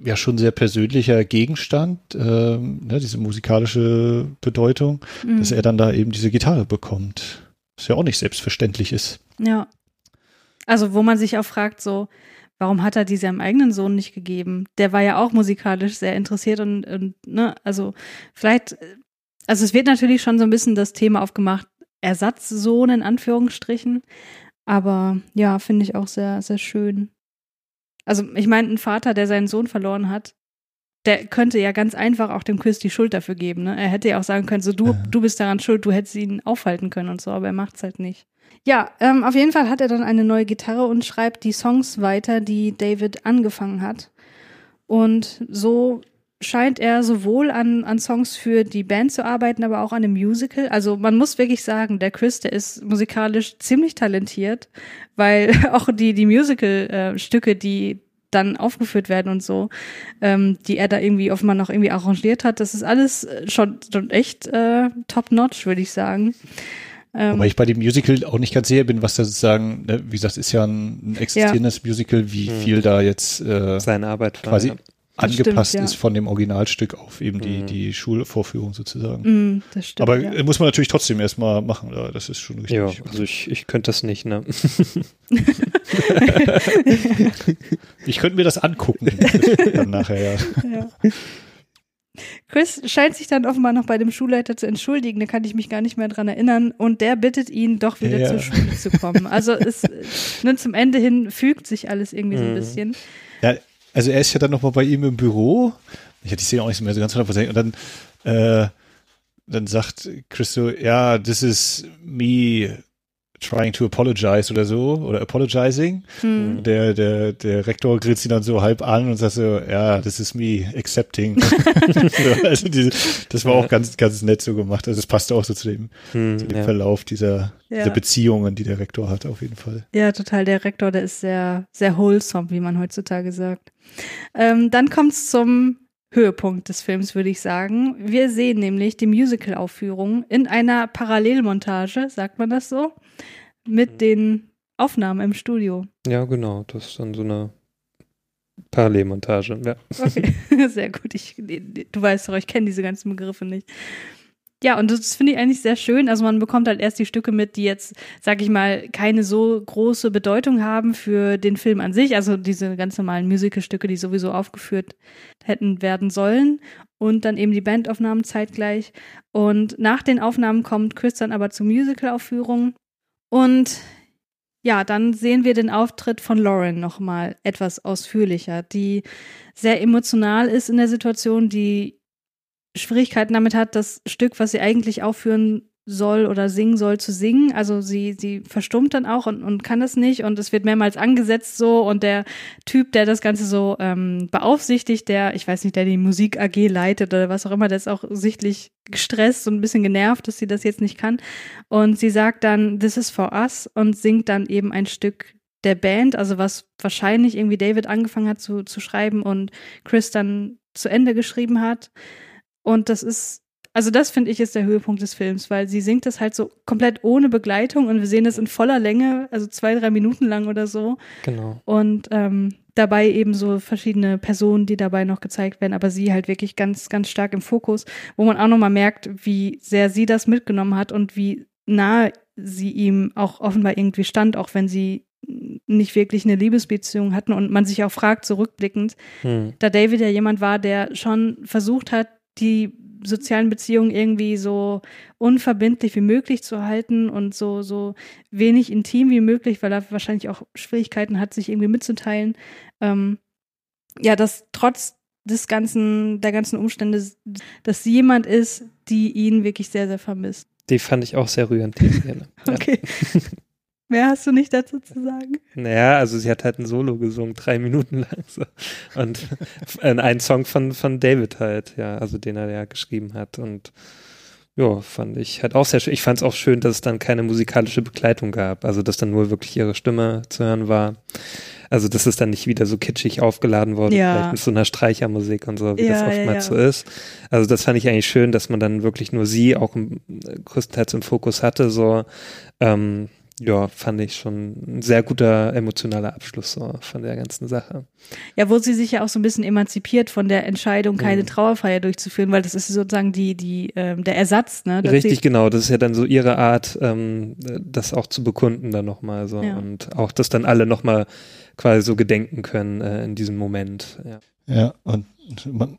ja schon sehr persönlicher Gegenstand, ähm, ne, diese musikalische Bedeutung, Mhm. dass er dann da eben diese Gitarre bekommt. Was ja auch nicht selbstverständlich ist. Ja. Also, wo man sich auch fragt, so, warum hat er die seinem eigenen Sohn nicht gegeben? Der war ja auch musikalisch sehr interessiert und, und ne, also vielleicht, also es wird natürlich schon so ein bisschen das Thema aufgemacht, Ersatzsohn in Anführungsstrichen. Aber ja, finde ich auch sehr, sehr schön. Also, ich meine, ein Vater, der seinen Sohn verloren hat, der könnte ja ganz einfach auch dem Chris die Schuld dafür geben. Ne? Er hätte ja auch sagen können, so du, du bist daran schuld, du hättest ihn aufhalten können und so, aber er macht's halt nicht. Ja, ähm, auf jeden Fall hat er dann eine neue Gitarre und schreibt die Songs weiter, die David angefangen hat. Und so scheint er sowohl an, an Songs für die Band zu arbeiten, aber auch an einem Musical. Also man muss wirklich sagen, der Chris, der ist musikalisch ziemlich talentiert, weil [laughs] auch die, die Musical-Stücke, die dann aufgeführt werden und so, ähm, die er da irgendwie offenbar noch irgendwie arrangiert hat, das ist alles äh, schon, schon echt äh, top-notch, würde ich sagen. Ähm, Wobei ich bei dem Musical auch nicht ganz sicher bin, was da sozusagen, ne, wie gesagt, ist ja ein, ein existierendes Musical, wie Hm. viel da jetzt äh, Seine Arbeit war. quasi ja. Angepasst stimmt, ja. ist von dem Originalstück auf eben die, Mhm. die Schulvorführung sozusagen. mm, das stimmt. Aber ja. muss man natürlich trotzdem erstmal machen, ja, das ist schon richtig. Ja, also ich, ich könnte das nicht, ne? [laughs] Ich könnte mir das angucken. dann nachher, ja. Ja. Chris scheint sich dann offenbar noch bei dem Schulleiter zu entschuldigen, da kann ich mich gar nicht mehr dran erinnern. Und der bittet ihn, doch wieder Ja. zur Schule zu kommen. Also es, ne, zum Ende hin fügt sich alles irgendwie so ein Mhm. bisschen. ja. Also er ist ja dann nochmal bei ihm im Büro. Ich hatte die Szene auch nicht mehr so ganz hundertprozentig. Und dann, äh, dann sagt Chris so, ja, this is me trying to apologize oder so, oder apologizing. Hm. Der, der, der Rektor grinst ihn dann so halb an und sagt so, ja, this is me accepting. [laughs] so, also diese, das war auch ganz, ganz nett so gemacht. Also es passte auch so zu dem, Hm, zu dem ja. Verlauf dieser, Ja. dieser Beziehungen, die der Rektor hat, auf jeden Fall. Ja, total. Der Rektor, der ist sehr, sehr wholesome, wie man heutzutage sagt. Ähm, dann kommt's zum Höhepunkt des Films, würde ich sagen. Wir sehen nämlich die Musical-Aufführung in einer Parallelmontage, sagt man das so, mit den Aufnahmen im Studio. ja, genau. Das ist dann so eine Parallelmontage. Ja. Okay, [laughs] [laughs] sehr gut. Ich, du weißt doch, ich kenne diese ganzen Begriffe nicht. Ja, und das finde ich eigentlich sehr schön. Also man bekommt halt erst die Stücke mit, die jetzt, sag ich mal, keine so große Bedeutung haben für den Film an sich. Also diese ganz normalen Musicalstücke, die sowieso aufgeführt hätten werden sollen. Und dann eben die Bandaufnahmen zeitgleich. Und nach den Aufnahmen kommt Chris dann aber zur Musicalaufführung. Und ja, dann sehen wir den Auftritt von Lauren nochmal etwas ausführlicher, die sehr emotional ist in der Situation, die Schwierigkeiten damit hat, das Stück, was sie eigentlich aufführen soll oder singen soll, zu singen. Also sie, sie verstummt dann auch und, und kann das nicht und es wird mehrmals angesetzt so und der Typ, der das Ganze so ähm, beaufsichtigt, der, ich weiß nicht, der die Musik AG leitet oder was auch immer, der ist auch sichtlich gestresst und ein bisschen genervt, dass sie das jetzt nicht kann. Und sie sagt dann, this is for us und singt dann eben ein Stück der Band, also was wahrscheinlich irgendwie David angefangen hat zu, zu schreiben und Chris dann zu Ende geschrieben hat. Und das ist, also das finde ich ist der Höhepunkt des Films, weil sie singt das halt so komplett ohne Begleitung und wir sehen das in voller Länge, also zwei, drei Minuten lang oder so. Genau. Und ähm, dabei eben so verschiedene Personen, die dabei noch gezeigt werden, aber sie halt wirklich ganz, ganz stark im Fokus, wo man auch nochmal merkt, wie sehr sie das mitgenommen hat und wie nahe sie ihm auch offenbar irgendwie stand, auch wenn sie nicht wirklich eine Liebesbeziehung hatten und man sich auch fragt, zurückblickend, Hm. da David ja jemand war, der schon versucht hat, die sozialen Beziehungen irgendwie so unverbindlich wie möglich zu halten und so, so wenig intim wie möglich, weil er wahrscheinlich auch Schwierigkeiten hat, sich irgendwie mitzuteilen. Ähm, ja, dass trotz des ganzen, der ganzen Umstände, dass sie jemand ist, die ihn wirklich sehr, sehr vermisst. Die fand ich auch sehr rührend, die Szene. [laughs] Okay. [laughs] Mehr hast du nicht dazu zu sagen? Naja, also sie hat halt ein Solo gesungen, drei Minuten lang. So. Und [laughs] ein Song von, von David halt, ja, also den er ja geschrieben hat. Und ja, fand ich halt auch sehr schön. Ich fand es auch schön, dass es dann keine musikalische Begleitung gab. Also dass dann nur wirklich ihre Stimme zu hören war. Also dass es dann nicht wieder so kitschig aufgeladen wurde, Ja. vielleicht mit so einer Streichermusik und so, wie Ja, das oftmals ja. so ist. Also das fand ich eigentlich schön, dass man dann wirklich nur sie auch im, äh, größtenteils im Fokus hatte. So, ähm, ja, fand ich schon ein sehr guter emotionaler Abschluss so von der ganzen Sache. Ja, wo sie sich ja auch so ein bisschen emanzipiert von der Entscheidung, keine Mhm. Trauerfeier durchzuführen, weil das ist sozusagen die, die, ähm, der Ersatz, ne? dass Richtig, genau. Das ist ja dann so ihre Art, ähm, das auch zu bekunden dann nochmal so. Ja. Und auch, dass dann alle nochmal quasi so gedenken können äh, in diesem Moment. Ja. Ja, und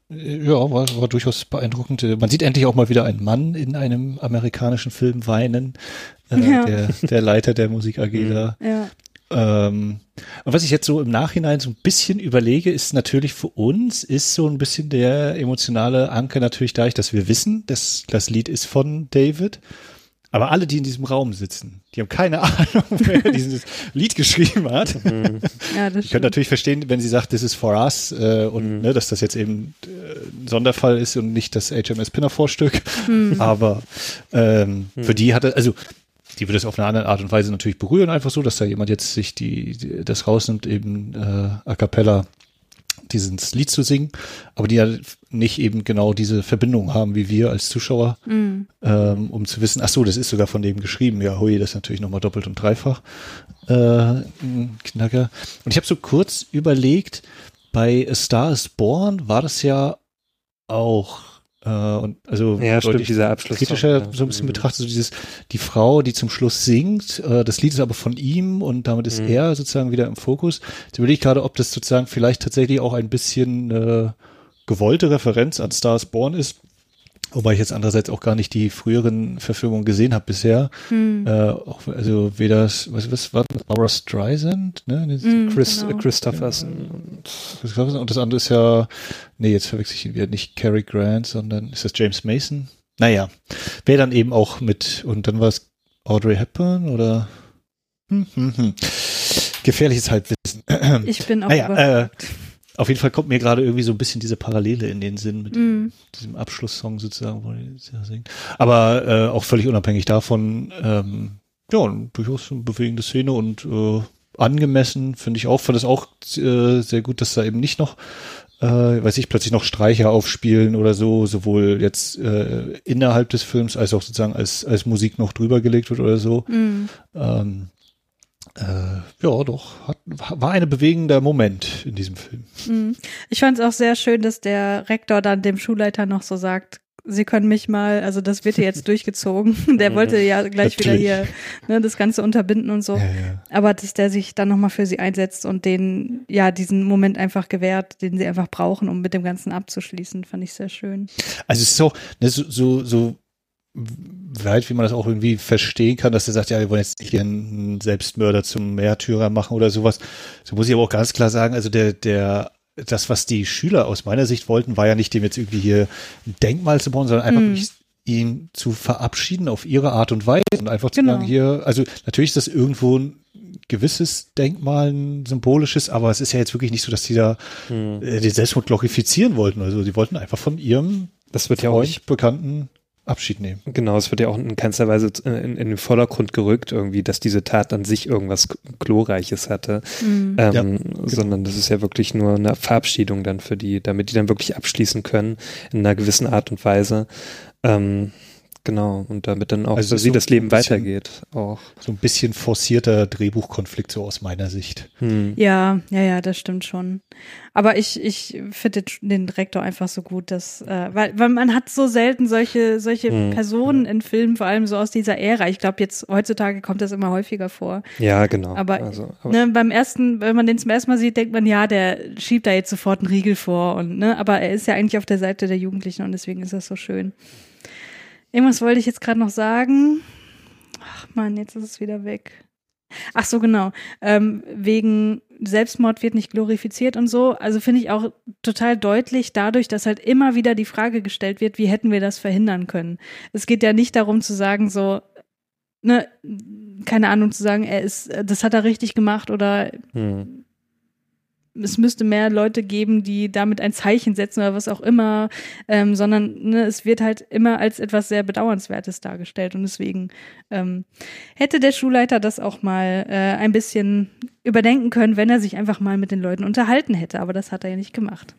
ja, war, war durchaus beeindruckend. Man sieht endlich auch mal wieder einen Mann in einem amerikanischen Film weinen. Äh, Ja. der, der Leiter der Musik AG Mhm. da. Ja. Ähm, und was ich jetzt so im Nachhinein so ein bisschen überlege, ist natürlich für uns ist so ein bisschen der emotionale Anker natürlich dadurch, dass wir wissen, dass das Lied ist von David. Aber alle, die in diesem Raum sitzen, die haben keine [laughs] Ahnung, wer dieses Lied geschrieben hat. [laughs] Mhm. ja, das Ich könnte natürlich verstehen, wenn sie sagt, this is for us äh, und Mhm. ne, dass das jetzt eben äh, ein Sonderfall ist und nicht das HMS Pinafore-Stück. Hm. Aber ähm, Mhm. für die hatte, also die würde es auf eine andere Art und Weise natürlich berühren, einfach so, dass da jemand jetzt sich die, die das rausnimmt, eben äh, a cappella dieses Lied zu singen, aber die ja nicht eben genau diese Verbindung haben wie wir als Zuschauer, Mhm. ähm, um zu wissen, ach so, das ist sogar von dem geschrieben. Ja, hui, das ist natürlich nochmal doppelt und dreifach äh, Knacker. Und ich habe so kurz überlegt, bei A Star is Born war das ja auch äh, und also Ja, stimmt, dieser Abschluss. kritischer ja. so ein bisschen Mhm. betrachtet, so dieses, die Frau, die zum Schluss singt, äh, das Lied ist aber von ihm und damit ist Mhm. er sozusagen wieder im Fokus. Jetzt überlege ich gerade, ob das sozusagen vielleicht tatsächlich auch ein bisschen äh, gewollte Referenz an Stars Born ist. Wobei ich jetzt andererseits auch gar nicht die früheren Verfilmungen gesehen habe bisher. Hm. Äh, auch, also weder, was, was war das? Laura Streisand, ne? Mhm, Chris genau. Christopherson. Und Und das andere ist ja, nee, jetzt verwechsel ich ihn wieder, nicht Cary Grant, sondern ist das James Mason? Naja, wer dann eben auch mit, und dann war es Audrey Hepburn oder? Hm, hm, hm. Gefährliches Halbwissen. Ich bin auch Naja, äh. Auf jeden Fall kommt mir gerade irgendwie so ein bisschen diese Parallele in den Sinn mit Mhm. diesem Abschlusssong sozusagen, wo die singt. Aber äh, auch völlig unabhängig davon, ähm, ja, durchaus eine bewegende Szene und äh, angemessen, finde ich auch. Fand es auch äh, sehr gut, dass da eben nicht noch, äh, weiß ich, plötzlich noch Streicher aufspielen oder so, sowohl jetzt äh, innerhalb des Films als auch sozusagen als, als Musik noch drüber gelegt wird oder so. Mhm. Ähm, äh, ja, doch, hat, war ein bewegender Moment in diesem Film. Mhm. Ich fand es auch sehr schön, dass der Rektor dann dem Schulleiter noch so sagt, Sie können mich mal, also das wird hier jetzt [laughs] durchgezogen. [laughs] Der wollte ja gleich wieder hier ne, das Ganze unterbinden und so. Ja, ja. Aber dass der sich dann nochmal für sie einsetzt und den, ja, diesen Moment einfach gewährt, den sie einfach brauchen, um mit dem Ganzen abzuschließen, fand ich sehr schön. Also es ist auch ne, so, so, so weit, wie man das auch irgendwie verstehen kann, dass er sagt, ja, wir wollen jetzt nicht hier einen Selbstmörder zum Märtyrer machen oder sowas. So muss ich aber auch ganz klar sagen, also der, der, das, was die Schüler aus meiner Sicht wollten, war ja nicht dem jetzt irgendwie hier ein Denkmal zu bauen, sondern einfach wirklich ihn zu verabschieden auf ihre Art und Weise und einfach Genau. zu sagen, hier, also natürlich ist das irgendwo ein gewisses Denkmal, ein symbolisches, aber es ist ja jetzt wirklich nicht so, dass die da Mhm. äh, den Selbstmord glorifizieren wollten. Also die wollten einfach von ihrem Das wird ja auch Freund, nicht Bekannten Abschied nehmen. Genau, es wird ja auch in keinster Weise äh, in, in den Vordergrund gerückt, irgendwie, dass diese Tat an sich irgendwas Glorreiches hatte, Mhm. ähm, Ja, genau. sondern das ist ja wirklich nur eine Verabschiedung dann für die, damit die dann wirklich abschließen können in einer gewissen Art und Weise. Ähm, genau, und damit dann auch Also für sie so das Leben bisschen- weitergeht. Auch. So ein bisschen forcierter Drehbuchkonflikt so aus meiner Sicht. Hm. Ja, ja, ja, das stimmt schon. Aber ich, ich finde den, den Rektor einfach so gut, dass, äh, weil, weil man hat so selten solche, solche Mhm. Personen in Filmen, vor allem so aus dieser Ära. Ich glaube, jetzt heutzutage kommt das immer häufiger vor. Ja, genau. Aber, also, aber ne, beim ersten, wenn man den zum ersten Mal sieht, denkt man, ja, der schiebt da jetzt sofort einen Riegel vor und, ne, aber er ist ja eigentlich auf der Seite der Jugendlichen und deswegen ist das so schön. Irgendwas wollte ich jetzt gerade noch sagen. Ach man, jetzt ist es wieder weg. Ach so, genau. Ähm, wegen Selbstmord wird nicht glorifiziert und so. Also finde ich auch total deutlich dadurch, dass halt immer wieder die Frage gestellt wird, wie hätten wir das verhindern können. Es geht ja nicht darum zu sagen, so, ne, keine Ahnung, zu sagen, er ist, das hat er richtig gemacht oder Hm. Es müsste mehr Leute geben, die damit ein Zeichen setzen oder was auch immer, ähm, sondern ne, es wird halt immer als etwas sehr Bedauernswertes dargestellt und deswegen ähm, hätte der Schulleiter das auch mal äh, ein bisschen überdenken können, wenn er sich einfach mal mit den Leuten unterhalten hätte, aber das hat er ja nicht gemacht.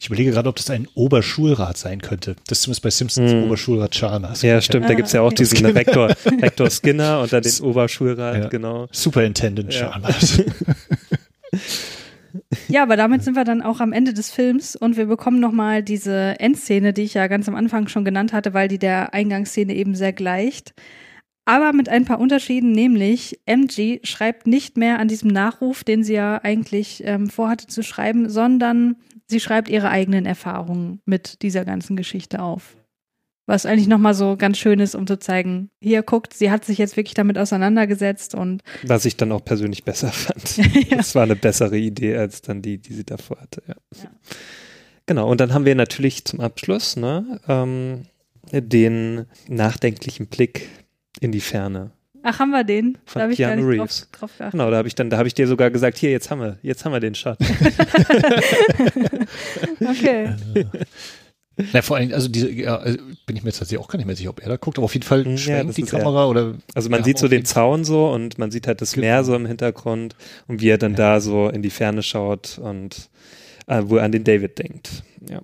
Ich überlege gerade, ob das ein Oberschulrat sein könnte. Das ist zumindest bei Simpsons Hm. Oberschulrat Chalmers. Ja, stimmt, da Ah, gibt's ja auch okay. diesen Rektor, [laughs] Rektor Skinner und dann den Oberschulrat, Ja. genau. Superintendent Ja. [laughs] [laughs] Ja, aber damit sind wir dann auch am Ende des Films und wir bekommen nochmal diese Endszene, die ich ja ganz am Anfang schon genannt hatte, weil die der Eingangsszene eben sehr gleicht. Aber mit ein paar Unterschieden, nämlich MG schreibt nicht mehr an diesem Nachruf, den sie ja eigentlich ähm, vorhatte zu schreiben, sondern sie schreibt ihre eigenen Erfahrungen mit dieser ganzen Geschichte auf. Was eigentlich nochmal so ganz schön ist, um zu zeigen, hier guckt, sie hat sich jetzt wirklich damit auseinandergesetzt und Was ich dann auch persönlich besser [laughs] fand. [laughs] Ja. Das war eine bessere Idee als dann die, die sie davor hatte. Ja. Ja. Genau, und dann haben wir natürlich zum Abschluss ne, ähm, den nachdenklichen Blick in die Ferne. ach, haben wir den? Von da habe ich gar Keanu drauf, Reeves. drauf geachtet. Genau, da habe ich dann, da habe ich dir sogar gesagt, hier, jetzt haben wir, jetzt haben wir den Shot. [laughs] Okay. Na, vor allem, also diese, ja, also bin ich mir jetzt tatsächlich auch gar nicht mehr sicher, ob er da guckt, aber auf jeden Fall Ja, schwenkt das die ist er. Kamera oder. Also man Ja, sieht so den Zaun so und man sieht halt das Genau. Meer so im Hintergrund und wie er dann da so in die Ferne schaut und äh, wo er an den David denkt. Ja.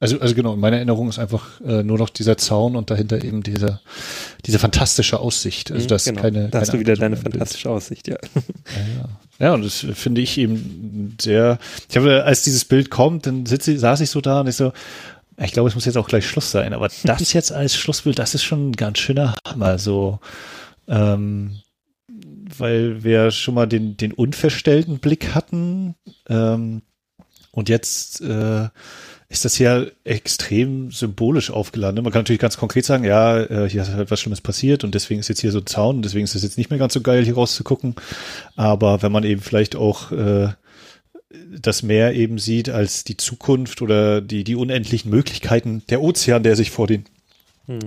Also, also genau, in meiner Erinnerung ist einfach äh, nur noch dieser Zaun und dahinter eben diese, diese fantastische Aussicht. Also das genau. keine, da hast keine du wieder deine im Bild. fantastische Aussicht, ja. Ja, ja. ja, und das finde ich eben sehr. Ich habe, als dieses Bild kommt, dann sitze, saß ich so da und ich so, ich glaube, es muss jetzt auch gleich Schluss sein. Aber das jetzt als Schlussbild, das ist schon ein ganz schöner Hammer. So, ähm, weil wir schon mal den, den unverstellten Blick hatten. Ähm, und jetzt äh, ist das ja extrem symbolisch aufgeladen. Man kann natürlich ganz konkret sagen, ja, äh, hier ist halt was Schlimmes passiert und deswegen ist jetzt hier so ein Zaun und deswegen ist es jetzt nicht mehr ganz so geil, hier rauszugucken. Aber wenn man eben vielleicht auch äh, das Meer eben sieht als die Zukunft oder die, die unendlichen Möglichkeiten, der Ozean, der sich vor den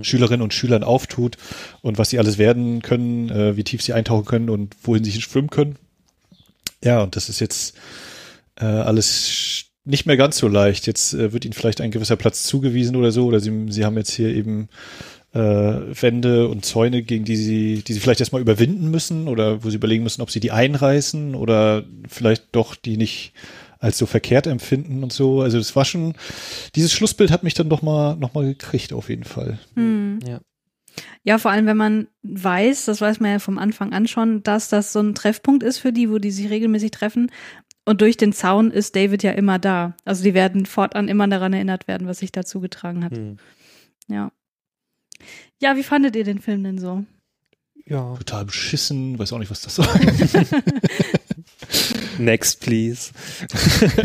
Schülerinnen und Schülern auftut und was sie alles werden können, äh, wie tief sie eintauchen können und wohin sie schwimmen können. Ja, und das ist jetzt äh, alles nicht mehr ganz so leicht. Jetzt äh, wird ihnen vielleicht ein gewisser Platz zugewiesen oder so, oder sie, sie haben jetzt hier eben Wände und Zäune, gegen die sie, die sie vielleicht erstmal überwinden müssen oder wo sie überlegen müssen, ob sie die einreißen oder vielleicht doch die nicht als so verkehrt empfinden und so. Also das war schon, dieses Schlussbild hat mich dann doch mal, noch mal gekriegt auf jeden Fall. Hm. Ja. Ja, vor allem, wenn man weiß, das weiß man ja vom Anfang an schon, dass das so ein Treffpunkt ist für die, wo die sich regelmäßig treffen. Und durch den Zaun ist David ja immer da. Also die werden fortan immer daran erinnert werden, was sich dazu getragen hat. Hm. Ja. Ja, wie fandet ihr den Film denn so? ja. Total beschissen, weiß auch nicht, was das soll. [laughs] Next, please.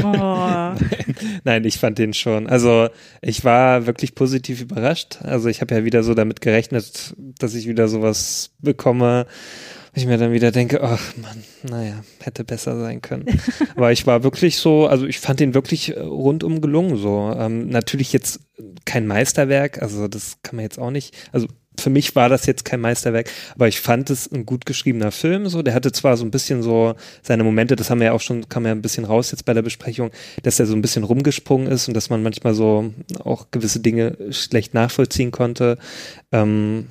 Oh. [laughs] Nein, ich fand den schon. Also ich war wirklich positiv überrascht. Also ich habe ja wieder so damit gerechnet, dass ich wieder sowas bekomme. Ich mir dann wieder denke, ach man, naja, hätte besser sein können. [laughs] Aber ich war wirklich so, also ich fand den wirklich äh, rundum gelungen so. Ähm, natürlich jetzt kein Meisterwerk, also das kann man jetzt auch nicht, also für mich war das jetzt kein Meisterwerk, aber ich fand es ein gut geschriebener Film so. Der hatte zwar so ein bisschen so seine Momente, das haben wir ja auch schon, kam ja ein bisschen raus jetzt bei der Besprechung, dass er so ein bisschen rumgesprungen ist und dass man manchmal so auch gewisse Dinge schlecht nachvollziehen konnte. Ähm,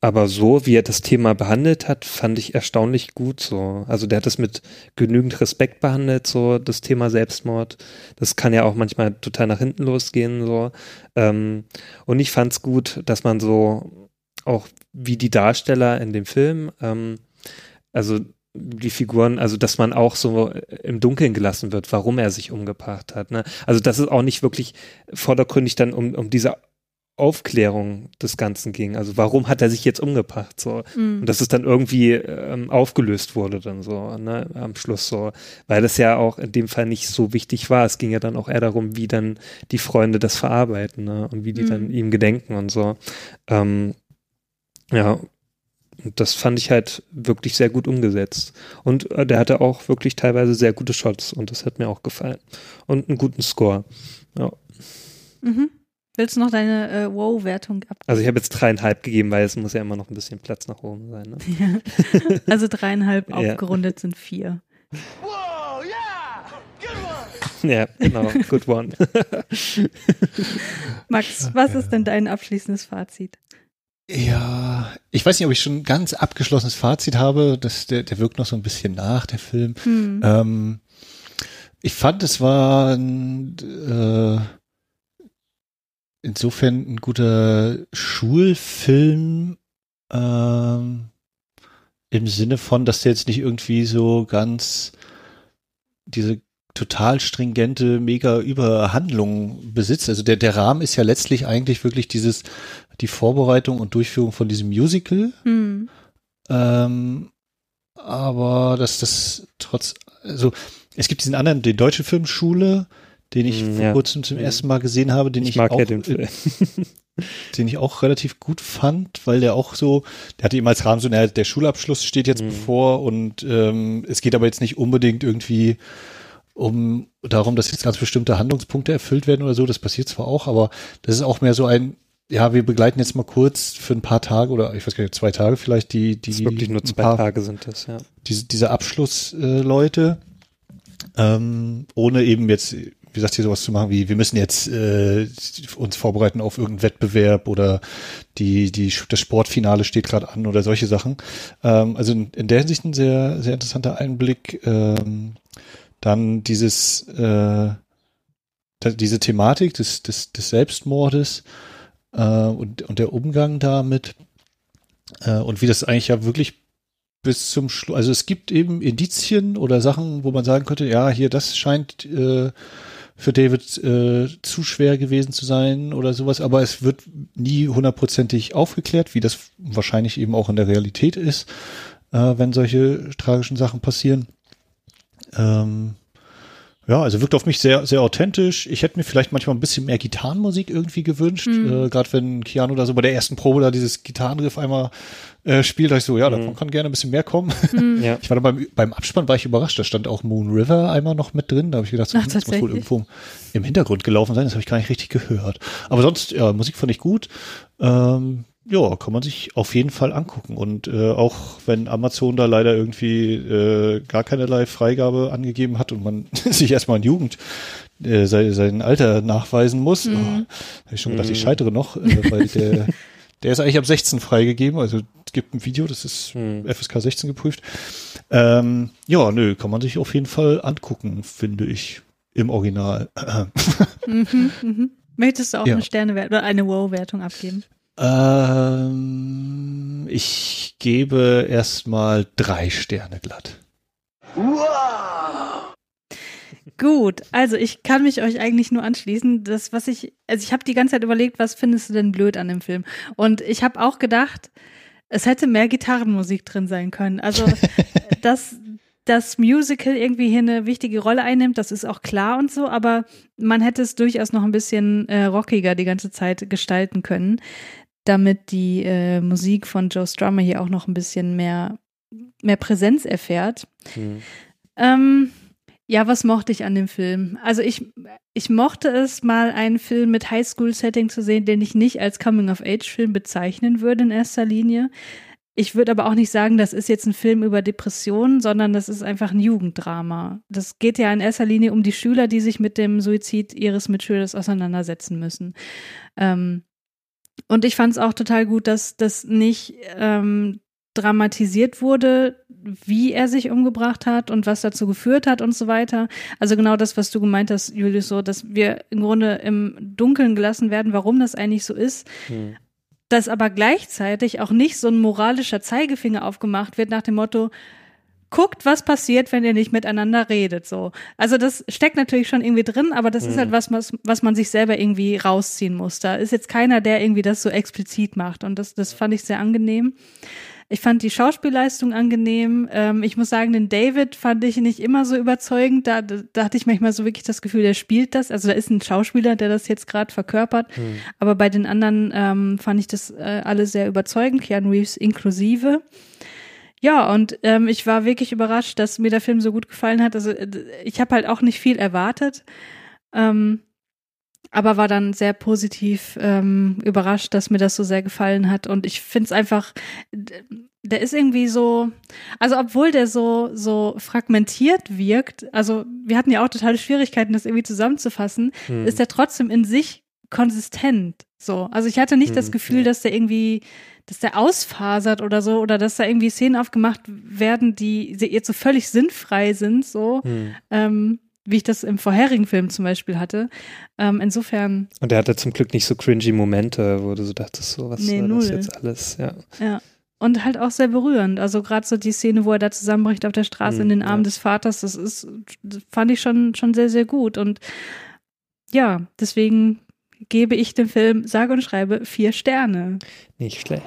aber so, wie er das Thema behandelt hat, fand ich erstaunlich gut so. Also der hat das mit genügend Respekt behandelt, so das Thema Selbstmord. Das kann ja auch manchmal total nach hinten losgehen, so. Ähm, und ich fand es gut, dass man so auch wie die Darsteller in dem Film, ähm, also die Figuren, also dass man auch so im Dunkeln gelassen wird, warum er sich umgebracht hat. Ne? Also dass es auch nicht wirklich vordergründig dann um, um diese Aufklärung des Ganzen ging. Also warum hat er sich jetzt umgebracht? So. Mhm. Und dass es dann irgendwie ähm, aufgelöst wurde dann so, ne, am Schluss so. Weil das ja auch in dem Fall nicht so wichtig war. Es ging ja dann auch eher darum, wie dann die Freunde das verarbeiten, ne? Und wie die Mhm. dann ihm gedenken und so. Ähm, ja, und das fand ich halt wirklich sehr gut umgesetzt. Und äh, der hatte auch wirklich teilweise sehr gute Shots und das hat mir auch gefallen. Und einen guten Score. Ja. Mhm. Willst du noch deine äh, Wow-Wertung abgeben? Also ich habe jetzt dreieinhalb gegeben, weil es muss ja immer noch ein bisschen Platz nach oben sein. Ne? [laughs] Ja. Also dreieinhalb [laughs] Ja. aufgerundet sind vier. [laughs] ja, genau. Good one. Max, was ist denn dein abschließendes Fazit? Ja, ich weiß nicht, ob ich schon ein ganz abgeschlossenes Fazit habe. Das, der, der wirkt noch so ein bisschen nach, der Film. Hm. Ähm, ich fand, es war ein, äh, insofern ein guter Schulfilm ähm, im Sinne von, dass der jetzt nicht irgendwie so ganz diese total stringente, mega Überhandlung besitzt. Also der, der Rahmen ist ja letztlich eigentlich wirklich dieses, die Vorbereitung und Durchführung von diesem Musical. Hm. Ähm, aber dass das trotz, also es gibt diesen anderen, den deutsche Filmschule, den ich vor ja. kurzem zum ersten Mal gesehen habe, den ich, Ich auch, ja den Film. [laughs] den ich auch relativ gut fand, weil der auch so, der hatte eben als Rahmen so, naja, der Schulabschluss steht jetzt Mhm. bevor und ähm, es geht aber jetzt nicht unbedingt irgendwie um darum, dass jetzt ganz bestimmte Handlungspunkte erfüllt werden oder so. Das passiert zwar auch, aber das ist auch mehr so ein, ja, wir begleiten jetzt mal kurz für ein paar Tage oder ich weiß gar nicht, zwei Tage vielleicht die, die Das wirklich nur zwei paar- Tage sind das, ja. diese, diese Abschlussleute, äh, ähm, ohne eben jetzt, wie gesagt, hier sowas zu machen wie, wir müssen jetzt äh, uns vorbereiten auf irgendeinen Wettbewerb oder die, die, das Sportfinale steht gerade an oder solche Sachen. Ähm, also in, in der Hinsicht ein sehr, sehr interessanter Einblick. Ähm, dann dieses, äh, diese Thematik des, des, des Selbstmordes äh, und, und der Umgang damit äh, und wie das eigentlich ja wirklich bis zum Schluss, also es gibt eben Indizien oder Sachen, wo man sagen könnte, ja, hier, das scheint äh, für David äh, zu schwer gewesen zu sein oder sowas, aber es wird nie hundertprozentig aufgeklärt, wie das wahrscheinlich eben auch in der Realität ist, äh, wenn solche tragischen Sachen passieren. Ähm, ja, also wirkt auf mich sehr, sehr authentisch. Ich hätte mir vielleicht manchmal ein bisschen mehr Gitarrenmusik irgendwie gewünscht. Äh, Gerade wenn Keanu da so bei der ersten Probe da dieses Gitarrenriff einmal äh, spielt, da ich so, ja, davon kann gerne ein bisschen mehr kommen. Ja. Ich war dann beim, beim Abspann war ich überrascht. Da stand auch Moon River einmal noch mit drin. Da habe ich gedacht, so, Ach, hm, das muss wohl irgendwo im Hintergrund gelaufen sein. Das habe ich gar nicht richtig gehört. Aber sonst, ja, Musik fand ich gut. Ähm, ja, kann man sich auf jeden Fall angucken. Und äh, auch wenn Amazon da leider irgendwie äh, gar keinerlei Freigabe angegeben hat und man [laughs] sich erstmal in Jugend äh, sein, sein Alter nachweisen muss, oh, habe ich schon gedacht, ich scheitere noch, äh, weil der, [laughs] der ist eigentlich ab 16 freigegeben. Also es gibt ein Video, das ist FSK 16 geprüft. Ähm, ja, nö, kann man sich auf jeden Fall angucken, finde ich, im Original. Möchtest du auch Ja. eine Sternewertung oder eine Wow-Wertung abgeben? Ähm, ich gebe erstmal drei Sterne glatt. Gut, also ich kann mich euch eigentlich nur anschließen. Das, was ich, also ich habe die ganze Zeit überlegt, was findest du denn blöd an dem Film? Und ich habe auch gedacht, es hätte mehr Gitarrenmusik drin sein können. Also, [laughs] dass das Musical irgendwie hier eine wichtige Rolle einnimmt, das ist auch klar und so, aber man hätte es durchaus noch ein bisschen äh, rockiger die ganze Zeit gestalten können, damit die äh, Musik von Joe Strummer hier auch noch ein bisschen mehr, mehr Präsenz erfährt. Hm. Ähm, ja, was mochte ich an dem Film? Also ich, ich mochte es mal einen Film mit Highschool-Setting zu sehen, den ich nicht als Coming-of-Age-Film bezeichnen würde in erster Linie. Ich würde aber auch nicht sagen, das ist jetzt ein Film über Depressionen, sondern das ist einfach ein Jugenddrama. Das geht ja in erster Linie um die Schüler, die sich mit dem Suizid ihres Mitschülers auseinandersetzen müssen. Ähm, und ich fand es auch total gut, dass das nicht ähm, dramatisiert wurde, wie er sich umgebracht hat und was dazu geführt hat und so weiter. Also genau das, was du gemeint hast, Julius, so, dass wir im Grunde im Dunkeln gelassen werden, warum das eigentlich so ist. Hm. Dass aber gleichzeitig auch nicht so ein moralischer Zeigefinger aufgemacht wird nach dem Motto, guckt, was passiert, wenn ihr nicht miteinander redet, so. Also das steckt natürlich schon irgendwie drin, aber das ist halt was, was, was man sich selber irgendwie rausziehen muss. Da ist jetzt keiner, der irgendwie das so explizit macht und das, das fand ich sehr angenehm. Ich fand die Schauspielleistung angenehm. Ähm, ich muss sagen, den David fand ich nicht immer so überzeugend. Da, da, hatte ich manchmal so wirklich das Gefühl, der spielt das. Also da ist ein Schauspieler, der das jetzt gerade verkörpert. Aber bei den anderen ähm, fand ich das äh, alle sehr überzeugend, Keanu Reeves inklusive. Ja, und ähm, ich war wirklich überrascht, dass mir der Film so gut gefallen hat. Also äh, ich habe halt auch nicht viel erwartet. Ähm, aber war dann sehr positiv ähm, überrascht, dass mir das so sehr gefallen hat. Und ich finde es einfach, der ist irgendwie so, also obwohl der so, so fragmentiert wirkt, also wir hatten ja auch totale Schwierigkeiten, das irgendwie zusammenzufassen, Hm. ist der trotzdem in sich konsistent. So. Also ich hatte nicht das Hm, Gefühl, ja. dass der irgendwie, dass der ausfasert oder so, oder dass da irgendwie Szenen aufgemacht werden, die jetzt so völlig sinnfrei sind, so, Hm. ähm, wie ich das im vorherigen Film zum Beispiel hatte. Ähm, insofern, Und er hatte zum Glück nicht so cringy Momente, wo du so dachtest, so, was Nee, soll das null. jetzt alles? Ja. ja. Und halt auch sehr berührend. Also gerade so die Szene, wo er da zusammenbricht auf der Straße Hm, in den Armen ja. des Vaters, das ist, das fand ich schon, schon sehr, sehr gut. Und ja, deswegen gebe ich dem Film, sage und schreibe, vier Sterne. Nicht schlecht.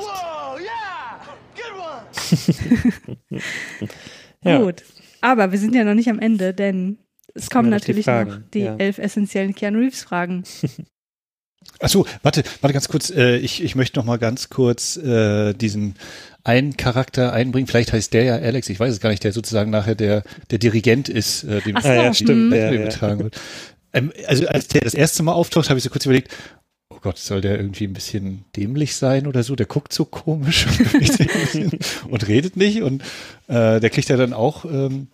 ja. [laughs] Gut. Aber wir sind ja noch nicht am Ende, denn es kommen noch die natürlich noch die ja. elf essentiellen Keanu Reeves Fragen. [laughs] Achso, warte, warte ganz kurz. Äh, ich, ich möchte noch mal ganz kurz äh, diesen einen Charakter einbringen. Vielleicht heißt der ja Alex, ich weiß es gar nicht, der sozusagen nachher der, der Dirigent ist, äh, dem Ach so, ja, stimmt. Ja, der ja. übertragen wird. Ähm, also als der das erste Mal auftaucht, habe ich so kurz überlegt, oh Gott, soll der irgendwie ein bisschen dämlich sein oder so? Der guckt so komisch [laughs] und, redet nicht. Und äh, der kriegt ja dann auch ähm,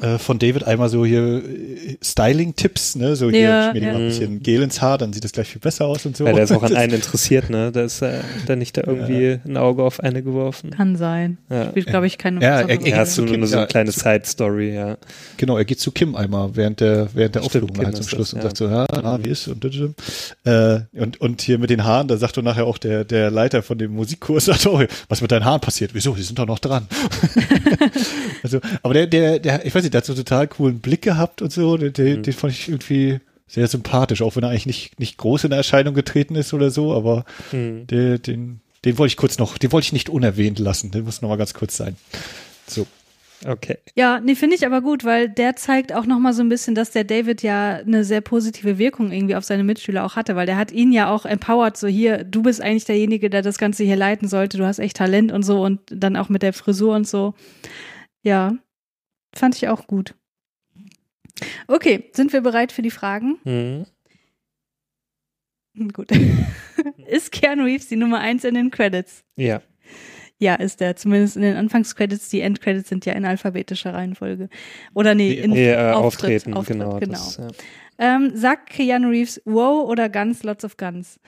äh, von David einmal so hier äh, Styling-Tipps, ne? So hier, Ja, schmier dir ja. mal ein bisschen Gel ins Haar, dann sieht das gleich viel besser aus und so. Weil der ist auch an [laughs] einen interessiert, ne? Da ist er dann nicht da irgendwie ein Auge auf eine geworfen. Kann sein. Ja. Spielt, glaube ich, keine Ja, er- er- Ja, hast du nur so eine kleine Side-Story, ja. Genau, er geht zu Kim einmal während der während der Stimmt, Aufführung halt zum Schluss das, und ja. sagt so, ja, na, wie ist und äh, und und hier mit den Haaren, da sagt doch nachher auch der der Leiter von dem Musikkurs, [laughs] sagt, oh, was mit deinen Haaren passiert? Wieso? Die sind doch noch dran. [laughs] also, aber der der der, ich weiß nicht, der hat so einen total coolen Blick gehabt und so, den, den, Mhm. den fand ich irgendwie sehr sympathisch, auch wenn er eigentlich nicht nicht groß in Erscheinung getreten ist oder so, aber Hm. der, den den wollte ich kurz noch, den wollte ich nicht unerwähnt lassen. Der muss noch mal ganz kurz sein. So. Okay. Ja, nee, finde ich aber gut, weil der zeigt auch noch mal so ein bisschen, dass der David ja eine sehr positive Wirkung irgendwie auf seine Mitschüler auch hatte, weil der hat ihn ja auch empowered, so hier, du bist eigentlich derjenige, der das Ganze hier leiten sollte, du hast echt Talent und so und dann auch mit der Frisur und so. Ja, fand ich auch gut. Okay, sind wir bereit für die Fragen? Hm. Hm, [laughs] Gut. [laughs] ist Keanu Reeves die Nummer eins in den Credits? Ja. Ja, ist er. Zumindest in den Anfangscredits. Die Endcredits sind ja in alphabetischer Reihenfolge. Oder nee, in Nee, äh, Auftritt, auftreten, Auftritt, genau. genau. Das, ja. Ähm, sagt Keanu Reeves wow oder Guns, lots of Guns?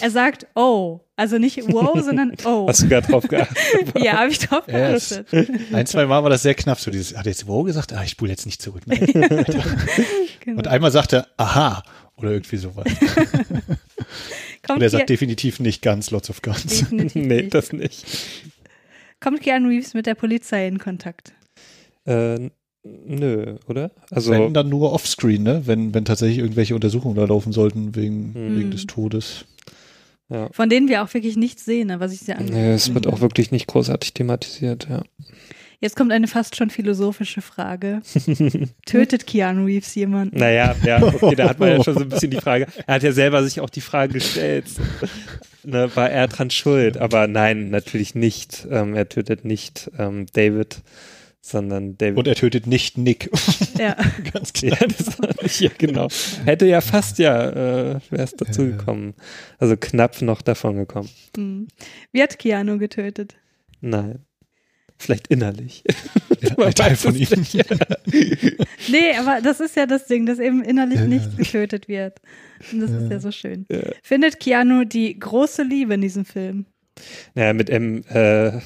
Er sagt oh. Also nicht wow, sondern [laughs] oh. Hast du gerade drauf geachtet? [laughs] ja, habe ich drauf geachtet. Ein, zwei Mal war das sehr knapp, so dieses, hat er jetzt wow gesagt? Ah, ich spule jetzt nicht zurück. Ne? [laughs] Genau. Und einmal sagt er, aha, oder irgendwie sowas. Kommt, Und er sagt definitiv nicht ganz lots of guns. definitiv nee, nicht. das nicht. Kommt Keanu Reeves mit der Polizei in Kontakt? Äh, nö, oder? Also, Wenn dann nur offscreen, ne? Wenn, wenn tatsächlich irgendwelche Untersuchungen da laufen sollten wegen, Hm. wegen des Todes. Ja. Von denen wir auch wirklich nichts sehen, ne, was ich sehr angenehm Nee, es wird finde. auch wirklich nicht großartig thematisiert, ja. Jetzt kommt eine fast schon philosophische Frage. [laughs] Tötet Keanu Reeves jemanden? Naja, ja, okay, da hat man ja schon so ein bisschen die [laughs] Frage. Er hat ja selber sich auch die Frage gestellt. Ne, war er dran schuld? Aber nein, natürlich nicht. Ähm, er tötet nicht ähm, David, sondern David. Und er tötet nicht Nick. Ja. [laughs] ganz klar. ja, das war nicht, ja, genau. Hätte ja fast ja, äh, wäre es dazu gekommen. Also knapp noch davon gekommen. Hm. Wie hat Keanu getötet? Nein. Vielleicht innerlich. Ja, [laughs] ein Teil von ihm. nicht. [laughs] Nee, aber das ist ja das Ding, dass eben innerlich nicht getötet wird. Und das ist ja so schön. Ja. Findet Keanu die große Liebe in diesem Film? Naja, mit M, äh, M-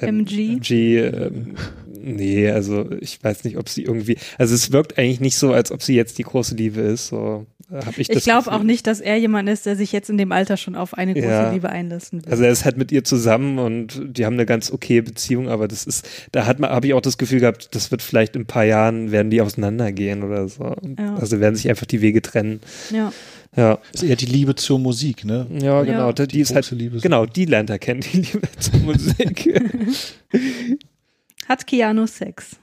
MG? MG, ähm, nee, also ich weiß nicht, ob sie irgendwie, also es wirkt eigentlich nicht so, als ob sie jetzt die große Liebe ist, so habe ich das Ich glaube auch nicht, dass er jemand ist, der sich jetzt in dem Alter schon auf eine große Ja. Liebe einlassen will. Also er ist halt mit ihr zusammen und die haben eine ganz okay Beziehung, aber das ist, da hat man, habe ich auch das Gefühl gehabt, das wird vielleicht in ein paar Jahren werden die auseinandergehen oder so. Ja. Also werden sich einfach die Wege trennen. ja. Ja, Das ist eher die Liebe zur Musik, ne? ja, genau. Ja. Die, Die ist halt, Liebe. genau, die lernt er kennen, die Liebe [laughs] zur Musik. [laughs] Hat Keanu Sex?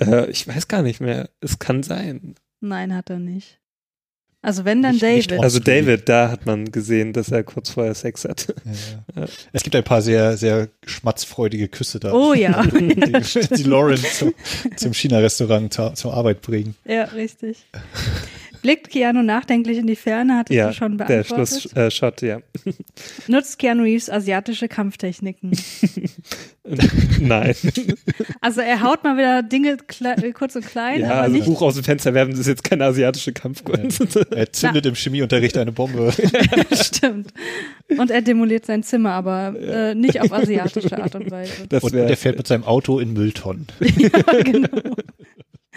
äh, ich weiß gar nicht mehr. Es kann sein. Nein, hat er nicht. Also wenn dann Nicht- nicht David. Also Offscreen. David, da hat man gesehen, dass er kurz vorher Sex hatte. Ja, [laughs] ja. Es gibt ein paar sehr, sehr schmatzfreudige Küsse da. Oh ja. [laughs] die, [laughs] die Lauren zum, zum China-Restaurant zur, zur Arbeit bringen. ja, richtig. Blickt Keanu nachdenklich in die Ferne, hattest ja, du schon der beantwortet. Schlussshot, ja. [laughs] Nutzt Keanu Reeves asiatische Kampftechniken? [laughs] Nein. Also er haut mal wieder Dinge kurz und klein, ja, aber also nicht. Buch aus dem Fenster werfen, das ist jetzt keine asiatische Kampfkunst. Er zündet im Chemieunterricht eine Bombe. [laughs] Stimmt. Und er demoliert sein Zimmer, aber äh, nicht auf asiatische Art und Weise. Das Und der fährt mit seinem Auto in Mülltonnen. ja, genau.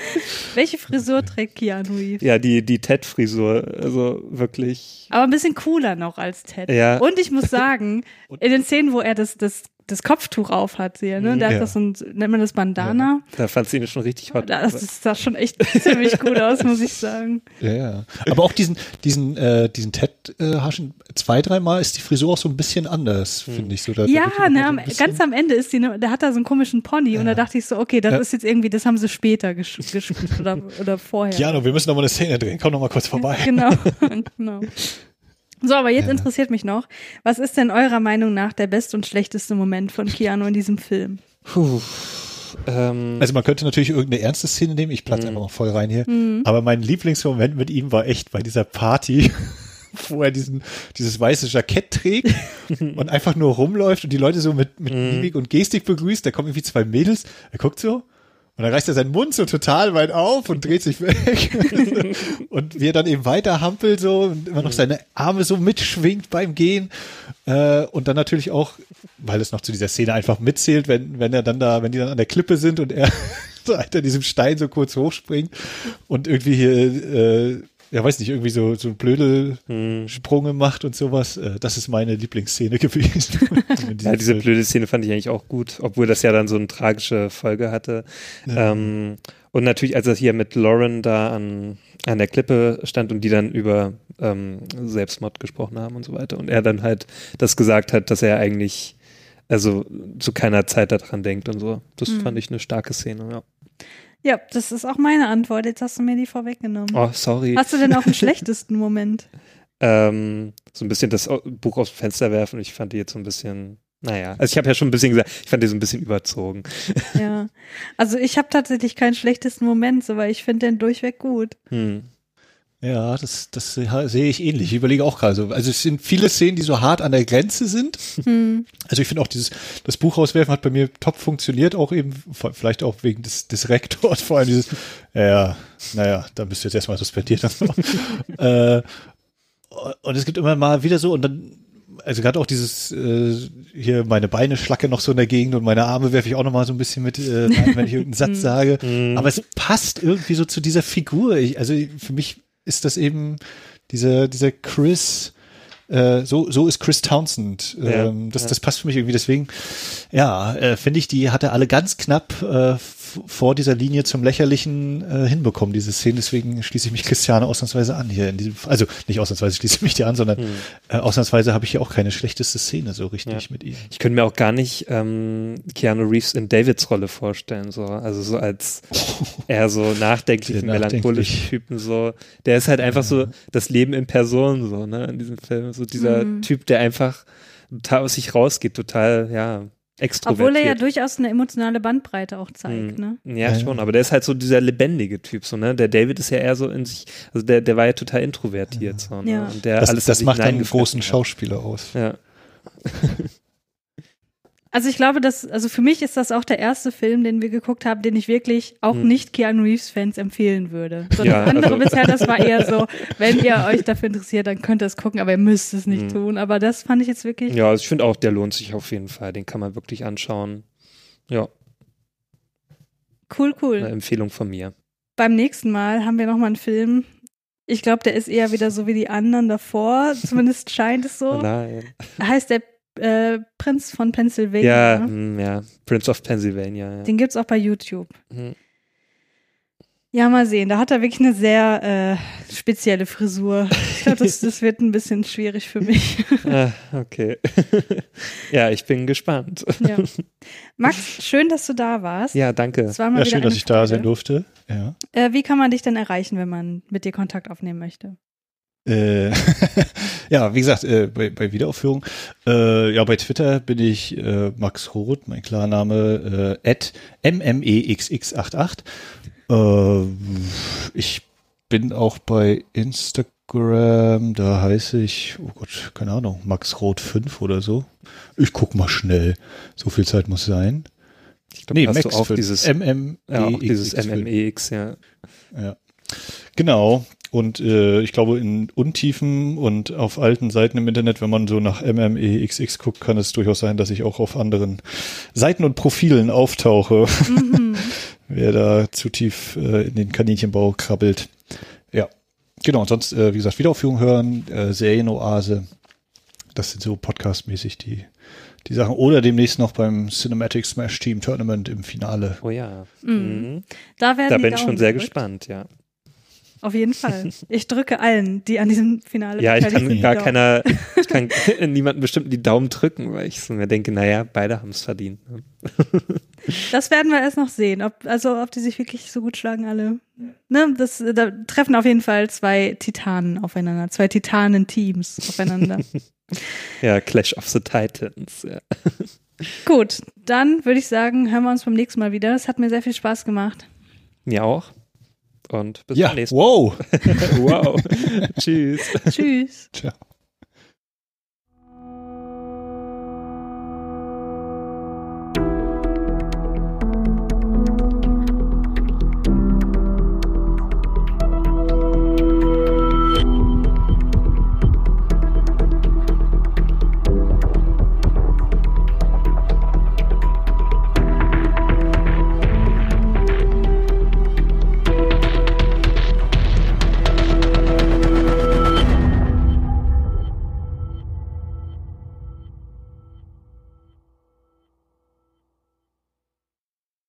[laughs] Welche Frisur trägt Keanu Reeves? ja, die, die Ted-Frisur, also wirklich. Aber ein bisschen cooler noch als Ted. Ja. Und ich muss sagen, [laughs] in den Szenen, wo er das, das, das Kopftuch auf hat, hier, ne? Da Ja. hat das so ein, nennt man das Bandana? Da fand sie ihn schon richtig hot. Das, das sah schon echt ziemlich gut aus, muss ich sagen. Ja, ja. Aber auch diesen, diesen, äh, diesen Ted-Haschen, zwei, dreimal ist die Frisur auch so ein bisschen anders, finde ich so. Da- Ja, ne, so am, ganz am Ende ist die, ne, der hat da so einen komischen Pony und da dachte ich so, okay, das Ja. ist jetzt irgendwie, das haben sie später gesch- gespielt oder, oder vorher. Keanu, wir müssen noch mal eine Szene drehen. Komm noch mal kurz vorbei. [laughs] Genau, [laughs] genau. So, aber jetzt interessiert mich noch, was ist denn eurer Meinung nach der beste und schlechteste Moment von Keanu in diesem Film? Puh. Ähm, Also man könnte natürlich irgendeine ernste Szene nehmen, ich platze einfach mal voll rein hier. Aber mein Lieblingsmoment mit ihm war echt bei dieser Party, [laughs] wo er diesen, dieses weiße Jackett trägt [laughs] und einfach nur rumläuft und die Leute so mit, mit Mimik und Gestik begrüßt. Da kommen irgendwie zwei Mädels, er guckt so und dann reißt er seinen Mund so total weit auf und dreht sich weg. [laughs] und wie er dann eben weiter hampelt so und immer noch seine Arme so mitschwingt beim Gehen. Äh, und dann natürlich auch, weil es noch zu dieser Szene einfach mitzählt, wenn, wenn er dann da, wenn die dann an der Klippe sind und er [laughs] so hinter diesem Stein so kurz hochspringt und irgendwie hier, äh, ja weiß nicht, irgendwie so, so Blödelsprunge macht und sowas. Äh, das ist meine Lieblingsszene [laughs] gewesen. [laughs] Ja, diese Film. blöde Szene fand ich eigentlich auch gut, obwohl das ja dann so eine tragische Folge hatte. Ähm, und natürlich, als er hier mit Lauren da an, an der Klippe stand und die dann über ähm, Selbstmord gesprochen haben und so weiter. Und er dann halt das gesagt hat, dass er eigentlich also zu keiner Zeit daran denkt und so. Das fand ich eine starke Szene, ja. Ja, das ist auch meine Antwort. Jetzt hast du mir die vorweggenommen. Oh, sorry. Hast du denn auch einen [laughs] schlechtesten Moment? ähm, so ein bisschen das Buch aufs Fenster werfen. Ich fand die jetzt so ein bisschen, naja, also ich habe ja schon ein bisschen gesagt, ich fand die so ein bisschen überzogen. Ja. Also ich habe tatsächlich keinen schlechtesten Moment, so weil ich finde den durchweg gut. Hm. Ja, das, das sehe ich ähnlich. Ich überlege auch gerade so. Also es sind viele Szenen, die so hart an der Grenze sind. Also ich finde auch dieses, das Buch rauswerfen hat bei mir top funktioniert, auch eben, vielleicht auch wegen des, des Rektors, [laughs] vor allem dieses, ja, naja, da bist du jetzt erstmal suspendiert. [laughs] äh, und es gibt immer mal wieder so und dann, also gerade auch dieses, äh, hier meine Beine schlacke noch so in der Gegend und meine Arme werfe ich auch noch mal so ein bisschen mit äh, rein, wenn ich irgendeinen Satz sage. Aber es passt irgendwie so zu dieser Figur. Ich, also für mich ist das eben dieser, dieser Chris, äh, so, so ist Chris Townsend. Ja, Ähm, das, ja. das passt für mich irgendwie. Deswegen, ja, äh, finde ich, die hat er alle ganz knapp äh, vor dieser Linie zum Lächerlichen äh, hinbekommen, diese Szene. Deswegen schließe ich mich Christiane ausnahmsweise an hier in diesem, also nicht ausnahmsweise schließe ich mich dir an, sondern äh, ausnahmsweise habe ich hier auch keine schlechteste Szene so richtig Ja. mit ihm. Ich könnte mir auch gar nicht ähm, Keanu Reeves in Davids Rolle vorstellen, so. Also so als [laughs] eher so nachdenklichen, melancholischen Typen, so. Der ist halt einfach so das Leben in Person, so, ne, in diesem Film. So dieser Typ, der einfach total aus sich rausgeht, total, ja. Obwohl er ja durchaus eine emotionale Bandbreite auch zeigt, ne? Ja, schon, aber der ist halt so dieser lebendige Typ, so, ne? Der David ist ja eher so in sich, also der, der war ja total introvertiert, so, ne? Ja. Und der Das, alles das macht einen großen hat. Schauspieler aus. Ja. [laughs] Also ich glaube, dass, also für mich ist das auch der erste Film, den wir geguckt haben, den ich wirklich auch nicht Keanu Reeves-Fans empfehlen würde. [laughs] Sondern Ja, andere also- bisher, das war eher so, [laughs] wenn ihr euch dafür interessiert, dann könnt ihr es gucken, aber ihr müsst es nicht tun. Aber das fand ich jetzt wirklich Ja, also ich finde auch, der lohnt sich auf jeden Fall. Den kann man wirklich anschauen. Ja, cool, cool. eine Empfehlung von mir. Beim nächsten Mal haben wir nochmal einen Film. Ich glaube, der ist eher wieder so wie die anderen davor. Zumindest scheint es so. [laughs] Nein. Heißt der äh, Prinz von Pennsylvania. Ja, ne? mm, ja, Prince of Pennsylvania. Ja. Den gibt's auch bei YouTube. Mhm. Ja, mal sehen. Da hat er wirklich eine sehr äh, spezielle Frisur. Ich glaube, das, [laughs] das wird ein bisschen schwierig für mich. ah, okay. [laughs] ja, ich bin gespannt. ja. [laughs] Max, schön, dass du da warst. Ja, danke. Es war mal Ja, schön, dass ich da Freude. sein durfte. Ja. Äh, wie kann man dich denn erreichen, wenn man mit dir Kontakt aufnehmen möchte? Äh, [laughs] ja, wie gesagt, äh, bei, bei Wiederaufführung. Äh, ja, bei Twitter bin ich äh, Max Roth, mein Klarname, äh, at mmexx88. Äh, ich bin auch bei Instagram, da heiße ich, oh Gott, keine Ahnung, Max Roth 5 oder so. Ich guck mal schnell. So viel Zeit muss sein. Ich glaube, Nee, hast Max du auf 5. dieses, MM ja, auch dieses. MMEX, ja. Ja. Genau. Und äh, ich glaube, in Untiefen und auf alten Seiten im Internet, wenn man so nach MMEXX guckt, kann es durchaus sein, dass ich auch auf anderen Seiten und Profilen auftauche. [laughs] Wer da zu tief äh, in den Kaninchenbau krabbelt. Ja. Genau, und sonst, äh, wie gesagt, Wiederaufführung hören, äh, Serienoase. Das sind so podcastmäßig die, die Sachen. Oder demnächst noch beim Cinematic Smash Team Tournament im Finale. Oh ja. Mhm. Mhm. Da werden Da bin ich schon sehr gedrückt. gespannt, ja. Auf jeden Fall. Ich drücke allen, die an diesem Finale Ja, ich kann gar keiner, [laughs] ich kann [laughs] niemanden bestimmt die Daumen drücken, weil ich so mir denke, naja, beide haben es verdient. ne? [laughs] Das werden wir erst noch sehen, ob, also ob die sich wirklich so gut schlagen alle. Ne, das, da treffen auf jeden Fall zwei Titanen aufeinander, zwei Titanen-Teams aufeinander. Ja, Clash of the Titans. Ja. gut, dann würde ich sagen, hören wir uns beim nächsten Mal wieder. Es hat mir sehr viel Spaß gemacht. Mir auch. Und bis Ja, zum nächsten wow. Mal. [laughs] wow. [laughs] Tschüss. Tschüss. Ciao.